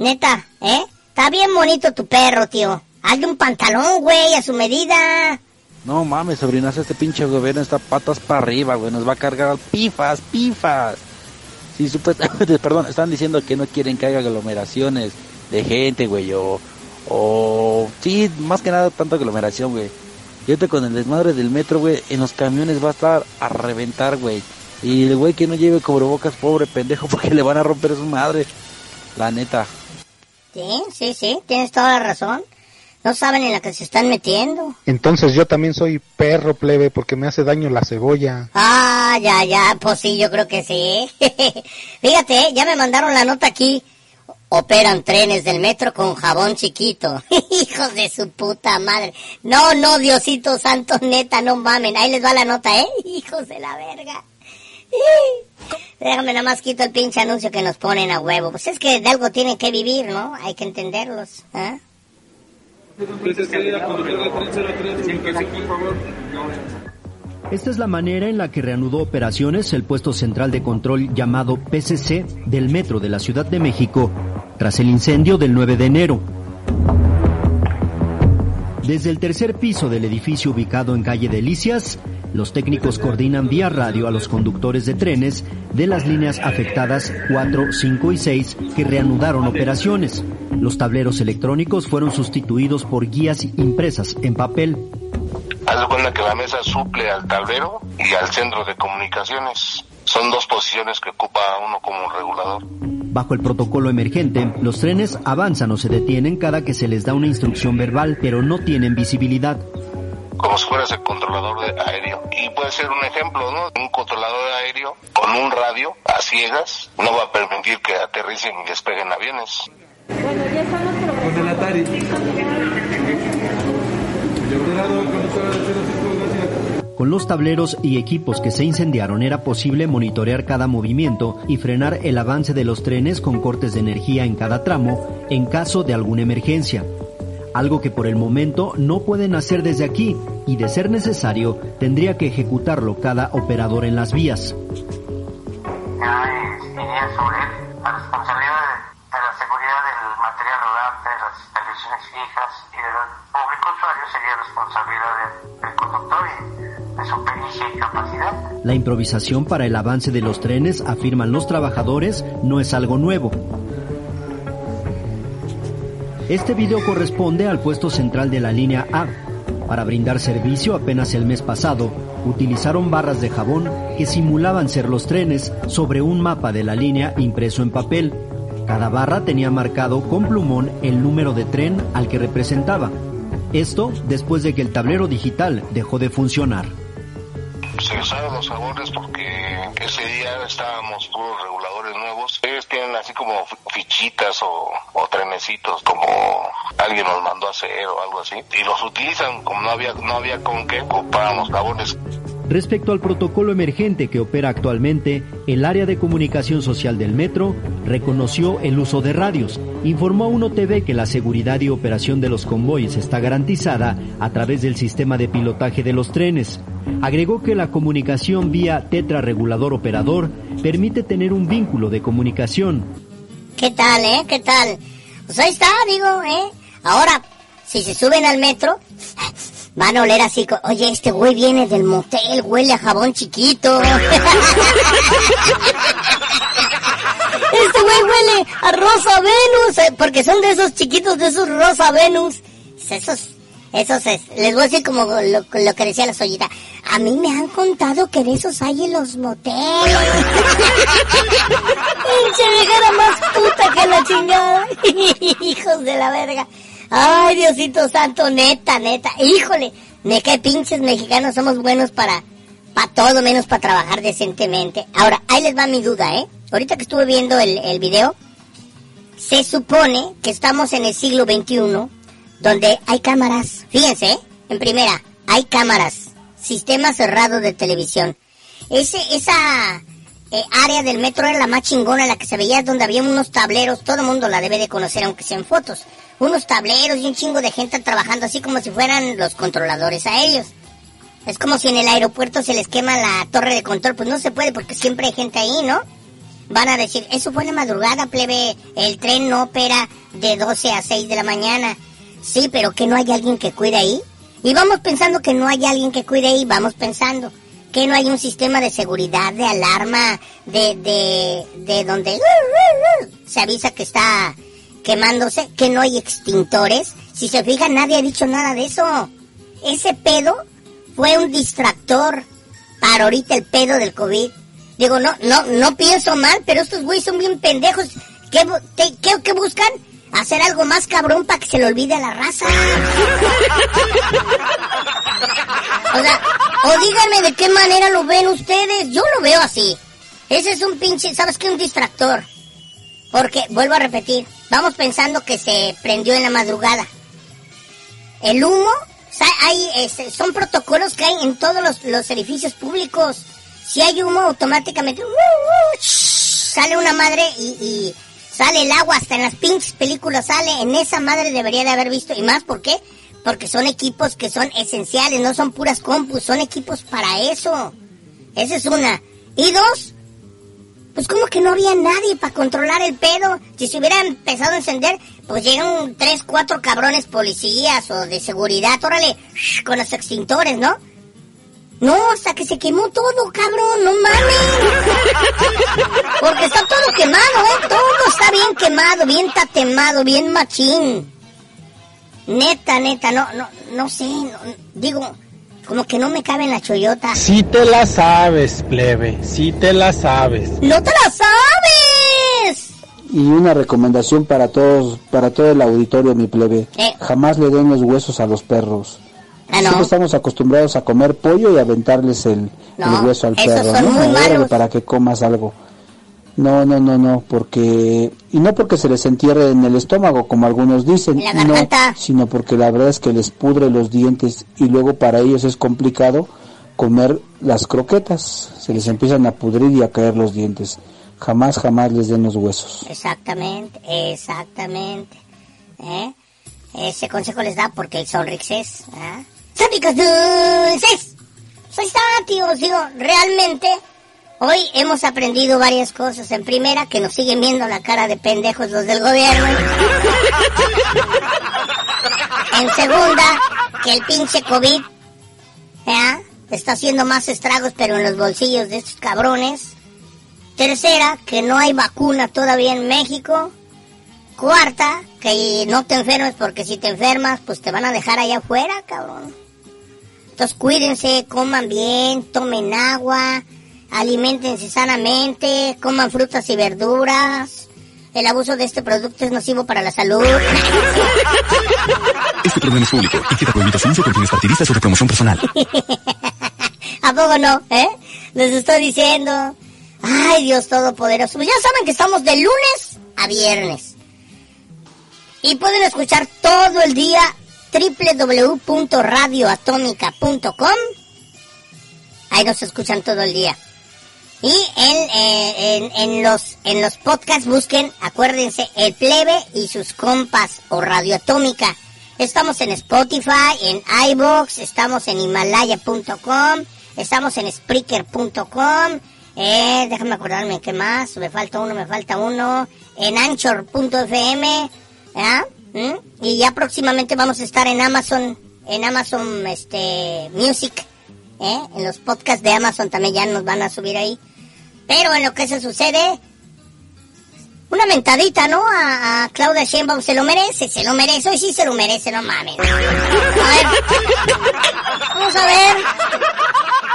S5: Neta, ¿eh? Está bien bonito tu perro, tío. Hazle un pantalón, güey, a su medida.
S16: No mames, sobrinazo, este pinche gobierno está patas para arriba, güey. Nos va a cargar pifas, pifas. Sí, supuestamente, perdón, están diciendo que no quieren que haya aglomeraciones de gente, güey, o, o, sí, más que nada tanta aglomeración, güey. Fíjate con el desmadre del metro, güey, en los camiones va a estar a reventar, güey. Y el güey que no lleve cubrebocas, pobre pendejo, porque le van a romper su madre. La neta.
S5: Sí, sí, sí, tienes toda la razón. No saben en la que se están metiendo.
S14: Entonces yo también soy perro plebe porque me hace daño la cebolla.
S5: Ah, ya, ya, pues sí, yo creo que sí. Fíjate, ya me mandaron la nota aquí. Operan trenes del metro con jabón chiquito. Hijos de su puta madre. No, no, Diosito Santo, neta, no mamen. Ahí les va la nota, ¿eh? Hijos de la verga. Déjame nada más quito el pinche anuncio que nos ponen a huevo. Pues es que de algo tienen que vivir, ¿no? Hay que entenderlos. ¿eh?
S29: Esta es la manera en la que reanudó operaciones el puesto central de control llamado PCC del Metro de la Ciudad de México tras el incendio del 9 de enero. Desde el tercer piso del edificio ubicado en calle Delicias, los técnicos coordinan vía radio a los conductores de trenes de las líneas afectadas 4, 5 y 6 que reanudaron operaciones. Los tableros electrónicos fueron sustituidos por guías impresas en papel.
S30: Haz de cuenta que la mesa suple al tablero y al centro de comunicaciones. Son dos posiciones que ocupa uno como regulador.
S29: Bajo el protocolo emergente, los trenes avanzan o se detienen cada que se les da una instrucción verbal, pero no tienen visibilidad.
S30: Como si fueras el controlador de aéreo. Y puede ser un ejemplo, ¿no? Un controlador aéreo con un radio a ciegas no va a permitir que aterricen y despeguen aviones.
S31: Bueno, ya estamos Con el Atari.
S29: Con los tableros y equipos que se incendiaron era posible monitorear cada movimiento y frenar el avance de los trenes con cortes de energía en cada tramo en caso de alguna emergencia. Algo que por el momento no pueden hacer desde aquí y de ser necesario tendría que ejecutarlo cada operador en las vías.
S31: La
S29: improvisación para el avance de los trenes, afirman los trabajadores, no es algo nuevo. Este video corresponde al puesto central de la línea A, Para brindar servicio apenas el mes pasado, utilizaron barras de jabón que simulaban ser los trenes sobre un mapa de la línea impreso en papel. Cada barra tenía marcado con plumón el número de tren al que representaba. Esto después de que el tablero digital dejó de funcionar.
S30: Se usaron los sabores porque ese día estábamos puros reguladores nuevos. Ellos tienen así como fichitas o, o trenecitos como alguien nos mandó a hacer o algo así. Y los utilizan como no había, no había con qué, ocupábamos jabones.
S29: Respecto al protocolo emergente que opera actualmente, el área de comunicación social del metro reconoció el uso de radios. Informó a UNO TV que la seguridad y operación de los convoyes está garantizada a través del sistema de pilotaje de los trenes. Agregó que la comunicación vía tetra regulador operador permite tener un vínculo de comunicación.
S5: ¿Qué tal, eh? ¿Qué tal? Pues ahí está, digo, ¿eh? Ahora, si se suben al metro, van a oler así, oye, este güey viene del motel, huele a jabón chiquito. Este güey huele a Rosa Venus, eh, porque son de esos chiquitos, de esos Rosa Venus. Esos, esos, es- les voy a decir como lo, lo que decía la sollita. A mí me han contado que de esos hay en los moteles. Pinche viejera más puta que la chingada. Hijos de la verga. Ay, Diosito santo, neta, neta. Híjole, me cae pinches mexicanos, somos buenos para, para todo menos para trabajar decentemente. Ahora, ahí les va mi duda, ¿eh? Ahorita que estuve viendo el, el video, se supone que estamos en el siglo XXI, donde hay cámaras. Fíjense, ¿eh? En primera, hay cámaras. Sistema cerrado de televisión. Ese, esa eh, área del metro era la más chingona, la que se veía donde había unos tableros. Todo el mundo la debe de conocer, aunque sean fotos. Unos tableros y un chingo de gente trabajando así como si fueran los controladores aéreos. Es como si en el aeropuerto se les quema la torre de control. Pues no se puede porque siempre hay gente ahí, ¿no? Van a decir, eso fue la madrugada, plebe. El tren no opera de 12 a 6 de la mañana. Sí, pero que no hay alguien que cuide ahí. Y vamos pensando que no hay alguien que cuide ahí. Vamos pensando que no hay un sistema de seguridad, de alarma, de, de, de donde se avisa que está quemándose, que no hay extintores. Si se fijan, nadie ha dicho nada de eso. Ese pedo fue un distractor para ahorita el pedo del COVID. Digo, no, no, no pienso mal, pero estos güeyes son bien pendejos. ¿Qué, qué buscan? Hacer algo más cabrón para que se le olvide a la raza. O sea, o díganme de qué manera lo ven ustedes. Yo lo veo así. Ese es un pinche, ¿sabes qué? Un distractor. Porque, vuelvo a repetir, vamos pensando que se prendió en la madrugada. El humo, hay, son protocolos que hay en todos los, los edificios públicos. Si hay humo, automáticamente ¡uh, uh! sale una madre y, y sale el agua, hasta en las pinches películas sale. En esa madre debería de haber visto. ¿Y más por qué? Porque son equipos que son esenciales, no son puras compus, son equipos para eso. Esa es una. Y dos, pues como que no había nadie para controlar el pedo. Si se hubiera empezado a encender, pues llegan tres, cuatro cabrones policías o de seguridad, órale, con los extintores, ¿no? No, hasta que se quemó todo, cabrón, no mames. Porque está todo quemado, ¿eh? Todo está bien quemado, bien tatemado, bien machín. Neta, neta, no, no, no sé, no- digo, como que no me cabe en la choyota.
S8: Si te la sabes, plebe, si te la sabes.
S5: ¡No te la sabes!
S8: Y una recomendación para todos, para todo el auditorio, mi plebe.
S5: Eh.
S8: Jamás le den los huesos a los perros.
S5: Ah, no.
S8: Siempre estamos acostumbrados a comer pollo y aventarles el,
S5: No,
S8: el hueso al perro,
S5: son
S8: ¿no?
S5: muy
S8: Órale,
S5: malos.
S8: para que comas algo. No, no, no, no, porque... Y no porque se les entierre en el estómago, como algunos dicen. No, sino porque la verdad es que les pudre los dientes y luego para ellos es complicado comer las croquetas. Se les empiezan a pudrir y a caer los dientes. Jamás, jamás les den los huesos.
S5: Exactamente, exactamente. ¿Eh? Ese consejo les da porque el Sonrix es. ¿eh? ¡Sonrix dulces! Pues está, tíos. Digo, realmente, hoy hemos aprendido varias cosas. En primera, que nos siguen viendo la cara de pendejos los del gobierno. En segunda, que el pinche COVID está haciendo más estragos, pero en los bolsillos de estos cabrones. Tercera, que no hay vacuna todavía en México. Cuarta, que no te enfermes porque si te enfermas, pues te van a dejar allá afuera, cabrón. Entonces cuídense, coman bien, tomen agua, alimentense sanamente, coman frutas y verduras. El abuso de este producto es nocivo para la salud.
S32: Este programa es público y queda prohibido su uso con fines partidistas o de promoción personal.
S5: ¿A poco no? ¿Eh? Les estoy diciendo. Ay, Dios Todopoderoso. Pues ya saben que estamos de lunes a viernes. Y pueden escuchar todo el día www.radioatómica.com. Ahí nos escuchan todo el día. Y en, eh, en, en, los, en los podcasts busquen, acuérdense, El Plebe y sus compas o Radio Atómica. Estamos en Spotify, en iBox, estamos en Himalaya.com, estamos en Spreaker.com, eh, déjame acordarme qué más, me falta uno, me falta uno, en Anchor.fm, ¿ah? ¿Mm? Y ya próximamente vamos a estar en Amazon, en Amazon este Music, ¿eh? En los podcasts de Amazon también ya nos van a subir ahí. Pero en lo que se sucede, una mentadita, ¿no? A, a, Claudia Sheinbaum, ¿se lo merece? ¿Se lo merece? Hoy sí se lo merece, no mames. A ver. Vamos a ver.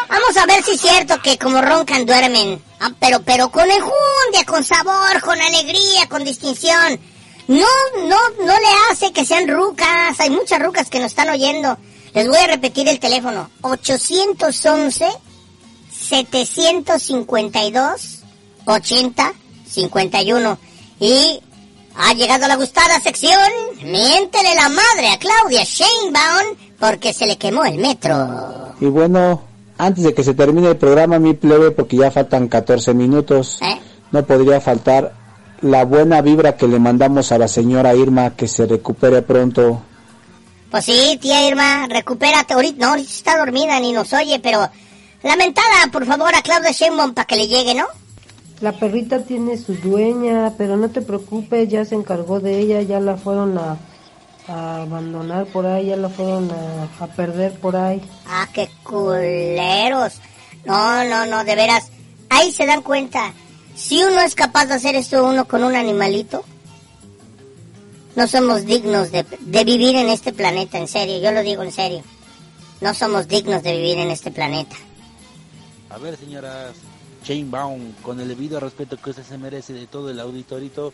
S5: Vamos a ver si es cierto que como roncan duermen. Ah, pero, pero con enjundia, con sabor, con alegría, con distinción. No, no, no le hace que sean rucas. Hay muchas rucas que nos están oyendo. Les voy a repetir el teléfono. 811 752 80 51. Y ha llegado la gustada sección. Miéntele la madre a Claudia Sheinbaum porque se le quemó el metro.
S8: Y bueno, antes de que se termine el programa, mi plebe, porque ya faltan 14 minutos,
S5: ¿Eh?
S8: no podría faltar la buena vibra que le mandamos a la señora Irma que se recupere pronto.
S5: Pues sí, tía Irma, recupérate. Ahorita, no, ahorita está dormida ni nos oye, pero lamentada, por favor, a Claudia Sheinbaum para que le llegue, ¿no?
S20: La perrita tiene su dueña, pero no te preocupes, ya se encargó de ella, ya la fueron a, a abandonar por ahí, ya la fueron a, a, perder por ahí.
S5: Ah, qué culeros. No, no, no, de veras. Ahí se dan cuenta. Si uno es capaz de hacer esto uno con un animalito, no somos dignos de, de vivir en este planeta, en serio, yo lo digo en serio. No somos dignos de vivir en este planeta.
S16: A ver, señoras, Baum, con el debido respeto que usted se merece de todo el auditorito,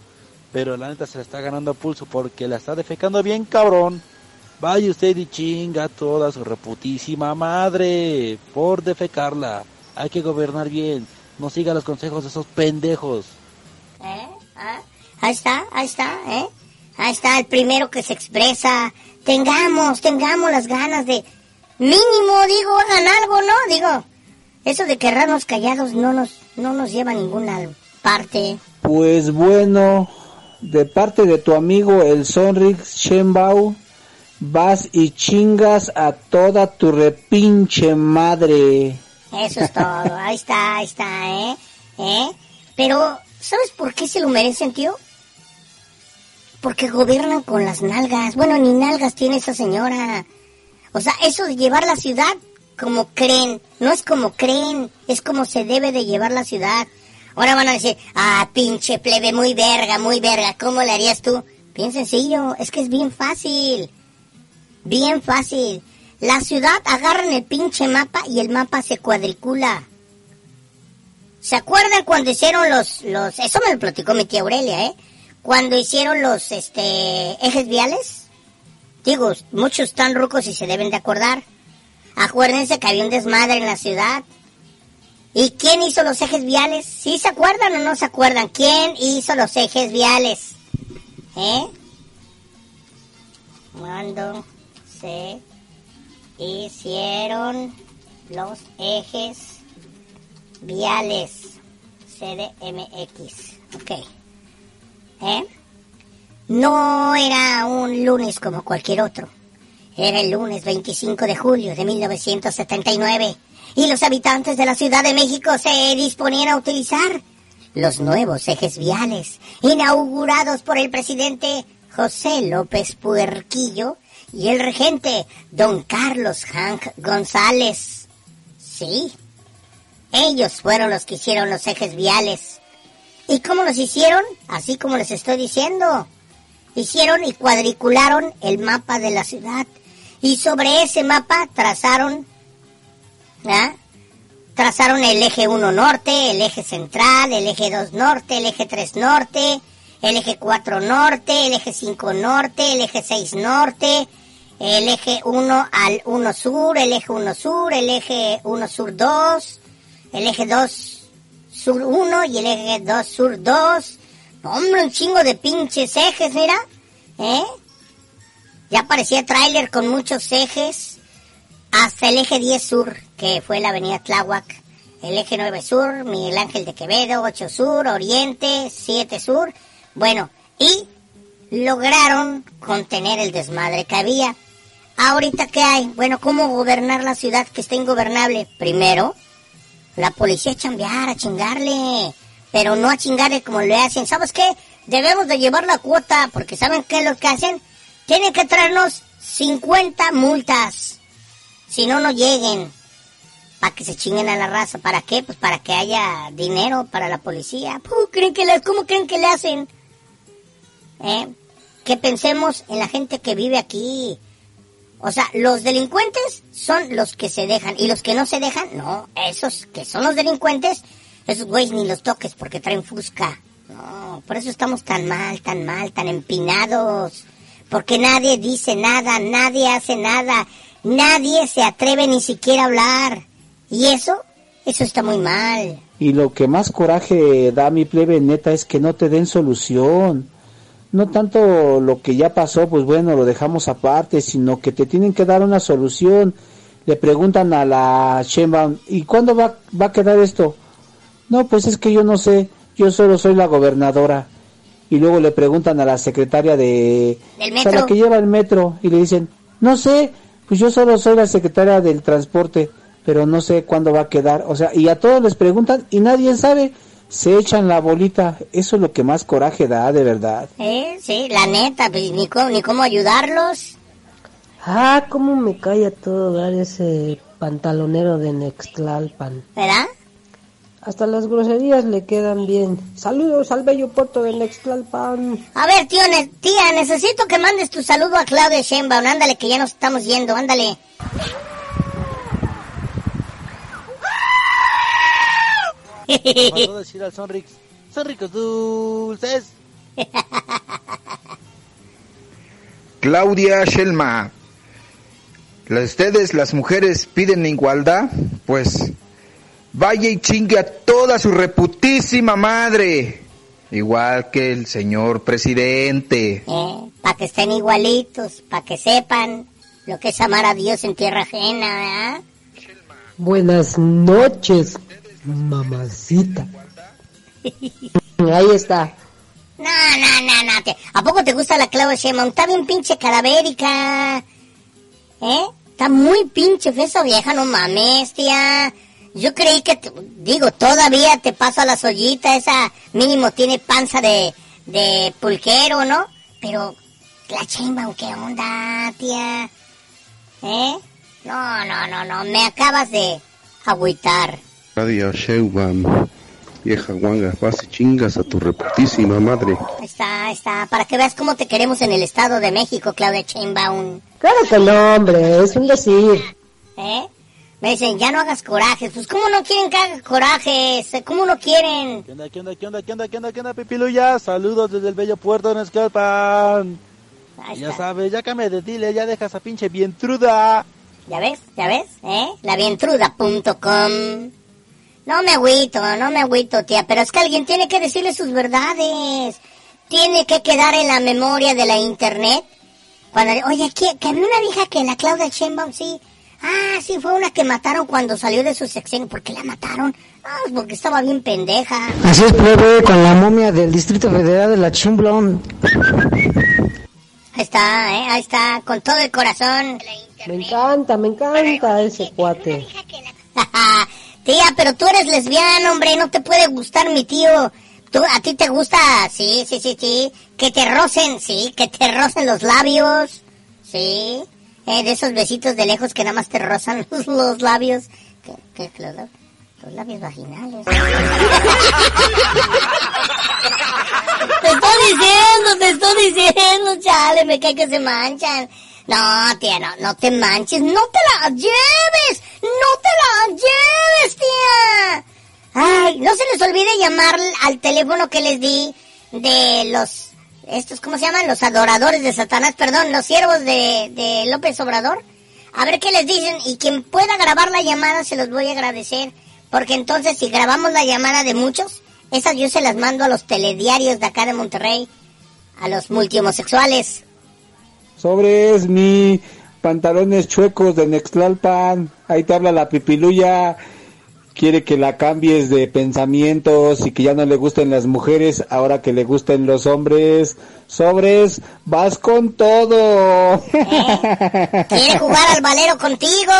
S16: pero la neta se la está ganando a pulso porque la está defecando bien cabrón. Vaya usted y chinga toda su reputísima madre por defecarla. Hay que gobernar bien, no siga los consejos de esos pendejos.
S5: ¿Eh? ¿Ah? Ahí está, ahí está, ¿eh? Ahí está el primero que se expresa. Tengamos, tengamos las ganas de... Mínimo, digo, hagan algo, ¿no? Digo, eso de quedarnos callados no nos, no nos lleva a ninguna parte.
S8: Pues bueno, de parte de tu amigo el Sonrix Shenbao, vas y chingas a toda tu repinche madre.
S5: Eso es todo, ahí está, ahí está, ¿eh? ¿Eh? Pero, ¿sabes por qué se lo merecen, tío? Porque gobiernan con las nalgas. Bueno, ni nalgas tiene esa señora. O sea, eso de llevar la ciudad como creen, no es como creen, es como se debe de llevar la ciudad. Ahora van a decir, ah, pinche plebe, muy verga, muy verga, ¿cómo le harías tú? Bien sencillo, es que es bien fácil, bien fácil. La ciudad agarran el pinche mapa y el mapa se cuadricula. ¿Se acuerdan cuando hicieron los, los, eso me lo platicó mi tía Aurelia, eh? Cuando hicieron los, este, ejes viales? Digo, muchos están rucos y se deben de acordar. Acuérdense que había un desmadre en la ciudad. ¿Y quién hizo los ejes viales? ¿Sí se acuerdan o no se acuerdan? ¿Quién hizo los ejes viales? ¿Eh? Cuando se hicieron los ejes viales CDMX. Ok. ¿Eh? No era un lunes como cualquier otro. Era el lunes 25 de julio de 1979 y los habitantes de la Ciudad de México se disponían a utilizar los nuevos ejes viales inaugurados por el presidente José López Puerquillo y el regente don Carlos Hank González. Sí, ellos fueron los que hicieron los ejes viales. ¿Y cómo los hicieron? Así como les estoy diciendo. Hicieron y cuadricularon el mapa de la ciudad y sobre ese mapa trazaron ¿ah? Trazaron el eje 1 norte, el eje central, el eje 2 norte, el eje 3 norte, el eje 4 norte, el eje 5 norte, el eje 6 norte, el eje 1 al 1 sur, el eje 1 sur, el eje 1 sur 2, el eje 2 sur 1 y el eje 2 sur 2. Hombre, un chingo de pinches ejes, mira. ¿Eh? Ya parecía tráiler con muchos ejes. Hasta el eje 10 sur, que fue la avenida Tláhuac. El eje 9 sur, Miguel Ángel de Quevedo, 8 sur, Oriente, 7 sur. Bueno, y lograron contener el desmadre que había. Ahorita, ¿qué hay? Bueno, ¿cómo gobernar la ciudad que está ingobernable? Primero, la policía a chambear, a chingarle, pero no a chingarle como le hacen. ¿Sabes qué? Debemos de llevar la cuota, porque ¿saben qué es lo que hacen? Tienen que traernos 50 multas. Si no, no lleguen. Para que se chinguen a la raza. ¿Para qué? Pues para que haya dinero para la policía. ¿creen que le, ¿Cómo creen que le hacen? ¿Eh? Que pensemos en la gente que vive aquí. O sea, los delincuentes son los que se dejan. Y los que no se dejan, no. Esos que son los delincuentes, esos güeyes ni los toques porque traen fusca. No, por eso estamos tan mal, tan mal, tan empinados. Porque nadie dice nada, nadie hace nada, nadie se atreve ni siquiera a hablar. Y eso, eso está muy mal.
S8: Y lo que más coraje da mi plebe neta es que no te den solución. No tanto lo que ya pasó, pues bueno, lo dejamos aparte, sino que te tienen que dar una solución. Le preguntan a la Sheinbaum, ¿y cuándo va, va a quedar esto? No, pues es que yo no sé, yo solo soy la gobernadora. Y luego le preguntan a la secretaria de...
S5: Del
S8: o sea, la
S5: metro.
S8: que lleva el metro, y le dicen, no sé, pues yo solo soy la secretaria del transporte, pero no sé cuándo va a quedar. O sea, y a todos les preguntan y nadie sabe. Se echan la bolita. Eso es lo que más coraje da, de verdad.
S5: ¿Eh? Sí, la neta, pues ni cómo, ni cómo ayudarlos.
S20: Ah, cómo me cae a todo dar ese pantalonero de Nextlalpan.
S5: ¿Verdad?
S20: Hasta las groserías le quedan bien. Saludos al bello puerto de Nextlalpan.
S5: A ver, tío, ne- tía, necesito que mandes tu saludo a Claudia Sheinbaum. Ándale, que ya nos estamos yendo, ándale.
S16: Mandó decir al Sonrix, son ricos dulces.
S33: Claudia Shelma. ¿La- ¿Ustedes, las mujeres, piden igualdad? Pues vaya y chingue a toda su reputísima madre. Igual que el señor presidente.
S5: ¿Eh? Para que estén igualitos, para que sepan lo que es amar a Dios en tierra ajena, ¿verdad?
S20: Buenas noches, mamacita. Ahí está.
S5: No, no, no, no. ¿A poco te gusta la Claudia Sheinbaum? Está bien pinche cadavérica. ¿Eh? Está muy pinche esa vieja, no mames, tía. Yo creí que, digo, todavía te pasa la sollita, esa mínimo tiene panza de, de pulquero, ¿no? Pero, la Sheinbaum, ¿qué onda, tía? ¿Eh? No, no, no, no, me acabas de agüitar.
S34: Radio Sheinbaum, vieja guanga, vas y chingas a tu reputísima madre.
S5: Ahí está, ahí está, para que veas cómo te queremos en el Estado de México, Claudia Sheinbaum.
S20: Claro que no, hombre, es un decir.
S5: ¿Eh? Me dicen, ya no hagas corajes. Pues, ¿cómo no quieren que haga corajes? ¿Cómo no quieren?
S16: ¿Qué onda, qué onda, qué onda, qué onda, qué onda, qué onda, Pipiluya? Saludos desde el bello puerto de Nescalpan. Ya sabes, ya cambia de dile, ya deja esa pinche vientruda.
S5: ¿Ya ves? ¿Ya ves? ¿Eh? Lavientruda.com. No me agüito, no me agüito, tía, pero es que alguien tiene que decirle sus verdades. Tiene que quedar en la memoria de la internet. Cuando, oye, que, que había una vieja que la Claudia Sheinbaum, sí. Ah, sí, fue una que mataron cuando salió de su sección. ¿Por qué la mataron? Ah, pues porque estaba bien pendeja.
S28: Así es, plebe, con la momia del Distrito Federal de la Chimblón.
S5: Ahí está, ¿eh? Ahí está, con todo el corazón.
S20: Me encanta, me encanta ese cuate.
S5: Tía, pero tú eres lesbiana, hombre, no te puede gustar mi tío. Tú, a ti te gusta, sí, sí, sí, sí, que te rocen, sí, que te rocen los labios, sí, eh, de esos besitos de lejos que nada más te rozan los, los labios, que, que los, los labios vaginales. te estoy diciendo, te estoy diciendo, chale, me cae que se manchan. No, tía, no, no te manches, no te la lleves, no te la lleves, tía. Ay, no se les olvide llamar al teléfono que les di de los, estos, ¿cómo se llaman? Los adoradores de Satanás, perdón, los siervos de, de López Obrador. A ver qué les dicen y quien pueda grabar la llamada se los voy a agradecer. Porque entonces si grabamos la llamada de muchos, esas yo se las mando a los telediarios de acá de Monterrey, a los multihomosexuales.
S8: Sobres mi pantalones chuecos de Nextlalpan. Ahí te habla la pipiluya. Quiere que la cambies de pensamientos y que ya no le gusten las mujeres, ahora que le gusten los hombres. Sobres, vas con todo.
S5: Quiere jugar al valero contigo.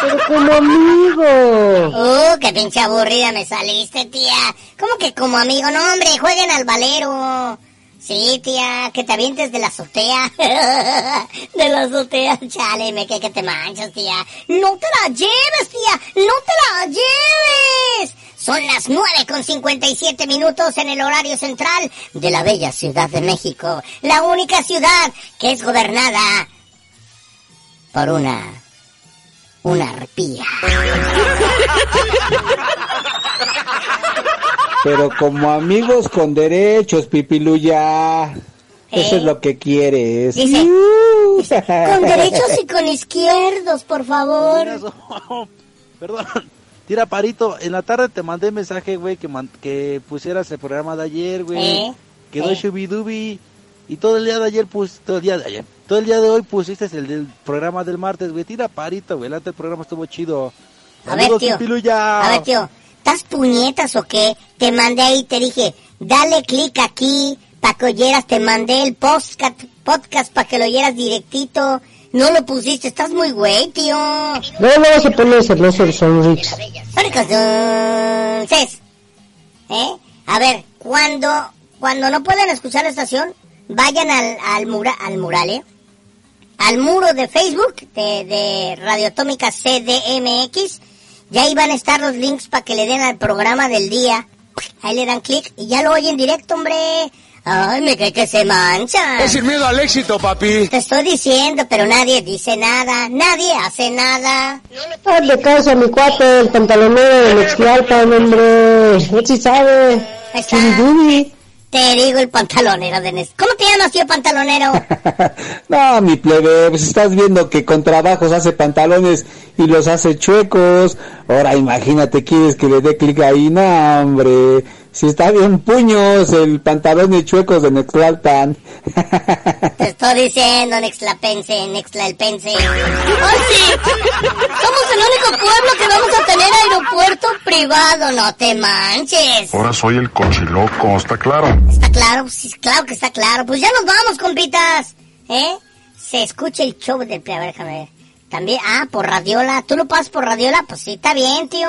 S20: Pero como amigo.
S5: Uh, qué pinche aburrida me saliste, tía. ¿Cómo que como amigo? No, hombre, jueguen al valero. Sí, tía, que te avientes de la azotea. de la azotea, chale, me que, que te manchas, tía. No te la lleves, tía. No te la lleves. Son las nueve con 57 minutos en el horario central de la bella Ciudad de México. La única ciudad que es gobernada por una... una arpía.
S8: Pero como amigos con derechos, pipiluya. Eso es lo que quieres.
S5: Dice, con derechos y con izquierdos, por favor.
S16: Perdón. Tira parito, en la tarde te mandé mensaje, güey, que, man- que pusieras el programa de ayer, güey.
S5: ¿Eh?
S16: Quedó
S5: ¿Eh?
S16: shubidubi. Y todo el día de ayer, pues, todo el día de ayer. Todo el día de hoy pusiste el del programa del martes, güey. Tira parito, güey. El programa estuvo chido.
S5: A ver, tío.
S16: Pipiluya.
S5: A ver, tío. ¿Estás puñetas o qué? Te mandé ahí, te dije, dale clic aquí para que oyeras. Te mandé el podcast, podcast para que lo oyeras directito. No lo pusiste, estás muy güey, tío.
S20: Luego luego se pone celoso el Sonrix.
S5: Entonces, ¿eh? A ver, cuando, cuando no puedan escuchar la estación, vayan al, al, mura, al mural, ¿eh? Al muro de Facebook de, de Radio Atómica CDMX. Y ahí van a estar los links para que le den al programa del día. Ahí le dan clic y ya lo oyen directo, hombre. Ay, me cae que se mancha.
S35: Es sin miedo al éxito, papi.
S5: Te estoy diciendo, pero nadie dice nada. Nadie hace nada.
S20: Hazle caso a mi cuate, el pantalonero de Mextlalpan, hombre. Él sí sabe.
S5: Ahí está. Te digo el pantalonero de Nes. ¿Cómo te llamas, tío pantalonero?
S8: No, mi plebe, pues estás viendo que con trabajos hace pantalones y los hace chuecos. Ahora imagínate, quieres que le dé clic ahí, no, hombre. Si está bien puños el pantalón de chuecos de Nextlalpan.
S5: Te estoy diciendo, Nexlapense, Nexlalpense. ¡Ay, sí! Somos el único pueblo que vamos a tener aeropuerto privado, no te manches.
S35: Ahora soy el cochiloco, ¿está claro?
S5: Está claro, sí, claro que está claro. Pues ya nos vamos, compitas. ¿Eh? Se escucha el show del... A ver, déjame ver. También, ah, por Radiola. ¿Tú lo pasas por Radiola? Pues sí, está bien, tío.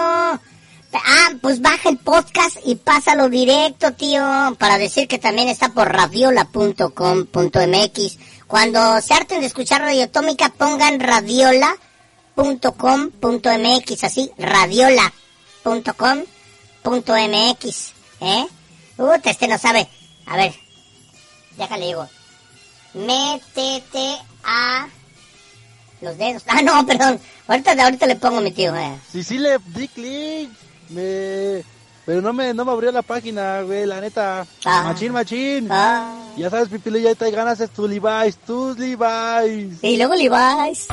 S5: Ah, pues baja el podcast y pásalo directo, tío, para decir que también está por radiola.com.mx. Cuando se harten de escuchar Radio Atómica, pongan radiola.com.mx, así, radiola.com.mx, ¿eh? Uh, este no sabe. A ver, déjale digo. Métete a los dedos. Ah, no, perdón. Ahorita, ahorita le pongo mi tío. eh.
S16: Sí, sí le di clic. Me... Pero no me, no me abrió la página, güey, la neta.
S5: Ah.
S16: Machín, machín. Ya sabes, Pipilo, ya te ganas es tu Levi's, tus Levi's.
S5: Y luego Levi's.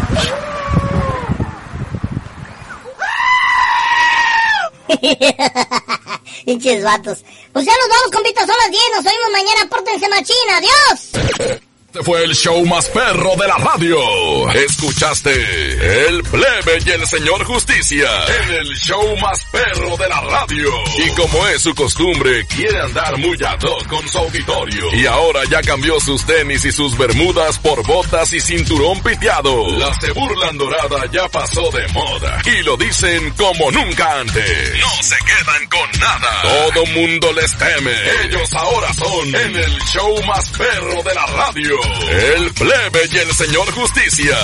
S5: Pinches vatos. Pues ya nos vamos, compitas, son las 10. Nos oímos mañana. Pórtense machín. Adiós.
S36: Este fue el show más perro de la radio. Escuchaste el plebe y el señor justicia en el show más perro de la radio. Y como es su costumbre, quiere andar muy ad con su auditorio. Y ahora ya cambió sus tenis y sus bermudas por botas y cinturón piteado. La se burlan dorada ya pasó de moda. Y lo dicen como nunca antes. No se quedan con nada. Todo mundo les teme. Ellos ahora son en el show más perro de la radio. El plebe y el señor justicia.